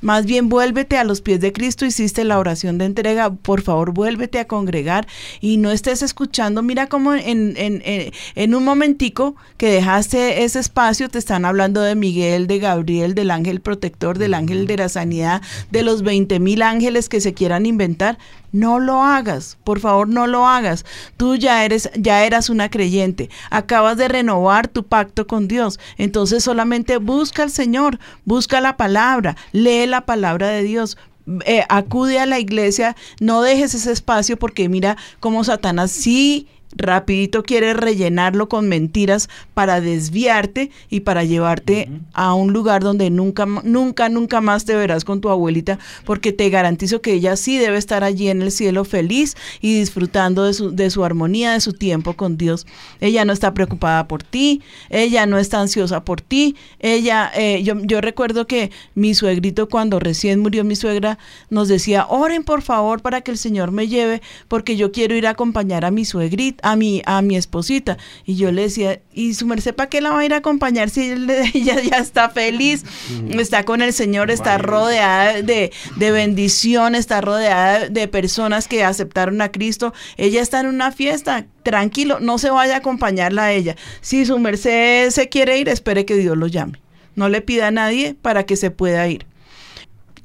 Más bien vuélvete a los pies de Cristo, hiciste la oración de entrega, por favor vuélvete a congregar y no estés escuchando, mira cómo en, en, en, en un momentico que dejaste ese espacio te están hablando de Miguel, de Gabriel, del ángel protector, del ángel de la sanidad, de los 20 mil ángeles que se quieran inventar. No lo hagas, por favor, no lo hagas. Tú ya eres, ya eras una creyente, acabas de renovar tu pacto con Dios. Entonces solamente busca al Señor, busca la palabra, lee la palabra de Dios. eh, acude a la iglesia, no dejes ese espacio porque mira cómo Satanás sí rapidito quiere rellenarlo con mentiras para desviarte y para llevarte a un lugar donde nunca, nunca, nunca más te verás con tu abuelita, porque te garantizo que ella sí debe estar allí en el cielo feliz y disfrutando de su, de su armonía, de su tiempo con Dios. Ella no está preocupada por ti, ella no está ansiosa por ti, ella, eh, yo, yo recuerdo que mi suegrito cuando recién murió mi suegra nos decía, oren por favor para que el Señor me lleve, porque yo quiero ir a acompañar a mi suegrita, a mi, a mi esposita. Y yo le decía, ¿y su merced para qué la va a ir a acompañar si ella ya está feliz? Está con el Señor, está rodeada de, de bendición, está rodeada de personas que aceptaron a Cristo. Ella está en una fiesta, tranquilo, no se vaya a acompañarla a ella. Si su merced se quiere ir, espere que Dios lo llame. No le pida a nadie para que se pueda ir.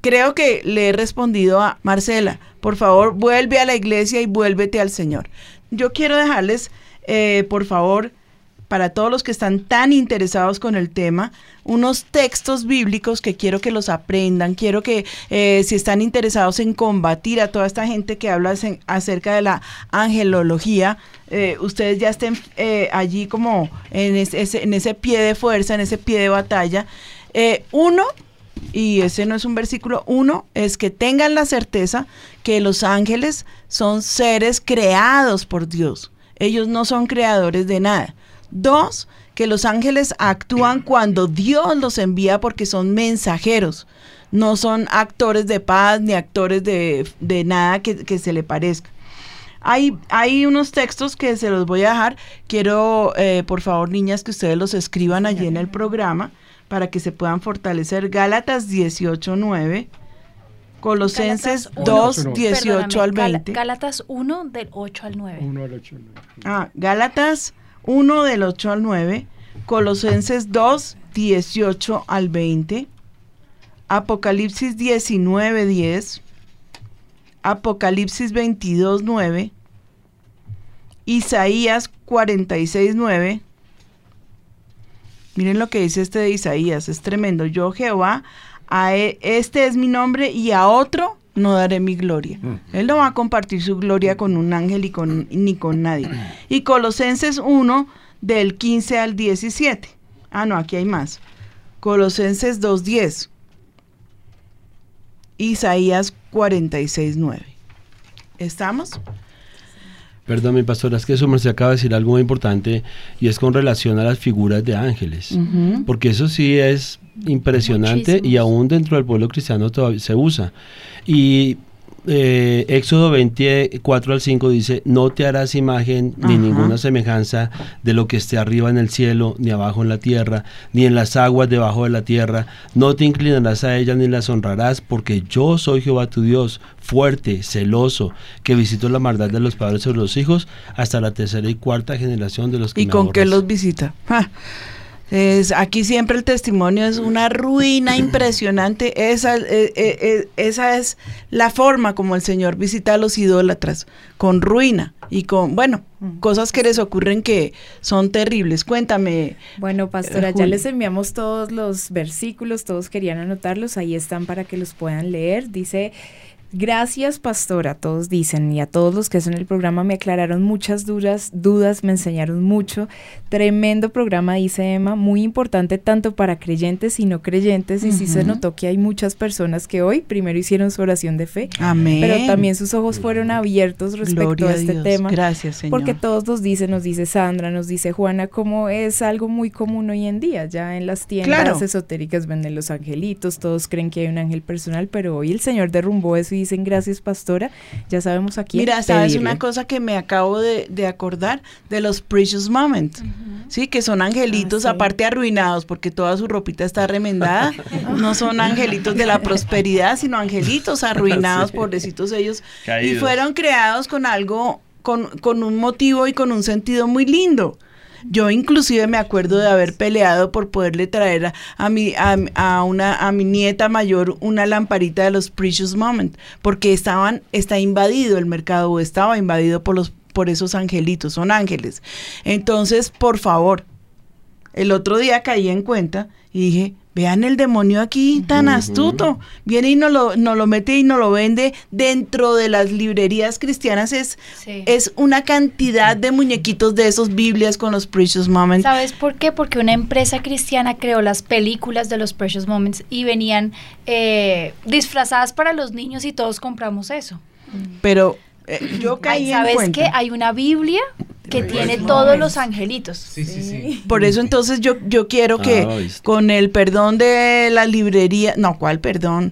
Creo que le he respondido a Marcela, por favor, vuelve a la iglesia y vuélvete al Señor. Yo quiero dejarles, eh, por favor, para todos los que están tan interesados con el tema, unos textos bíblicos que quiero que los aprendan, quiero que eh, si están interesados en combatir a toda esta gente que habla ace- acerca de la angelología, eh, ustedes ya estén eh, allí como en ese, ese- en ese pie de fuerza, en ese pie de batalla. Eh, uno, y ese no es un versículo, uno es que tengan la certeza que los ángeles son seres creados por Dios. Ellos no son creadores de nada. Dos, que los ángeles actúan cuando Dios los envía porque son mensajeros. No son actores de paz ni actores de, de nada que, que se le parezca. Hay, hay unos textos que se los voy a dejar. Quiero, eh, por favor, niñas, que ustedes los escriban allí en el programa para que se puedan fortalecer. Gálatas 18.9. Colosenses Gálatas 2, uno. 18 al Perdóname, 20. Gal- Gálatas 1 del 8 al 9. Ah, Gálatas 1 del 8 al 9, Colosenses 2, 18 al 20, Apocalipsis 19, 10, Apocalipsis 22, 9, Isaías 46, 9. Miren lo que dice este de Isaías, es tremendo. Yo Jehová, a e- este es mi nombre y a otro no daré mi gloria. Él no va a compartir su gloria con un ángel y con, ni con nadie. Y Colosenses 1 del 15 al 17. Ah, no, aquí hay más. Colosenses 2.10. Isaías 46, 9. ¿Estamos? Perdón, mi pastora, es que eso me acaba de decir algo muy importante y es con relación a las figuras de ángeles. Porque eso sí es impresionante y aún dentro del pueblo cristiano todavía se usa. Y eh, Éxodo 24 al 5 dice, no te harás imagen ni Ajá. ninguna semejanza de lo que esté arriba en el cielo, ni abajo en la tierra, ni en las aguas debajo de la tierra. No te inclinarás a ellas ni las honrarás, porque yo soy Jehová tu Dios, fuerte, celoso, que visito la maldad de los padres sobre los hijos hasta la tercera y cuarta generación de los que ¿Y me con qué aborrecen". los visita? Ja. Es, aquí siempre el testimonio es una ruina impresionante. Esa, eh, eh, eh, esa es la forma como el Señor visita a los idólatras, con ruina y con, bueno, cosas que les ocurren que son terribles. Cuéntame. Bueno, pastora, ya les enviamos todos los versículos, todos querían anotarlos, ahí están para que los puedan leer. Dice, gracias pastora, todos dicen, y a todos los que hacen el programa me aclararon muchas dudas, dudas, me enseñaron mucho. Tremendo programa, dice Emma, muy importante tanto para creyentes y no creyentes, y sí se notó que hay muchas personas que hoy primero hicieron su oración de fe, Amén. pero también sus ojos fueron abiertos respecto Gloria a a este Dios. tema. Gracias, Señor. Porque todos nos dicen, nos dice Sandra, nos dice Juana, como es algo muy común hoy en día. Ya en las tiendas Claro. esotéricas venden los angelitos, todos creen que hay un ángel personal, pero hoy el Señor derrumbó eso y dicen, gracias pastora, ya sabemos aquí. Mira, sabes una cosa que me acabo de, de acordar de los precious moments, sí, que son angelitos aparte arruinados porque toda su ropita está remendada, no son angelitos de la prosperidad, sino angelitos arruinados, Sí. pobrecitos ellos, y fueron creados con algo, con, con un motivo y con un sentido muy lindo. Yo inclusive me acuerdo de haber peleado por poderle traer a, mi, a, a una, a mi nieta mayor una lamparita de los Precious Moment, porque estaban, está invadido el mercado o estaba invadido por los por esos angelitos, son ángeles. Entonces, por favor, el otro día caí en cuenta y dije, vean el demonio aquí tan astuto, viene y nos lo, nos lo mete y nos lo vende dentro de las librerías cristianas, es, es una cantidad de muñequitos de esos Biblias con los Precious Moments. ¿Sabes por qué? Porque una empresa cristiana creó las películas de los Precious Moments y venían eh, disfrazadas para los niños y todos compramos eso. Pero eh, yo caí Ay, en ¿Sabes cuenta. qué? Hay una Biblia que tiene todos los angelitos. Por eso entonces yo, yo quiero que Ah, con el perdón de la librería, no, ¿cuál perdón?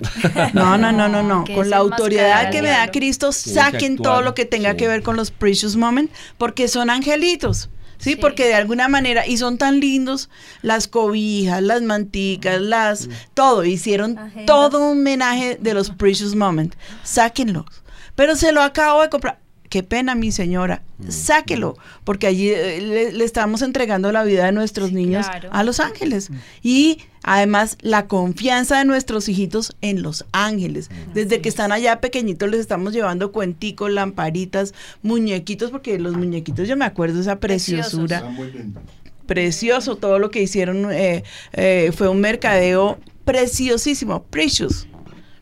No, no, no, no, no. que Con la autoridad que me da. Cristo, que saquen actuar, todo lo que tenga sí. que ver con los precious moments, porque son angelitos. Sí, porque de alguna manera, y son tan lindos, las cobijas, las manticas, las, todo, hicieron todo un homenaje de los precious moments. Sáquenlos. Pero se lo acabo de comprar. Qué pena, mi señora. Sáquelo, porque allí eh, le, le estamos entregando la vida de nuestros niños claro. a los ángeles. Y además la confianza de nuestros hijitos en los ángeles. Desde que están allá pequeñitos les estamos llevando cuenticos, lamparitas, muñequitos, porque los muñequitos yo me acuerdo de esa preciosura. Precioso todo lo que hicieron. eh, eh, fue un mercadeo preciosísimo, precious.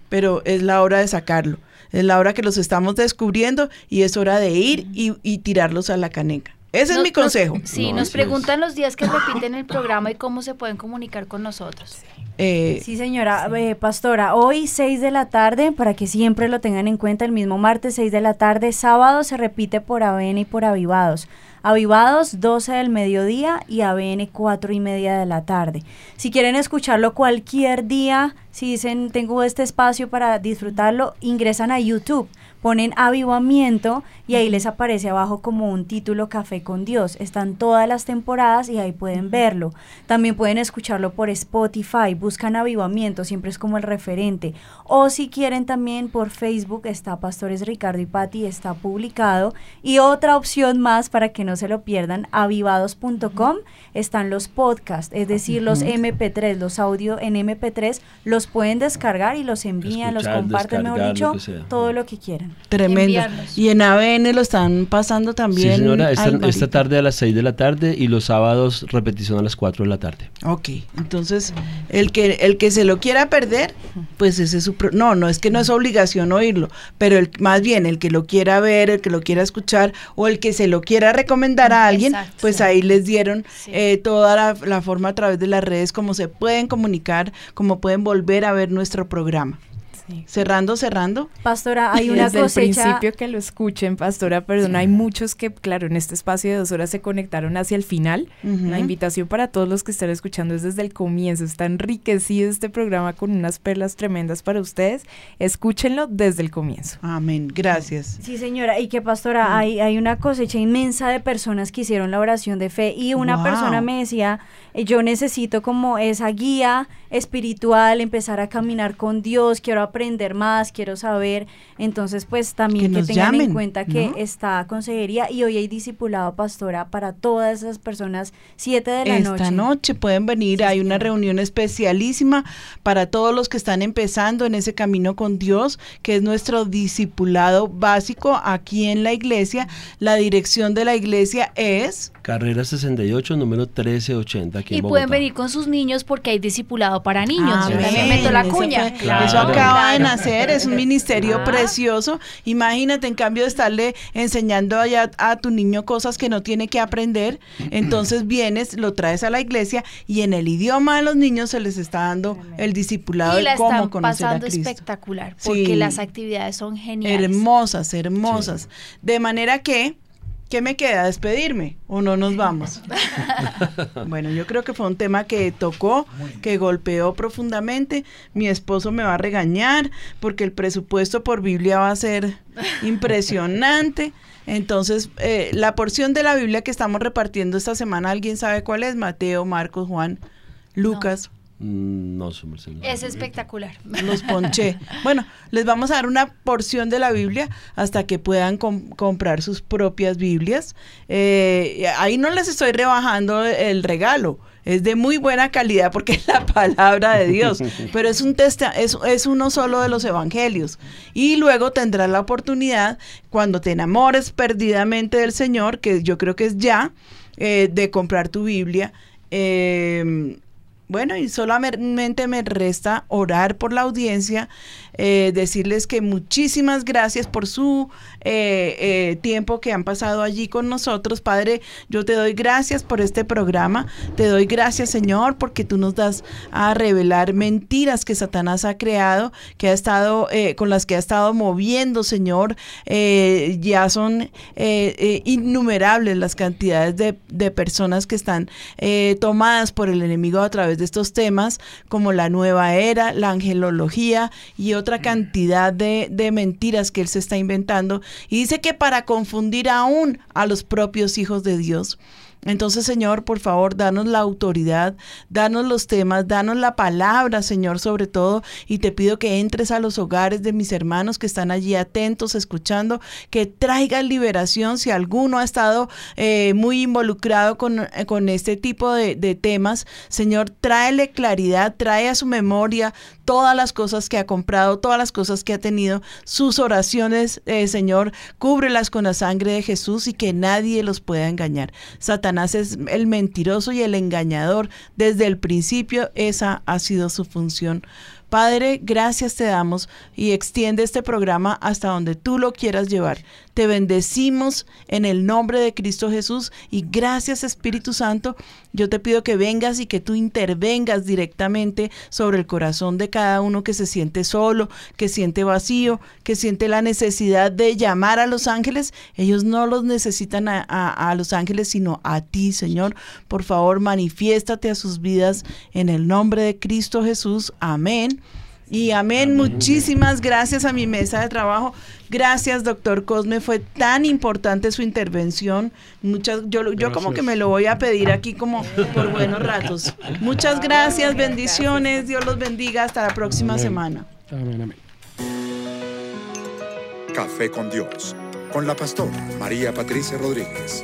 Pero es la hora de sacarlo. Es la hora que los estamos descubriendo y es hora de ir y, y tirarlos a la caneca. Ese es mi consejo. nos- sí, nos preguntan los días que repiten el programa y cómo se pueden comunicar con nosotros. Eh, Sí, señora, eh, pastora, hoy 6 de la tarde, para que siempre lo tengan en cuenta, el mismo martes 6 de la tarde, sábado se repite por ABN y por Avivados. Avivados 12 del mediodía y ABN 4 y media de la tarde. Si quieren escucharlo cualquier día, si dicen tengo este espacio para disfrutarlo, ingresan a YouTube, ponen avivamiento y ahí les aparece abajo como un título Café con Dios. Están todas las temporadas y ahí pueden verlo. También pueden escucharlo por Spotify, buscan avivamiento, siempre es como el referente. O si quieren también por Facebook, está Pastores Ricardo y Patti, está publicado. Y otra opción más para que no se lo pierdan, avivados.com, están los podcasts, es decir, los Ujú. MP3, los audio en MP3, los pueden descargar y los envían, los comparten, mejor dicho, todo lo que quieran. Tremendo. Y en ABN lo están pasando Sí, también. señora, esta, tarde a las 6 de la tarde y los sábados repetición a las 4 de la tarde. Ok, entonces el que el que se lo quiera perder, pues ese es su pro- no, no es que no es obligación oírlo, pero el, más bien el que lo quiera ver, el que lo quiera escuchar o el que se lo quiera recomendar a alguien, Exacto. pues ahí les dieron eh, toda la, la forma a través de las redes como se pueden comunicar, como pueden volver a ver nuestro programa. Cerrando, cerrando. Pastora, hay una Desde el cosecha. principio que lo escuchen, pastora, perdón, hay muchos que, claro, en este espacio de dos horas se conectaron hacia el final. Ujú. La invitación para todos los que están escuchando es desde el comienzo. Está enriquecido este programa con unas perlas tremendas para ustedes. Escúchenlo desde el comienzo. Amén. Gracias. Sí, señora, y que pastora, hay, hay una cosecha inmensa de personas que hicieron la oración de fe y una Wow. persona me decía, eh, yo necesito como esa guía espiritual, empezar a caminar con Dios, quiero aprender más, quiero saber. Entonces, pues también Que que, en cuenta que ¿no? está consejería y hoy hay discipulado pastora para todas esas personas, siete de la Esta noche. pueden venir, hay una reunión especialísima para todos los que están empezando en ese camino con Dios, que es nuestro discipulado básico aquí en la iglesia. La dirección de la iglesia es... Carrera 68, número 1380 aquí Y en pueden venir con sus niños porque hay discipulado para niños. Yo Amén. también meto la Eso cuña. fue- Claro. Eso acaba de nacer, es un ministerio Ah. precioso. Imagínate, en cambio de estarle enseñando allá a tu niño cosas que no tiene que aprender, entonces vienes, lo traes a la iglesia y en el idioma de los niños se les está dando el discipulado Y la de cómo están conocer a pasando Cristo. espectacular porque Sí. las actividades son geniales. Hermosas, hermosas. De manera que, ¿qué me queda? ¿Despedirme o no nos vamos? bueno, yo creo que fue un tema que tocó, que golpeó profundamente. Mi esposo me va a regañar porque el presupuesto por Biblia va a ser impresionante. Entonces, eh, la porción de la Biblia que estamos repartiendo esta semana, ¿alguien sabe cuál es? Mateo, Marcos, Juan, Lucas. No, su. Es espectacular. Los ponché. Bueno, les vamos a dar una porción de la Biblia hasta que puedan com- comprar sus propias Biblias. Eh, ahí no les estoy rebajando el regalo. Es de muy buena calidad porque es la palabra de Dios, pero es un testa es, es uno solo de los evangelios. Y luego tendrás la oportunidad, cuando te enamores perdidamente del Señor, que yo creo que es ya, eh, de comprar tu Biblia. Eh, bueno, y solamente me resta orar por la audiencia, eh, decirles que muchísimas gracias por su eh, eh, tiempo que han pasado allí con nosotros. Padre, yo te doy gracias por este programa. Te doy gracias, Señor, porque tú nos das a revelar mentiras que Satanás ha creado, que ha estado, con las que ha estado moviendo, Señor. Ya son innumerables las cantidades de, personas que están tomadas por el enemigo a través de estos temas, como la nueva era, la angelología y otra cantidad de, de mentiras que él se está inventando. Y dice que para confundir aún a los propios hijos de Dios. Entonces, Señor, por favor, danos la autoridad, danos los temas, danos la palabra, Señor, sobre todo, y te pido que entres a los hogares de mis hermanos que están allí atentos, escuchando, que traigas liberación si alguno ha estado eh, muy involucrado con, eh, con este tipo de, de temas. Señor, tráele claridad, trae a su memoria todas las cosas que ha comprado, todas las cosas que ha tenido, sus oraciones, eh, Señor, cúbrelas con la sangre de Jesús y que nadie los pueda engañar. Satanás es el mentiroso y el engañador. Desde el principio esa ha sido su función. Padre, gracias te damos y extiende este programa hasta donde tú lo quieras llevar. Te bendecimos en el nombre de Cristo Jesús y gracias Espíritu Santo. Yo te pido que vengas y que tú intervengas directamente sobre el corazón de cada uno que se siente solo, que siente vacío, que siente la necesidad de llamar a los ángeles. Ellos no los necesitan a, a, a los ángeles, sino a ti, Señor. Por favor, manifiéstate a sus vidas en el nombre de Cristo Jesús. Amén. Y amén. Muchísimas gracias a mi mesa de trabajo. Gracias, doctor Cosme. Fue tan importante su intervención. Muchas, yo, yo como que me lo voy a pedir aquí como por buenos ratos. Muchas gracias, bendiciones. Dios los bendiga. Hasta la próxima Amén. semana. Amén, amén. Café con Dios, con la pastora María Patricia Rodríguez.